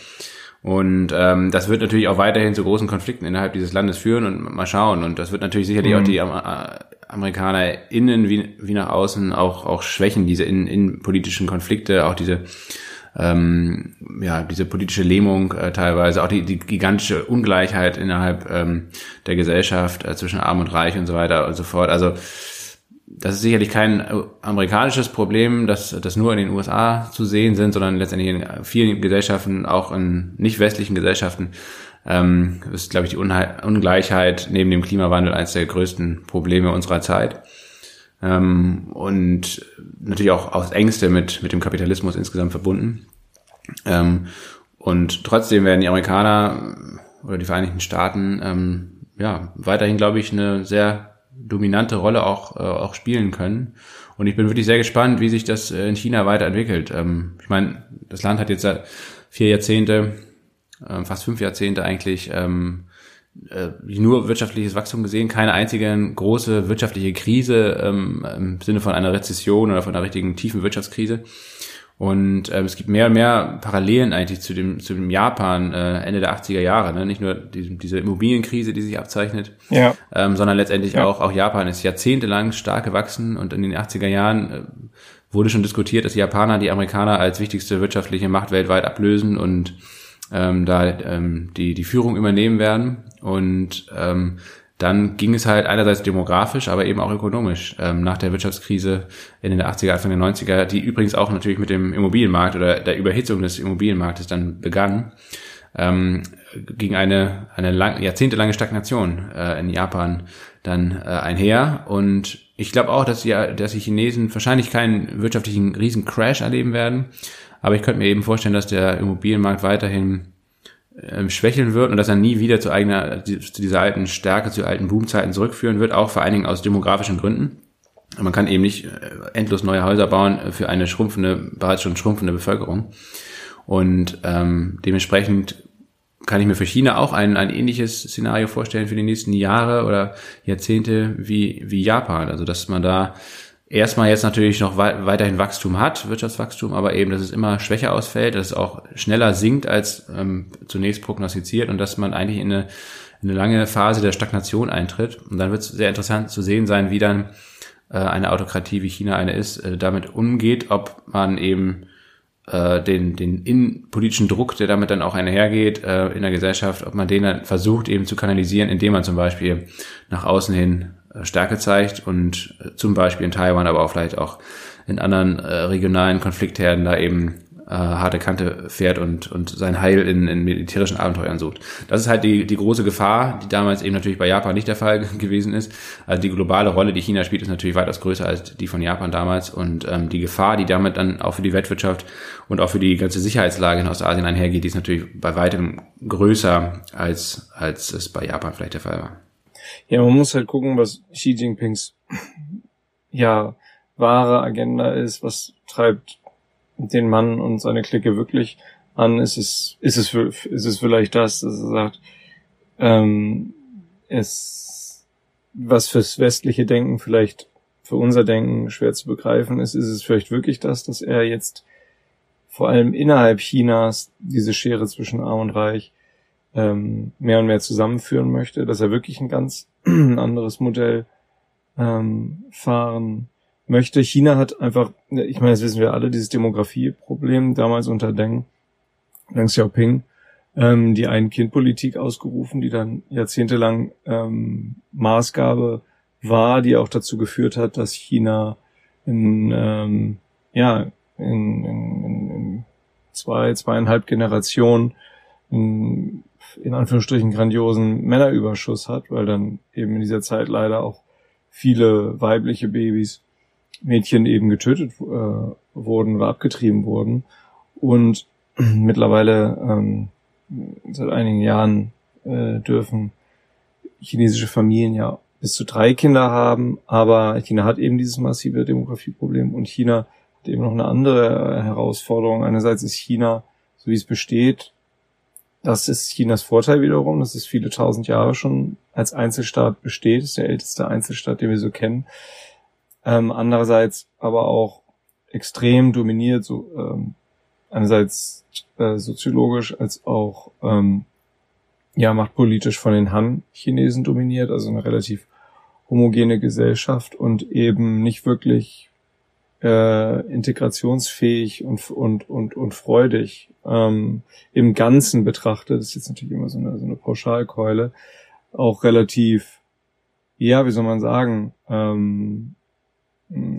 Speaker 2: Und ähm, das wird natürlich auch weiterhin zu großen Konflikten innerhalb dieses Landes führen und mal schauen. Und das wird natürlich sicherlich mhm. auch die Am Amerikaner innen wie, wie nach außen auch, auch schwächen, diese in, innenpolitischen Konflikte, auch diese ähm, ja, diese politische Lähmung äh, teilweise, auch die, die gigantische Ungleichheit innerhalb ähm, der Gesellschaft äh, zwischen Arm und Reich und so weiter und so fort. Also das ist sicherlich kein äh, amerikanisches Problem, dass das nur in den USA zu sehen sind, sondern letztendlich in vielen Gesellschaften, auch in nicht westlichen Gesellschaften, ähm, ist, glaube ich, die Ungleichheit neben dem Klimawandel eines der größten Probleme unserer Zeit. Ähm, und natürlich auch aus Ängste mit, mit dem Kapitalismus insgesamt verbunden. Ähm, und trotzdem werden die Amerikaner oder die Vereinigten Staaten ähm, ja, weiterhin, glaube ich, eine sehr dominante Rolle auch, äh, auch spielen können. Und ich bin wirklich sehr gespannt, wie sich das äh, in China weiterentwickelt. Ähm, ich meine, das Land hat jetzt seit vier Jahrzehnte, äh, fast fünf Jahrzehnte eigentlich, ähm, äh, nur wirtschaftliches Wachstum gesehen, keine einzige große wirtschaftliche Krise ähm, im Sinne von einer Rezession oder von einer richtigen tiefen Wirtschaftskrise. Und ähm, es gibt mehr und mehr Parallelen eigentlich zu dem, zu dem Japan äh, Ende der 80er Jahre. Ne? Nicht nur die, diese Immobilienkrise, die sich abzeichnet, ja. ähm, sondern letztendlich ja. auch, auch Japan ist jahrzehntelang stark gewachsen und in den 80er Jahren äh, wurde schon diskutiert, dass die Japaner die Amerikaner als wichtigste wirtschaftliche Macht weltweit ablösen und ähm, da ähm, die, die Führung übernehmen werden. Und ähm, dann ging es halt einerseits demografisch, aber eben auch ökonomisch ähm, nach der Wirtschaftskrise in den 80er, Anfang der 90er, die übrigens auch natürlich mit dem Immobilienmarkt oder der Überhitzung des Immobilienmarktes dann begann, ähm, ging eine, eine lang, jahrzehntelange Stagnation äh, in Japan dann äh, einher. Und ich glaube auch, dass die, dass die Chinesen wahrscheinlich keinen wirtschaftlichen Riesencrash erleben werden. Aber ich könnte mir eben vorstellen, dass der Immobilienmarkt weiterhin ähm, schwächeln wird und dass er nie wieder zu eigener, zu dieser alten Stärke, zu alten Boomzeiten zurückführen wird, auch vor allen Dingen aus demografischen Gründen. Man kann eben nicht äh, endlos neue Häuser bauen für eine schrumpfende, bereits schon schrumpfende Bevölkerung. Und ähm, dementsprechend kann ich mir für China auch ein, ein ähnliches Szenario vorstellen für die nächsten Jahre oder Jahrzehnte wie, wie Japan. Also dass man da erstmal jetzt natürlich noch weiterhin Wachstum hat, Wirtschaftswachstum, aber eben, dass es immer schwächer ausfällt, dass es auch schneller sinkt als ähm, zunächst prognostiziert und dass man eigentlich in eine, in eine lange Phase der Stagnation eintritt. Und dann wird es sehr interessant zu sehen sein, wie dann äh, eine Autokratie wie China eine ist, äh, damit umgeht, ob man eben äh, den, den innenpolitischen Druck, der damit dann auch einhergeht äh, in der Gesellschaft, ob man den dann versucht eben zu kanalisieren, indem man zum Beispiel nach außen hin Stärke zeigt und äh, zum Beispiel in Taiwan, aber auch vielleicht auch in anderen äh, regionalen Konfliktherden da eben äh, harte Kante fährt und, und sein Heil in, in militärischen Abenteuern sucht. Das ist halt die, die große Gefahr, die damals eben natürlich bei Japan nicht der Fall (laughs) gewesen ist. Also die globale Rolle, die China spielt, ist natürlich weitaus größer als die von Japan damals und ähm, die Gefahr, die damit dann auch für die Weltwirtschaft und auch für die ganze Sicherheitslage in Ostasien einhergeht, die ist natürlich bei weitem größer als, als es bei Japan vielleicht der Fall war.
Speaker 1: Ja, man muss halt gucken, was Xi Jinpings ja wahre Agenda ist, was treibt den Mann und seine Clique wirklich an. Ist es, ist es, ist es vielleicht das, dass er sagt, ähm, es, was fürs westliche Denken vielleicht für unser Denken schwer zu begreifen ist, ist es vielleicht wirklich das, dass er jetzt vor allem innerhalb Chinas diese Schere zwischen Arm und Reich ähm, mehr und mehr zusammenführen möchte, dass er wirklich ein ganz (clears throat) anderes Modell ähm, fahren möchte. China hat einfach, ich meine, das wissen wir alle, dieses Demografieproblem damals unter Deng, Deng Xiaoping, ähm, die Ein-Kind-Politik ausgerufen, die dann jahrzehntelang ähm, Maßgabe war, die auch dazu geführt hat, dass China in, ähm, ja, in, in, in zwei, zweieinhalb Generationen in Anführungsstrichen grandiosen Männerüberschuss hat, weil dann eben in dieser Zeit leider auch viele weibliche Babys, Mädchen eben getötet äh, wurden oder abgetrieben wurden. Und (clears throat) mittlerweile ähm, seit einigen Jahren äh, dürfen chinesische Familien ja bis zu drei Kinder haben, aber China hat eben dieses massive Demografieproblem und China hat eben noch eine andere Herausforderung. Einerseits ist China, so wie es besteht, das ist Chinas Vorteil wiederum, dass es viele tausend Jahre schon als Einzelstaat besteht. Ist der älteste Einzelstaat, den wir so kennen. Ähm, andererseits aber auch extrem dominiert, so ähm, einerseits äh, soziologisch als auch ähm, ja machtpolitisch von den Han-Chinesen dominiert, also eine relativ homogene Gesellschaft und eben nicht wirklich äh, integrationsfähig und, und, und, und freudig ähm, im Ganzen betrachtet, ist jetzt natürlich immer so eine, so eine Pauschalkeule, auch relativ, ja, wie soll man sagen, ähm,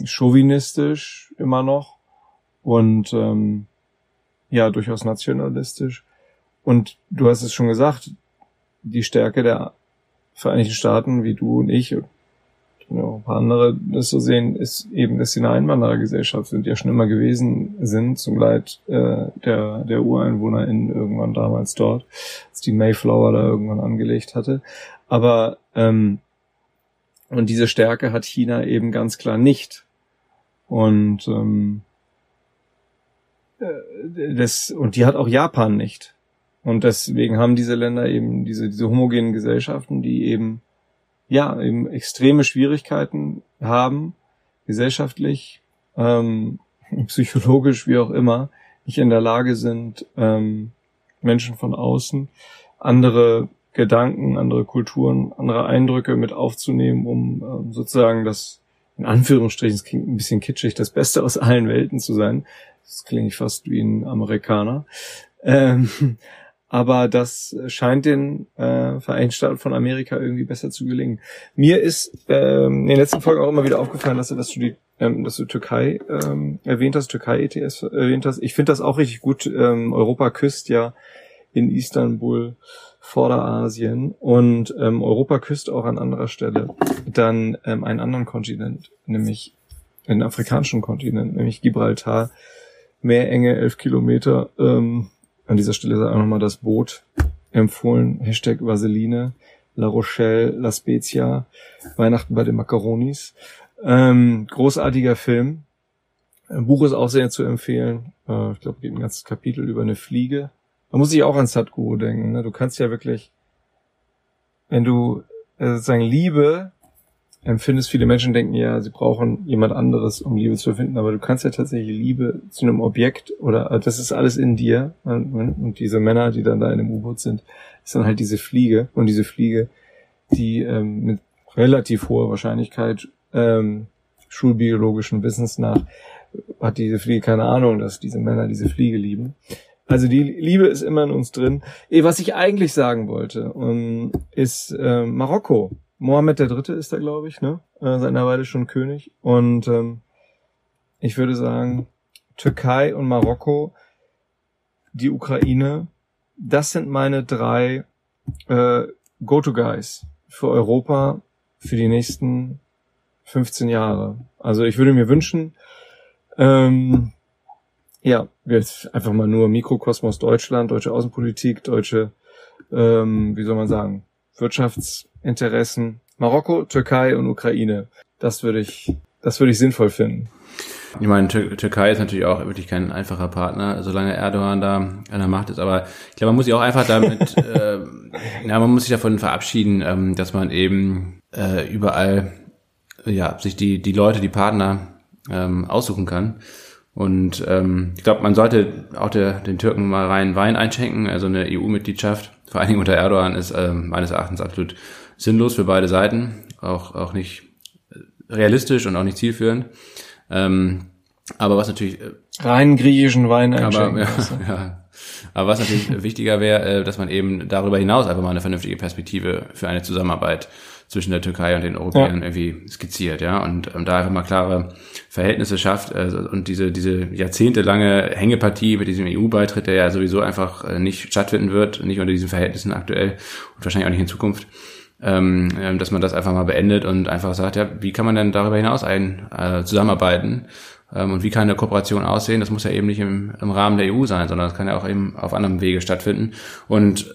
Speaker 1: chauvinistisch immer noch und ähm, ja, durchaus nationalistisch. Und du hast es schon gesagt, die Stärke der Vereinigten Staaten, wie du und ich, ja, ein paar andere das so sehen, ist eben, dass sie eine Einwanderergesellschaft sind, die ja schon immer gewesen sind, zum Leid äh, der, der UreinwohnerInnen irgendwann damals dort, als die Mayflower da irgendwann angelegt hatte. Aber ähm, und diese Stärke hat China eben ganz klar nicht. Und ähm, äh, das, und die hat auch Japan nicht. Und deswegen haben diese Länder eben diese, diese homogenen Gesellschaften, die eben ja, eben extreme Schwierigkeiten haben, gesellschaftlich, ähm, (laughs) psychologisch, wie auch immer, nicht in der Lage sind, ähm, Menschen von außen andere Gedanken, andere Kulturen, andere Eindrücke mit aufzunehmen, um ähm, sozusagen das, in Anführungsstrichen, es klingt ein bisschen kitschig, das Beste aus allen Welten zu sein. Das klingt fast wie ein Amerikaner. Ähm, aber das scheint den äh, Vereinigten Staaten von Amerika irgendwie besser zu gelingen. Mir ist ähm, in den letzten Folgen auch immer wieder aufgefallen, dass du, dass du die ähm, dass du Türkei ähm, erwähnt hast, Türkei ETS erwähnt hast. Ich finde das auch richtig gut. Ähm, Europa küsst ja in Istanbul Vorderasien und ähm, Europa küsst auch an anderer Stelle dann ähm, einen anderen Kontinent, nämlich einen afrikanischen Kontinent, nämlich Gibraltar, Meerenge, elf Kilometer. Ähm, an dieser Stelle sei auch nochmal das Boot empfohlen. Hashtag Vaseline, La Rochelle, La Spezia, Weihnachten bei den Macaronis. Ähm, großartiger Film. Ein Buch ist auch sehr zu empfehlen. Äh, ich glaube, geht ein ganzes Kapitel über eine Fliege. Da muss ich auch an Sadhguru denken. Ne? Du kannst ja wirklich, wenn du äh, sozusagen Liebe empfindest, viele Menschen denken ja, sie brauchen jemand anderes, um Liebe zu finden, aber du kannst ja tatsächlich Liebe zu einem Objekt oder äh, das ist alles in dir und diese Männer, die dann da in dem U-Boot sind, ist dann halt diese Fliege und diese Fliege, die ähm, mit relativ hoher Wahrscheinlichkeit ähm, schulbiologischen Wissens nach hat diese Fliege keine Ahnung, dass diese Männer diese Fliege lieben. Also die Liebe ist immer in uns drin. Eh, was ich eigentlich sagen wollte, ähm, ist äh, Marokko. Mohammed der Dritte ist da, glaube ich, ne? Äh, seit einer Weile schon König. Und ähm, ich würde sagen, Türkei und Marokko, die Ukraine, das sind meine drei äh, Go-To-Guys für Europa für die nächsten 15 Jahre. Also ich würde mir wünschen, ähm, ja, jetzt einfach mal nur Mikrokosmos Deutschland, deutsche Außenpolitik, deutsche, ähm, wie soll man sagen, Wirtschaftsinteressen. Marokko, Türkei und Ukraine. Das würde ich, das würde ich sinnvoll finden.
Speaker 2: Ich meine, Tür Türkei ist natürlich auch wirklich kein einfacher Partner, solange Erdogan da an der Macht ist. Aber ich glaube, man muss sich auch einfach damit, (laughs) äh, ja, man muss sich davon verabschieden, ähm, dass man eben äh, überall, ja, sich die die Leute, die Partner ähm, aussuchen kann. Und ähm, ich glaube, man sollte auch der, den Türken mal rein Wein einschenken. Also eine EU-Mitgliedschaft, vor allen Dingen unter Erdogan, ist ähm, meines Erachtens absolut sinnlos für beide Seiten. Auch, auch nicht realistisch und auch nicht zielführend. Ähm, aber was natürlich äh,
Speaker 1: rein griechischen Wein.
Speaker 2: Aber, ja, ja. aber was natürlich (laughs) wichtiger wäre, äh, dass man eben darüber hinaus einfach mal eine vernünftige Perspektive für eine Zusammenarbeit zwischen der Türkei und den Europäern ja. irgendwie skizziert, ja, und ähm, da einfach mal klare Verhältnisse schafft also, und diese diese jahrzehntelange Hängepartie mit diesem EU-Beitritt, der ja sowieso einfach äh, nicht stattfinden wird, nicht unter diesen Verhältnissen aktuell und wahrscheinlich auch nicht in Zukunft, ähm, ähm, dass man das einfach mal beendet und einfach sagt, ja, wie kann man denn darüber hinaus ein äh, zusammenarbeiten ähm, und wie kann eine Kooperation aussehen? Das muss ja eben nicht im, im Rahmen der EU sein, sondern das kann ja auch eben auf anderem Wege stattfinden und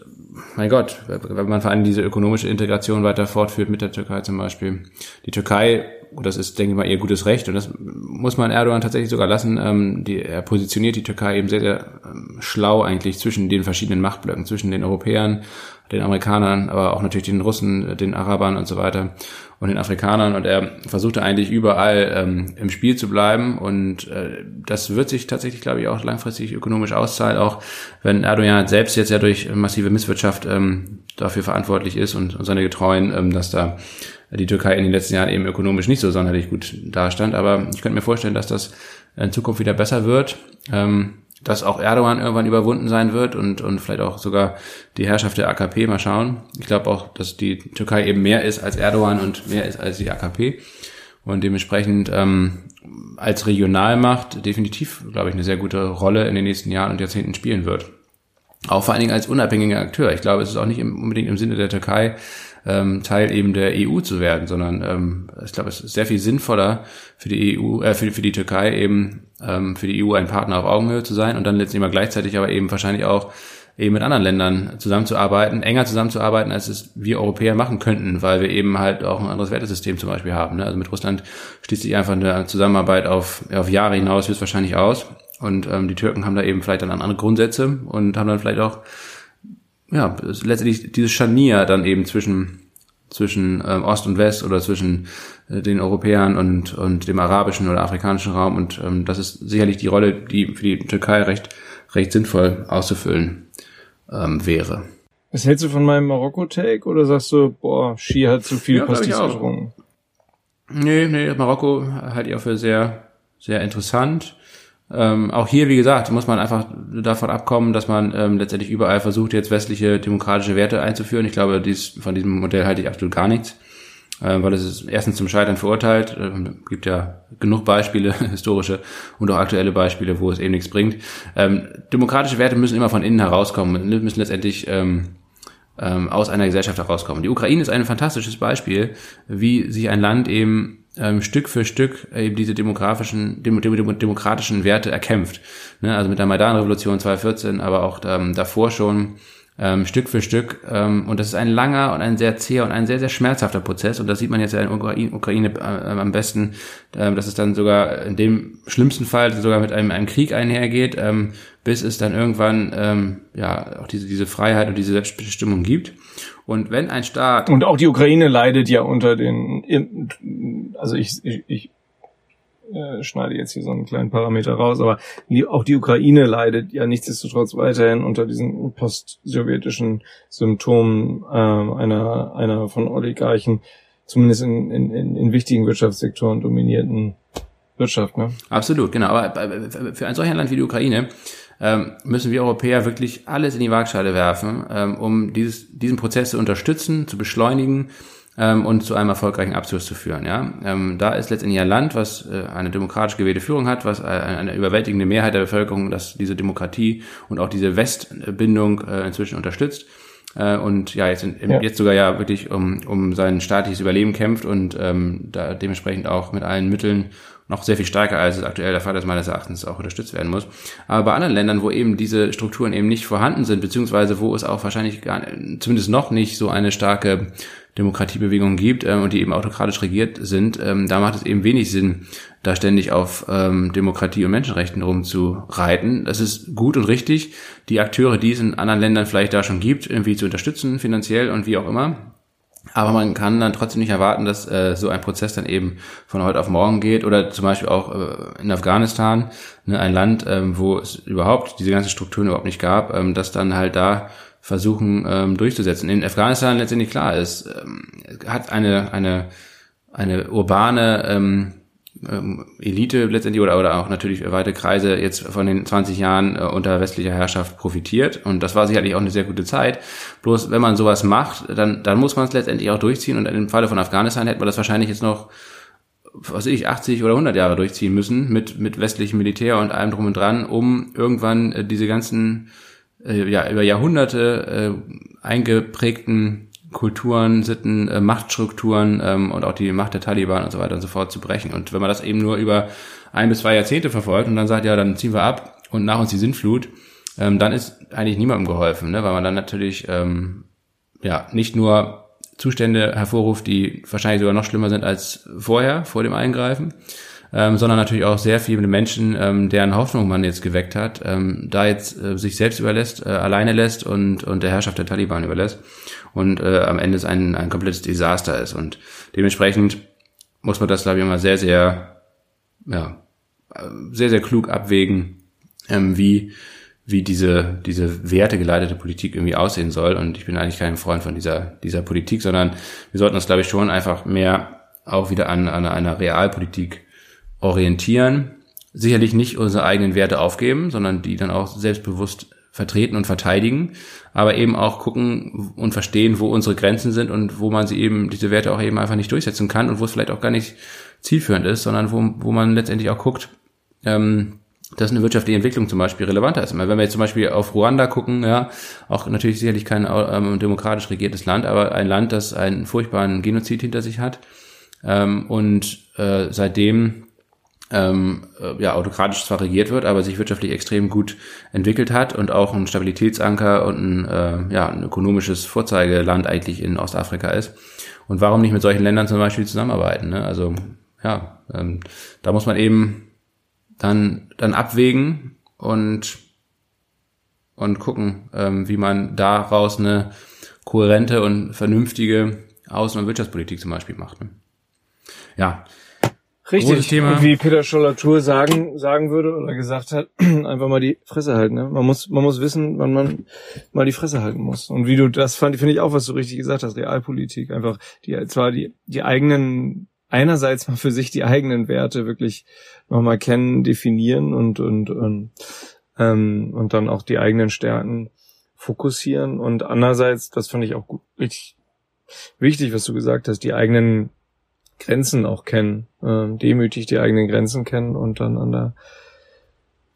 Speaker 2: mein Gott, wenn man vor allem diese ökonomische Integration weiter fortführt mit der Türkei zum Beispiel. Die Türkei, das ist, denke ich mal, ihr gutes Recht und das muss man Erdogan tatsächlich sogar lassen. Ähm, die, er positioniert die Türkei eben sehr, sehr ähm, schlau eigentlich zwischen den verschiedenen Machtblöcken, zwischen den Europäern, den Amerikanern, aber auch natürlich den Russen, den Arabern und so weiter und den Afrikanern. Und er versuchte eigentlich überall ähm, im Spiel zu bleiben. Und äh, das wird sich tatsächlich, glaube ich, auch langfristig ökonomisch auszahlen, auch wenn Erdogan selbst jetzt ja durch massive Misswirtschaft ähm, dafür verantwortlich ist und, und seine Getreuen, ähm, dass da die Türkei in den letzten Jahren eben ökonomisch nicht so sonderlich gut dastand, aber ich könnte mir vorstellen, dass das in Zukunft wieder besser wird. Ähm, dass auch Erdogan irgendwann überwunden sein wird und, und vielleicht auch sogar die Herrschaft der AKP mal schauen. Ich glaube auch, dass die Türkei eben mehr ist als Erdogan und mehr ist als die AKP und dementsprechend ähm, als Regionalmacht definitiv, glaube ich, eine sehr gute Rolle in den nächsten Jahren und Jahrzehnten spielen wird. Auch vor allen Dingen als unabhängiger Akteur. Ich glaube, es ist auch nicht unbedingt im Sinne der Türkei, ähm, Teil eben der EU zu werden, sondern ähm, ich glaube, es ist sehr viel sinnvoller für die EU, äh, für, für die Türkei eben ähm, für die EU ein Partner auf Augenhöhe zu sein und dann letztendlich mal gleichzeitig aber eben wahrscheinlich auch eben mit anderen Ländern zusammenzuarbeiten, enger zusammenzuarbeiten, als es wir Europäer machen könnten, weil wir eben halt auch ein anderes Wertesystem zum Beispiel haben. Ne? Also mit Russland schließt sich einfach eine Zusammenarbeit auf, auf Jahre hinaus höchstwahrscheinlich aus. Und ähm, die Türken haben da eben vielleicht dann andere Grundsätze und haben dann vielleicht auch ja, letztendlich dieses Scharnier dann eben zwischen zwischen ähm, Ost und West oder zwischen äh, den Europäern und und dem arabischen oder afrikanischen Raum und ähm, das ist sicherlich die Rolle, die für die Türkei recht recht sinnvoll auszufüllen ähm, wäre.
Speaker 1: Was hältst du von meinem Marokko-Take oder sagst du, boah, Ski hat zu viel ja, Pastis getrunken?
Speaker 2: Nee, nee, Marokko halte ich auch für sehr, sehr interessant. Ähm, auch hier, wie gesagt, muss man einfach davon abkommen, dass man ähm, letztendlich überall versucht, jetzt westliche demokratische Werte einzuführen. Ich glaube, dies, von diesem Modell halte ich absolut gar nichts, äh, weil es ist erstens zum Scheitern verurteilt. Ähm, gibt ja genug Beispiele, (laughs) historische und auch aktuelle Beispiele, wo es eben nichts bringt. Ähm, demokratische Werte müssen immer von innen herauskommen, müssen letztendlich ähm, ähm, aus einer Gesellschaft herauskommen. Die Ukraine ist ein fantastisches Beispiel, wie sich ein Land eben ähm, Stück für Stück eben diese demografischen, dem, dem, demokratischen Werte erkämpft. Ne? Also mit der Maidan-Revolution 2014, aber auch ähm, davor schon ähm, Stück für Stück. Und das ist ein langer und ein sehr zäher und ein sehr, sehr schmerzhafter Prozess. Und das sieht man jetzt ja in Ukraine, Ukraine äh, am besten, dass es dann sogar in dem schlimmsten Fall sogar mit einem, einem Krieg einhergeht, bis es dann irgendwann ja auch diese, diese Freiheit und diese Selbstbestimmung gibt. Und wenn ein Staat.
Speaker 1: Und auch die Ukraine leidet ja unter den, also ich, ich, ich äh, schneide jetzt hier so einen kleinen Parameter raus, aber auch die Ukraine leidet ja nichtsdestotrotz weiterhin unter diesen post-sowjetischen Symptomen äh, einer, einer von Oligarchen, zumindest in, in, in wichtigen Wirtschaftssektoren dominierten Wirtschaft. Ne?
Speaker 2: Absolut, genau. Aber für ein solches Land wie die Ukraine ähm, müssen wir Europäer wirklich alles in die Waagschale werfen, ähm, um dieses, diesen Prozess zu unterstützen, zu beschleunigen ähm, und zu einem erfolgreichen Abschluss zu führen. Ja? Ähm, da ist letztendlich ein Land, was äh, eine demokratisch gewählte Führung hat, was äh, eine überwältigende Mehrheit der Bevölkerung, dass diese Demokratie und auch diese Westbindung äh, inzwischen unterstützt äh, und ja jetzt, in, ja. jetzt sogar ja wirklich um, um sein staatliches Überleben kämpft und ähm, da dementsprechend auch mit allen Mitteln noch sehr viel stärker, als es aktuell der Fall ist, meines Erachtens auch unterstützt werden muss. Aber bei anderen Ländern, wo eben diese Strukturen eben nicht vorhanden sind, beziehungsweise wo es auch wahrscheinlich gar, zumindest noch nicht so eine starke Demokratiebewegung gibt ähm, und die eben autokratisch regiert sind, ähm, da macht es eben wenig Sinn, da ständig auf ähm, Demokratie und Menschenrechten rumzureiten. Das ist gut und richtig, die Akteure, die es in anderen Ländern vielleicht da schon gibt, irgendwie zu unterstützen, finanziell und wie auch immer. Aber man kann dann trotzdem nicht erwarten, dass äh, so ein Prozess dann eben von heute auf morgen geht oder zum Beispiel auch äh, in Afghanistan, ne, ein Land, ähm, wo es überhaupt diese ganzen Strukturen überhaupt nicht gab, ähm, dass dann halt da versuchen ähm, durchzusetzen. In Afghanistan letztendlich klar ist, ähm, hat eine eine eine urbane ähm, ähm, Elite letztendlich oder, oder auch natürlich weite Kreise jetzt von den 20 Jahren äh, unter westlicher Herrschaft profitiert. Und das war sicherlich auch eine sehr gute Zeit. Bloß wenn man sowas macht, dann, dann muss man es letztendlich auch durchziehen. Und im Falle von Afghanistan hätte man das wahrscheinlich jetzt noch, was ich, 80 oder 100 Jahre durchziehen müssen mit, mit westlichem Militär und allem drum und dran, um irgendwann äh, diese ganzen, äh, ja, über Jahrhunderte äh, eingeprägten Kulturen, Sitten, äh, Machtstrukturen ähm, und auch die Macht der Taliban und so weiter und so fort zu brechen. Und wenn man das eben nur über ein bis zwei Jahrzehnte verfolgt und dann sagt, ja, dann ziehen wir ab und nach uns die Sintflut, ähm, dann ist eigentlich niemandem geholfen, ne? weil man dann natürlich ähm, ja nicht nur Zustände hervorruft, die wahrscheinlich sogar noch schlimmer sind als vorher, vor dem Eingreifen, ähm, sondern natürlich auch sehr viele Menschen, ähm, deren Hoffnung man jetzt geweckt hat, ähm, da jetzt äh, sich selbst überlässt, äh, alleine lässt und, und der Herrschaft der Taliban überlässt und äh, am Ende es ein, ein komplettes Desaster ist. Und dementsprechend muss man das, glaube ich, immer sehr, sehr, ja, sehr, sehr klug abwägen, ähm, wie, wie diese, diese wertegeleitete Politik irgendwie aussehen soll. Und ich bin eigentlich kein Freund von dieser, dieser Politik, sondern wir sollten uns, glaube ich, schon einfach mehr auch wieder an, an einer Realpolitik orientieren, sicherlich nicht unsere eigenen Werte aufgeben, sondern die dann auch selbstbewusst vertreten und verteidigen, aber eben auch gucken und verstehen, wo unsere Grenzen sind und wo man sie eben, diese Werte auch eben einfach nicht durchsetzen kann und wo es vielleicht auch gar nicht zielführend ist, sondern wo, wo man letztendlich auch guckt, ähm, dass eine wirtschaftliche Entwicklung zum Beispiel relevanter ist. Wenn wir jetzt zum Beispiel auf Ruanda gucken, ja, auch natürlich sicherlich kein ähm, demokratisch regiertes Land, aber ein Land, das einen furchtbaren Genozid hinter sich hat ähm, und äh, seitdem ähm, äh, ja, autokratisch zwar regiert wird, aber sich wirtschaftlich extrem gut entwickelt hat und auch ein Stabilitätsanker und ein, äh, ja, ein ökonomisches Vorzeigeland eigentlich in Ostafrika ist. Und warum nicht mit solchen Ländern zum Beispiel zusammenarbeiten? Ne? Also ja, ähm, da muss man eben dann, dann abwägen und, und gucken, ähm, wie man daraus eine kohärente und vernünftige Außen- und Wirtschaftspolitik zum Beispiel macht. Ne? Ja,
Speaker 1: Richtig. Thema. Und wie Peter Scholler-Tour sagen, sagen würde oder gesagt hat, (clears throat) einfach mal die Fresse halten. Ne? Man muss, man muss wissen, wann man mal die Fresse halten muss. Und wie du das fand, finde ich auch, was du richtig gesagt hast, Realpolitik. Einfach die, zwar die, die eigenen, einerseits mal für sich die eigenen Werte wirklich nochmal kennen, definieren und, und, und, ähm, und dann auch die eigenen Stärken fokussieren. Und andererseits, das fand ich auch gut, richtig wichtig, was du gesagt hast, die eigenen Grenzen auch kennen, äh, demütig die eigenen Grenzen kennen und dann an der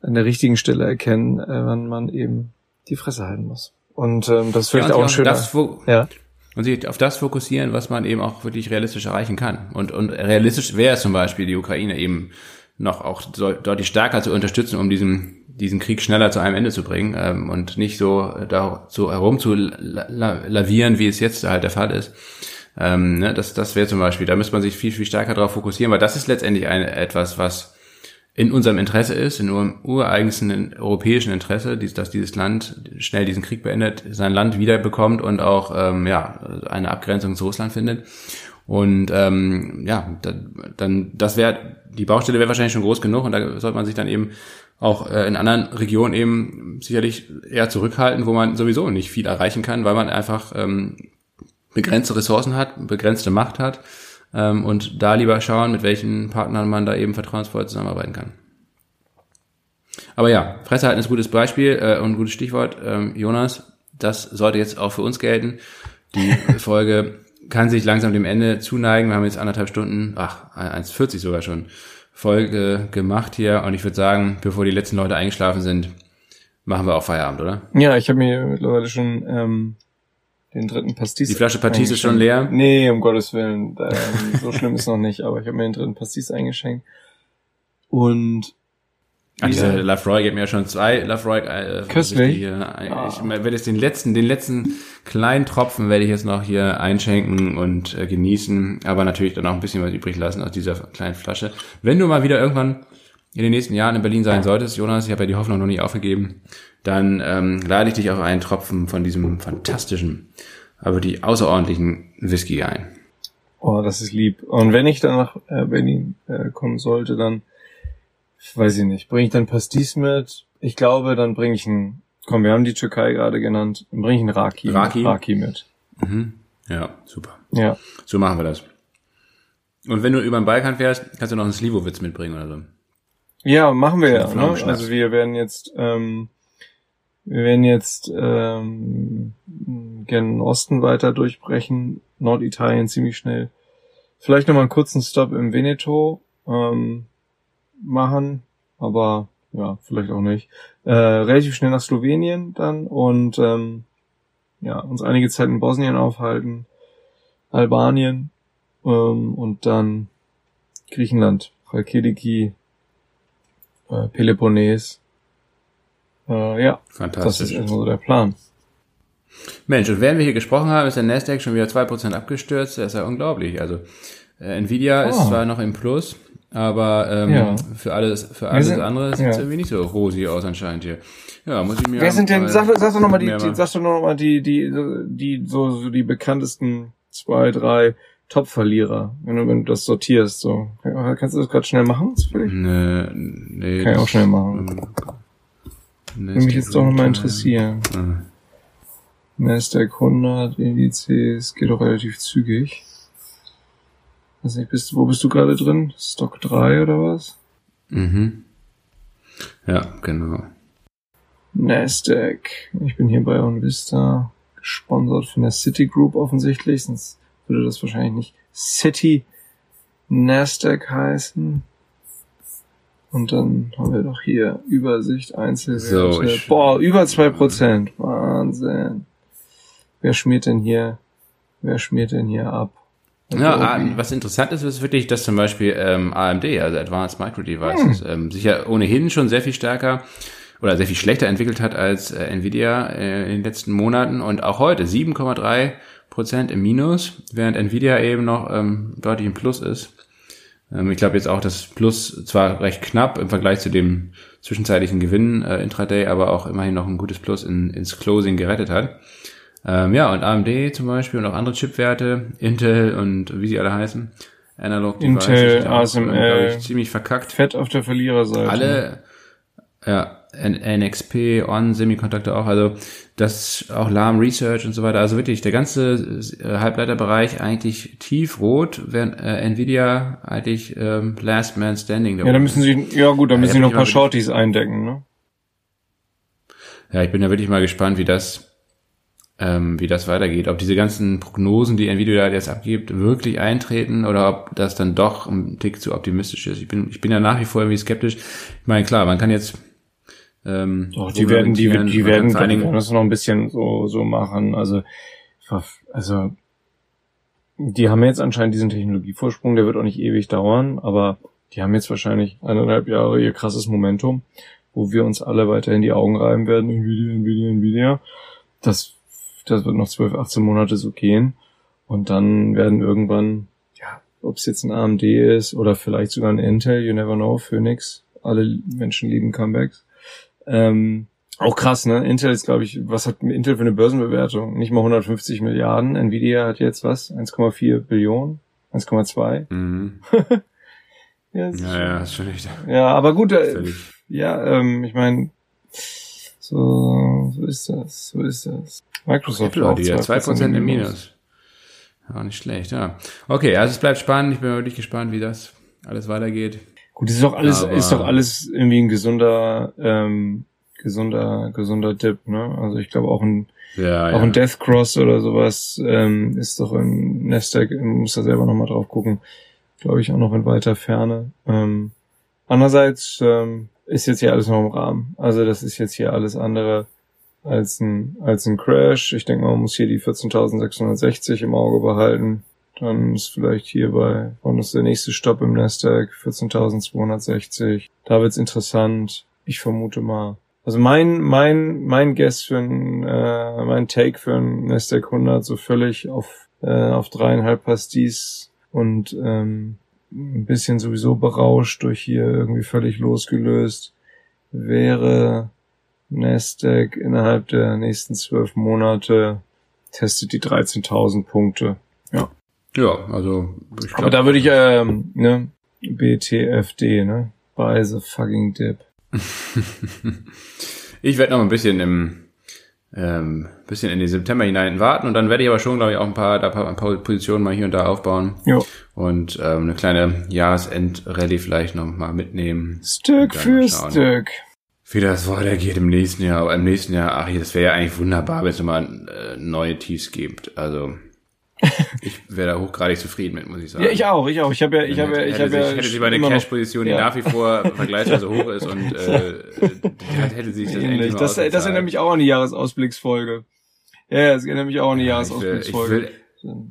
Speaker 1: an der richtigen Stelle erkennen, äh, wann man eben die Fresse halten muss. Und ähm, das vielleicht ja, auch ein schöner.
Speaker 2: ja. Und sich auf das fokussieren, was man eben auch wirklich realistisch erreichen kann. Und, und realistisch wäre es zum Beispiel, die Ukraine eben noch auch deutlich stärker zu unterstützen, um diesen, diesen Krieg schneller zu einem Ende zu bringen ähm, und nicht so da so herum zu lavieren, wie es jetzt halt der Fall ist. Ähm, ne, das das wäre zum Beispiel, da müsste man sich viel, viel stärker darauf fokussieren, weil das ist letztendlich ein, etwas, was in unserem Interesse ist, in unserem ureigensten europäischen Interesse, dass dieses Land schnell diesen Krieg beendet, sein Land wiederbekommt und auch ähm, ja eine Abgrenzung zu Russland findet. Und ähm, ja, da, dann das wäre die Baustelle wäre wahrscheinlich schon groß genug und da sollte man sich dann eben auch äh, in anderen Regionen eben sicherlich eher zurückhalten, wo man sowieso nicht viel erreichen kann, weil man einfach ähm, begrenzte Ressourcen hat, begrenzte Macht hat ähm, und da lieber schauen, mit welchen Partnern man da eben vertrauensvoll zusammenarbeiten kann. Aber ja, Fresse halten ist ein gutes Beispiel äh, und ein gutes Stichwort. Ähm, Jonas, das sollte jetzt auch für uns gelten. Die (laughs) Folge kann sich langsam dem Ende zuneigen. Wir haben jetzt anderthalb Stunden, ach, 1,40 sogar schon, Folge gemacht hier. Und ich würde sagen, bevor die letzten Leute eingeschlafen sind, machen wir auch Feierabend, oder?
Speaker 1: Ja, ich habe mir mittlerweile schon ähm, den dritten Pastis.
Speaker 2: Die Flasche Pastis ist schon leer?
Speaker 1: Nee, um Gottes Willen. Ähm, so schlimm ist noch nicht, aber ich habe mir den dritten Pastis eingeschenkt. Und
Speaker 2: Ach, diese Lafroy, habe mir ja schon zwei Lafroy
Speaker 1: äh, Köstlich.
Speaker 2: Hier, ah. Ich werde jetzt den letzten, den letzten kleinen Tropfen werde ich jetzt noch hier einschenken und äh, genießen, aber natürlich dann auch ein bisschen was übrig lassen aus dieser kleinen Flasche. Wenn du mal wieder irgendwann in den nächsten Jahren in Berlin sein solltest, Jonas, ich habe ja die Hoffnung noch nicht aufgegeben, dann ähm, lade ich dich auf einen Tropfen von diesem fantastischen, aber die außerordentlichen Whisky ein.
Speaker 1: Oh, das ist lieb. Und wenn ich dann nach äh, Berlin äh, kommen sollte, dann weiß ich nicht, bringe ich dann Pastis mit? Ich glaube, dann bringe ich ein, komm, wir haben die Türkei gerade genannt, dann bringe ich ein Raki,
Speaker 2: Raki?
Speaker 1: Mit, Raki mit.
Speaker 2: Mhm. Ja, super.
Speaker 1: Ja.
Speaker 2: So machen wir das. Und wenn du über den Balkan fährst, kannst du noch einen Slivovitz mitbringen oder so.
Speaker 1: Ja, machen wir ja. Ne? Also wir werden jetzt ähm, wir werden jetzt ähm, gen Osten weiter durchbrechen, Norditalien ziemlich schnell. Vielleicht nochmal einen kurzen Stop im Veneto ähm, machen, aber ja, vielleicht auch nicht. Äh, relativ schnell nach Slowenien dann und ähm, ja, uns einige Zeit in Bosnien aufhalten, Albanien ähm, und dann Griechenland, Chalkidiki, äh, Peloponnes äh, ja,
Speaker 2: Fantastisch.
Speaker 1: das ist erstmal so der Plan.
Speaker 2: Mensch, und während wir hier gesprochen haben, ist der Nasdaq schon wieder zwei Prozent abgestürzt. Das ist ja unglaublich. Also äh, Nvidia oh. ist zwar noch im Plus, aber ähm, ja. für alles, für alles sind, andere sieht es ja. irgendwie nicht so rosig aus anscheinend hier. Ja, muss ich mir.
Speaker 1: Wer sind denn, sag, sag doch nochmal die, die, sag doch noch mal die, die, die, so, so die bekanntesten zwei, drei Top-Verlierer, wenn du, wenn du das sortierst, so. Kannst du das gerade schnell machen?
Speaker 2: Nee, nee.
Speaker 1: Kann ich auch schnell machen. Würde mich jetzt doch nochmal interessieren. Ah. Nasdaq 100, Indizes, geht doch relativ zügig. Weiß nicht, bist, wo bist du gerade drin? Stock 3 oder was?
Speaker 2: Mhm. Ja, genau.
Speaker 1: Nasdaq. Ich bin hier bei OnVista, gesponsert von der Citigroup offensichtlich, sonst würde das wahrscheinlich nicht City Nasdaq heißen. Und dann haben wir doch hier Übersicht, Einzelwerte.
Speaker 2: So, ich-
Speaker 1: Boah, über zwei Prozent. Wahnsinn. Wer schmiert denn hier, wer schmiert denn hier ab?
Speaker 2: Ja,
Speaker 1: Adobe.
Speaker 2: ah, was interessant ist, ist wirklich, dass zum Beispiel ähm, AMD, also Advanced Micro Devices, ähm, sich ja ohnehin schon sehr viel stärker oder sehr viel schlechter entwickelt hat als äh, Nvidia äh, in den letzten Monaten und auch heute 7,3 Prozent im Minus, während Nvidia eben noch ähm, deutlich im Plus ist. Ähm, ich glaube jetzt auch, das Plus zwar recht knapp im Vergleich zu dem zwischenzeitlichen Gewinn äh, intraday, aber auch immerhin noch ein gutes Plus in, ins Closing gerettet hat. Ähm, ja, und AMD zum Beispiel und auch andere Chipwerte, Intel und wie sie alle heißen, Analog
Speaker 1: Intel,
Speaker 2: auch,
Speaker 1: ASML.
Speaker 2: ich, ziemlich verkackt.
Speaker 1: Fett auf der Verliererseite.
Speaker 2: Alle, ja, NXP, On, Semiconductor auch, also das auch Lahm Research und so weiter, also wirklich der ganze äh, Halbleiterbereich eigentlich tiefrot, während äh, Nvidia eigentlich ähm, Last Man Standing da
Speaker 1: Ja, da müssen sie, ja gut, da
Speaker 2: Ja,
Speaker 1: müssen sie noch ein paar Shorties eindecken, ne?
Speaker 2: Ja, ich bin da wirklich mal gespannt, wie das, ähm, wie das weitergeht. Ob diese ganzen Prognosen, die Nvidia jetzt abgibt, wirklich eintreten oder ob das dann doch ein Tick zu optimistisch ist. Ich bin, ich bin ja nach wie vor irgendwie skeptisch. Ich meine, klar, man kann jetzt ähm,
Speaker 1: Doch, die werden, die, die werden, die werden das noch ein bisschen so, so machen. Also, also, die haben jetzt anscheinend diesen Technologievorsprung, der wird auch nicht ewig dauern, aber die haben jetzt wahrscheinlich eineinhalb Jahre ihr krasses Momentum, wo wir uns alle weiterhin die Augen reiben werden, Nvidia, Nvidia, Nvidia. Das, das wird noch 12, 18 Monate so gehen. Und dann werden irgendwann, ja, ob es jetzt ein AMD ist oder vielleicht sogar ein Intel, you never know, Phoenix. Alle Menschen lieben Comebacks. Ähm, auch krass, ne? Intel ist, glaube ich, was hat Intel für eine Börsenbewertung? Nicht mal 150 Milliarden. Nvidia hat jetzt was? 1,4 Billionen? 1,2?
Speaker 2: Mhm. (laughs)
Speaker 1: Ja, ist
Speaker 2: Ja, ja, ist schon echt
Speaker 1: ja, aber gut, äh, ja, ähm, ich meine, so, so ist das, so ist das. Microsoft
Speaker 2: Apple
Speaker 1: auch
Speaker 2: heute wieder 2% im
Speaker 1: im
Speaker 2: Minus. Ja, nicht schlecht, ja. Okay, also es bleibt spannend. Ich bin wirklich gespannt, wie das alles weitergeht.
Speaker 1: Gut, das ist doch alles,
Speaker 2: Aber-
Speaker 1: ist doch alles irgendwie ein gesunder, ähm, gesunder, gesunder Dip, ne? Also ich glaube auch ein,
Speaker 2: Ja,
Speaker 1: auch
Speaker 2: ja.
Speaker 1: ein Death Cross oder sowas, ähm, ist doch im Nasdaq, muss da selber nochmal drauf gucken, glaube ich auch noch in weiter Ferne. Ähm, andererseits, ähm, ist jetzt hier alles noch im Rahmen. Also das ist jetzt hier alles andere als ein, als ein Crash. Ich denke, man muss hier die 14.660 im Auge behalten. Dann ist vielleicht hier bei, wann ist der nächste Stopp im Nasdaq? 14.260. Da wird's interessant. Ich vermute mal. Also mein, mein, mein Guess für ein, äh, mein Take für ein Nasdaq 100 so völlig auf, äh, auf dreieinhalb Pastis und, ähm, ein bisschen sowieso berauscht durch hier irgendwie völlig losgelöst wäre Nasdaq innerhalb der nächsten zwölf Monate testet die 13.000 Punkte.
Speaker 2: ja, also ich
Speaker 1: Aber
Speaker 2: glaube,
Speaker 1: da würde ich, ähm, ne, BTFD, ne, the fucking dip. (laughs)
Speaker 2: ich werde noch ein bisschen im ähm, bisschen in den September hinein warten und dann werde ich aber schon, glaube ich, auch ein paar, da ein paar Positionen mal hier und da aufbauen
Speaker 1: Jo.
Speaker 2: und ähm, eine kleine Jahresend-Rallye vielleicht noch mal mitnehmen.
Speaker 1: Stück für. Stück.
Speaker 2: Wie das weitergeht im nächsten Jahr, aber im nächsten Jahr, ach, das wäre ja eigentlich wunderbar, wenn es nochmal äh, neue Tiefs gibt. Also ich wäre da hochgradig zufrieden mit, muss ich sagen.
Speaker 1: Ja, ich auch, ich auch. Ich habe ja, ich habe ja, ich
Speaker 2: hätte,
Speaker 1: habe ja
Speaker 2: sich, hätte sie bei einer
Speaker 1: immer noch-
Speaker 2: Cash-Position, die
Speaker 1: Ja.
Speaker 2: nach wie vor (laughs) vergleichsweise hoch ist und äh, hätte sich das endlich
Speaker 1: Ähnlich.
Speaker 2: mal
Speaker 1: Das, das erinnert mich auch an die Jahresausblicksfolge. Ja, es erinnert mich auch an die
Speaker 2: Ja, ich will, ich
Speaker 1: Jahresausblicksfolge.
Speaker 2: will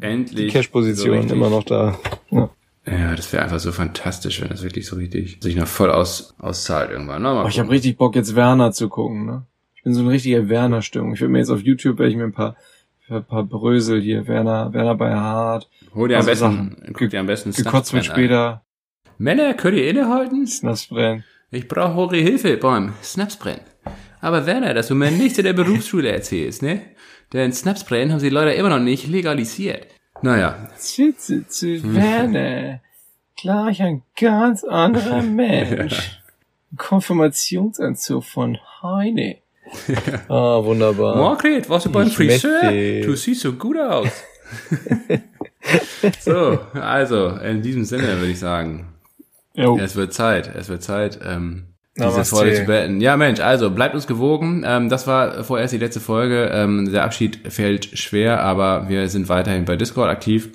Speaker 2: endlich
Speaker 1: Die Cash-Position
Speaker 2: so
Speaker 1: immer noch da. Ja.
Speaker 2: Ja, das wäre einfach so fantastisch, wenn das wirklich so richtig sich noch voll aus, auszahlt irgendwann. Na, mal
Speaker 1: Oh, ich habe richtig Bock, jetzt Werner zu gucken, ne? Ich bin so ein richtiger Werner-Stimmung. Ich will mir jetzt auf YouTube, werde ich mir ein paar, ein paar Brösel hier, Werner, Werner bei Hart,
Speaker 2: Hol dir am
Speaker 1: also
Speaker 2: besten,
Speaker 1: Sachen.
Speaker 2: guck dir am besten
Speaker 1: gekotzt
Speaker 2: an.
Speaker 1: später,
Speaker 2: Männer, könnt ihr innehalten?
Speaker 1: Snapsbrenn.
Speaker 2: Ich brauche eure Hilfe beim Snapsbrennen. Aber Werner, dass du mir nichts in der Berufsschule erzählst, ne? Denn Snapsbrennen haben sie leider immer noch nicht legalisiert. Naja,
Speaker 1: Zu, zu, zu Werner. Gleich ein ganz anderer (laughs) Mensch. Konfirmationsanzug von Heine. (laughs) Ah, wunderbar.
Speaker 2: Margret, du beim
Speaker 1: Ich
Speaker 2: Friseur? Du siehst so gut aus. (laughs) so, also, in diesem Sinne würde ich sagen,
Speaker 1: Jo.
Speaker 2: es wird Zeit, es wird Zeit, ähm, diese
Speaker 1: was
Speaker 2: Folge zu beenden. Ja, Mensch, also bleibt uns gewogen. Ähm, das war vorerst die letzte Folge. Ähm, der Abschied fällt schwer, aber wir sind weiterhin bei Discord aktiv.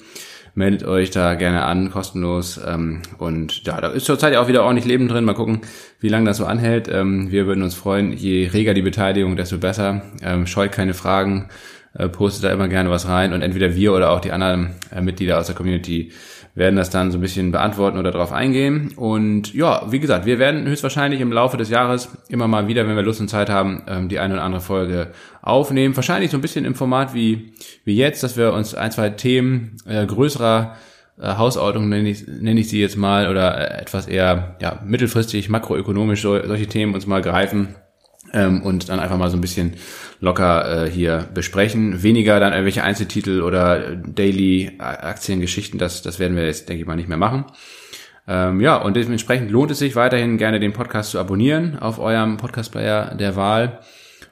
Speaker 2: Meldet euch da gerne an, kostenlos. Ähm, und ja, da ist zurzeit ja auch wieder ordentlich Leben drin. Mal gucken, wie lange das so anhält. Ähm, wir würden uns freuen, je reger die Beteiligung, desto besser. Ähm, scheut keine Fragen, äh, postet da immer gerne was rein und entweder wir oder auch die anderen äh, Mitglieder aus der Community werden das dann so ein bisschen beantworten oder darauf eingehen. Und ja, wie gesagt, wir werden höchstwahrscheinlich im Laufe des Jahres immer mal wieder, wenn wir Lust und Zeit haben, ähm, die eine oder andere Folge aufnehmen. Wahrscheinlich so ein bisschen im Format wie, wie jetzt, dass wir uns ein, zwei Themen äh, größerer äh, Hausordnung nenne ich, nenne ich sie jetzt mal oder äh, etwas eher ja, mittelfristig makroökonomisch so, solche Themen uns mal greifen ähm, und dann einfach mal so ein bisschen locker äh, hier besprechen. Weniger dann irgendwelche Einzeltitel oder Daily Aktiengeschichten, das, das werden wir jetzt, denke ich mal, nicht mehr machen. Ähm, ja, und dementsprechend lohnt es sich weiterhin gerne den Podcast zu abonnieren auf eurem Podcast-Player der Wahl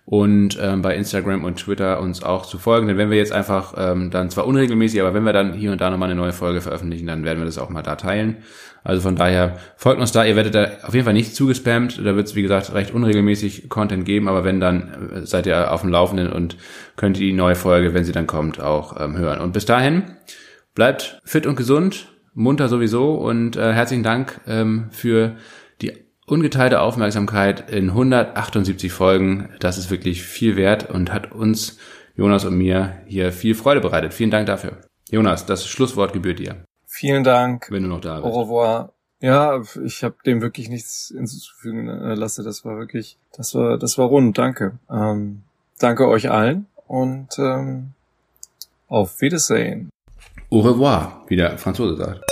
Speaker 2: und ähm, bei Instagram und Twitter uns auch zu folgen. Denn wenn wir jetzt einfach ähm, dann zwar unregelmäßig, aber wenn wir dann hier und da nochmal eine neue Folge veröffentlichen, dann werden wir das auch mal da teilen. Also von daher folgt uns da, ihr werdet da auf jeden Fall nicht zugespammt. Da wird es, wie gesagt, recht unregelmäßig Content geben, aber wenn, dann äh, seid ihr auf dem Laufenden und könnt die neue Folge, wenn sie dann kommt, auch ähm, hören. Und bis dahin, bleibt fit und gesund, munter sowieso und äh, herzlichen Dank ähm, für ungeteilte Aufmerksamkeit in 178 Folgen. Das ist wirklich viel wert und hat uns, Jonas und mir, hier viel Freude bereitet. Vielen Dank dafür. Jonas, das Schlusswort gebührt dir.
Speaker 1: Vielen Dank.
Speaker 2: Wenn du noch da bist.
Speaker 1: Au revoir. Ja, ich habe dem wirklich nichts hinzuzufügen äh, lasse. Das war wirklich, das war, das war rund. Danke. Ähm, danke euch allen und ähm, auf Wiedersehen.
Speaker 2: Au revoir, wie der Franzose sagt.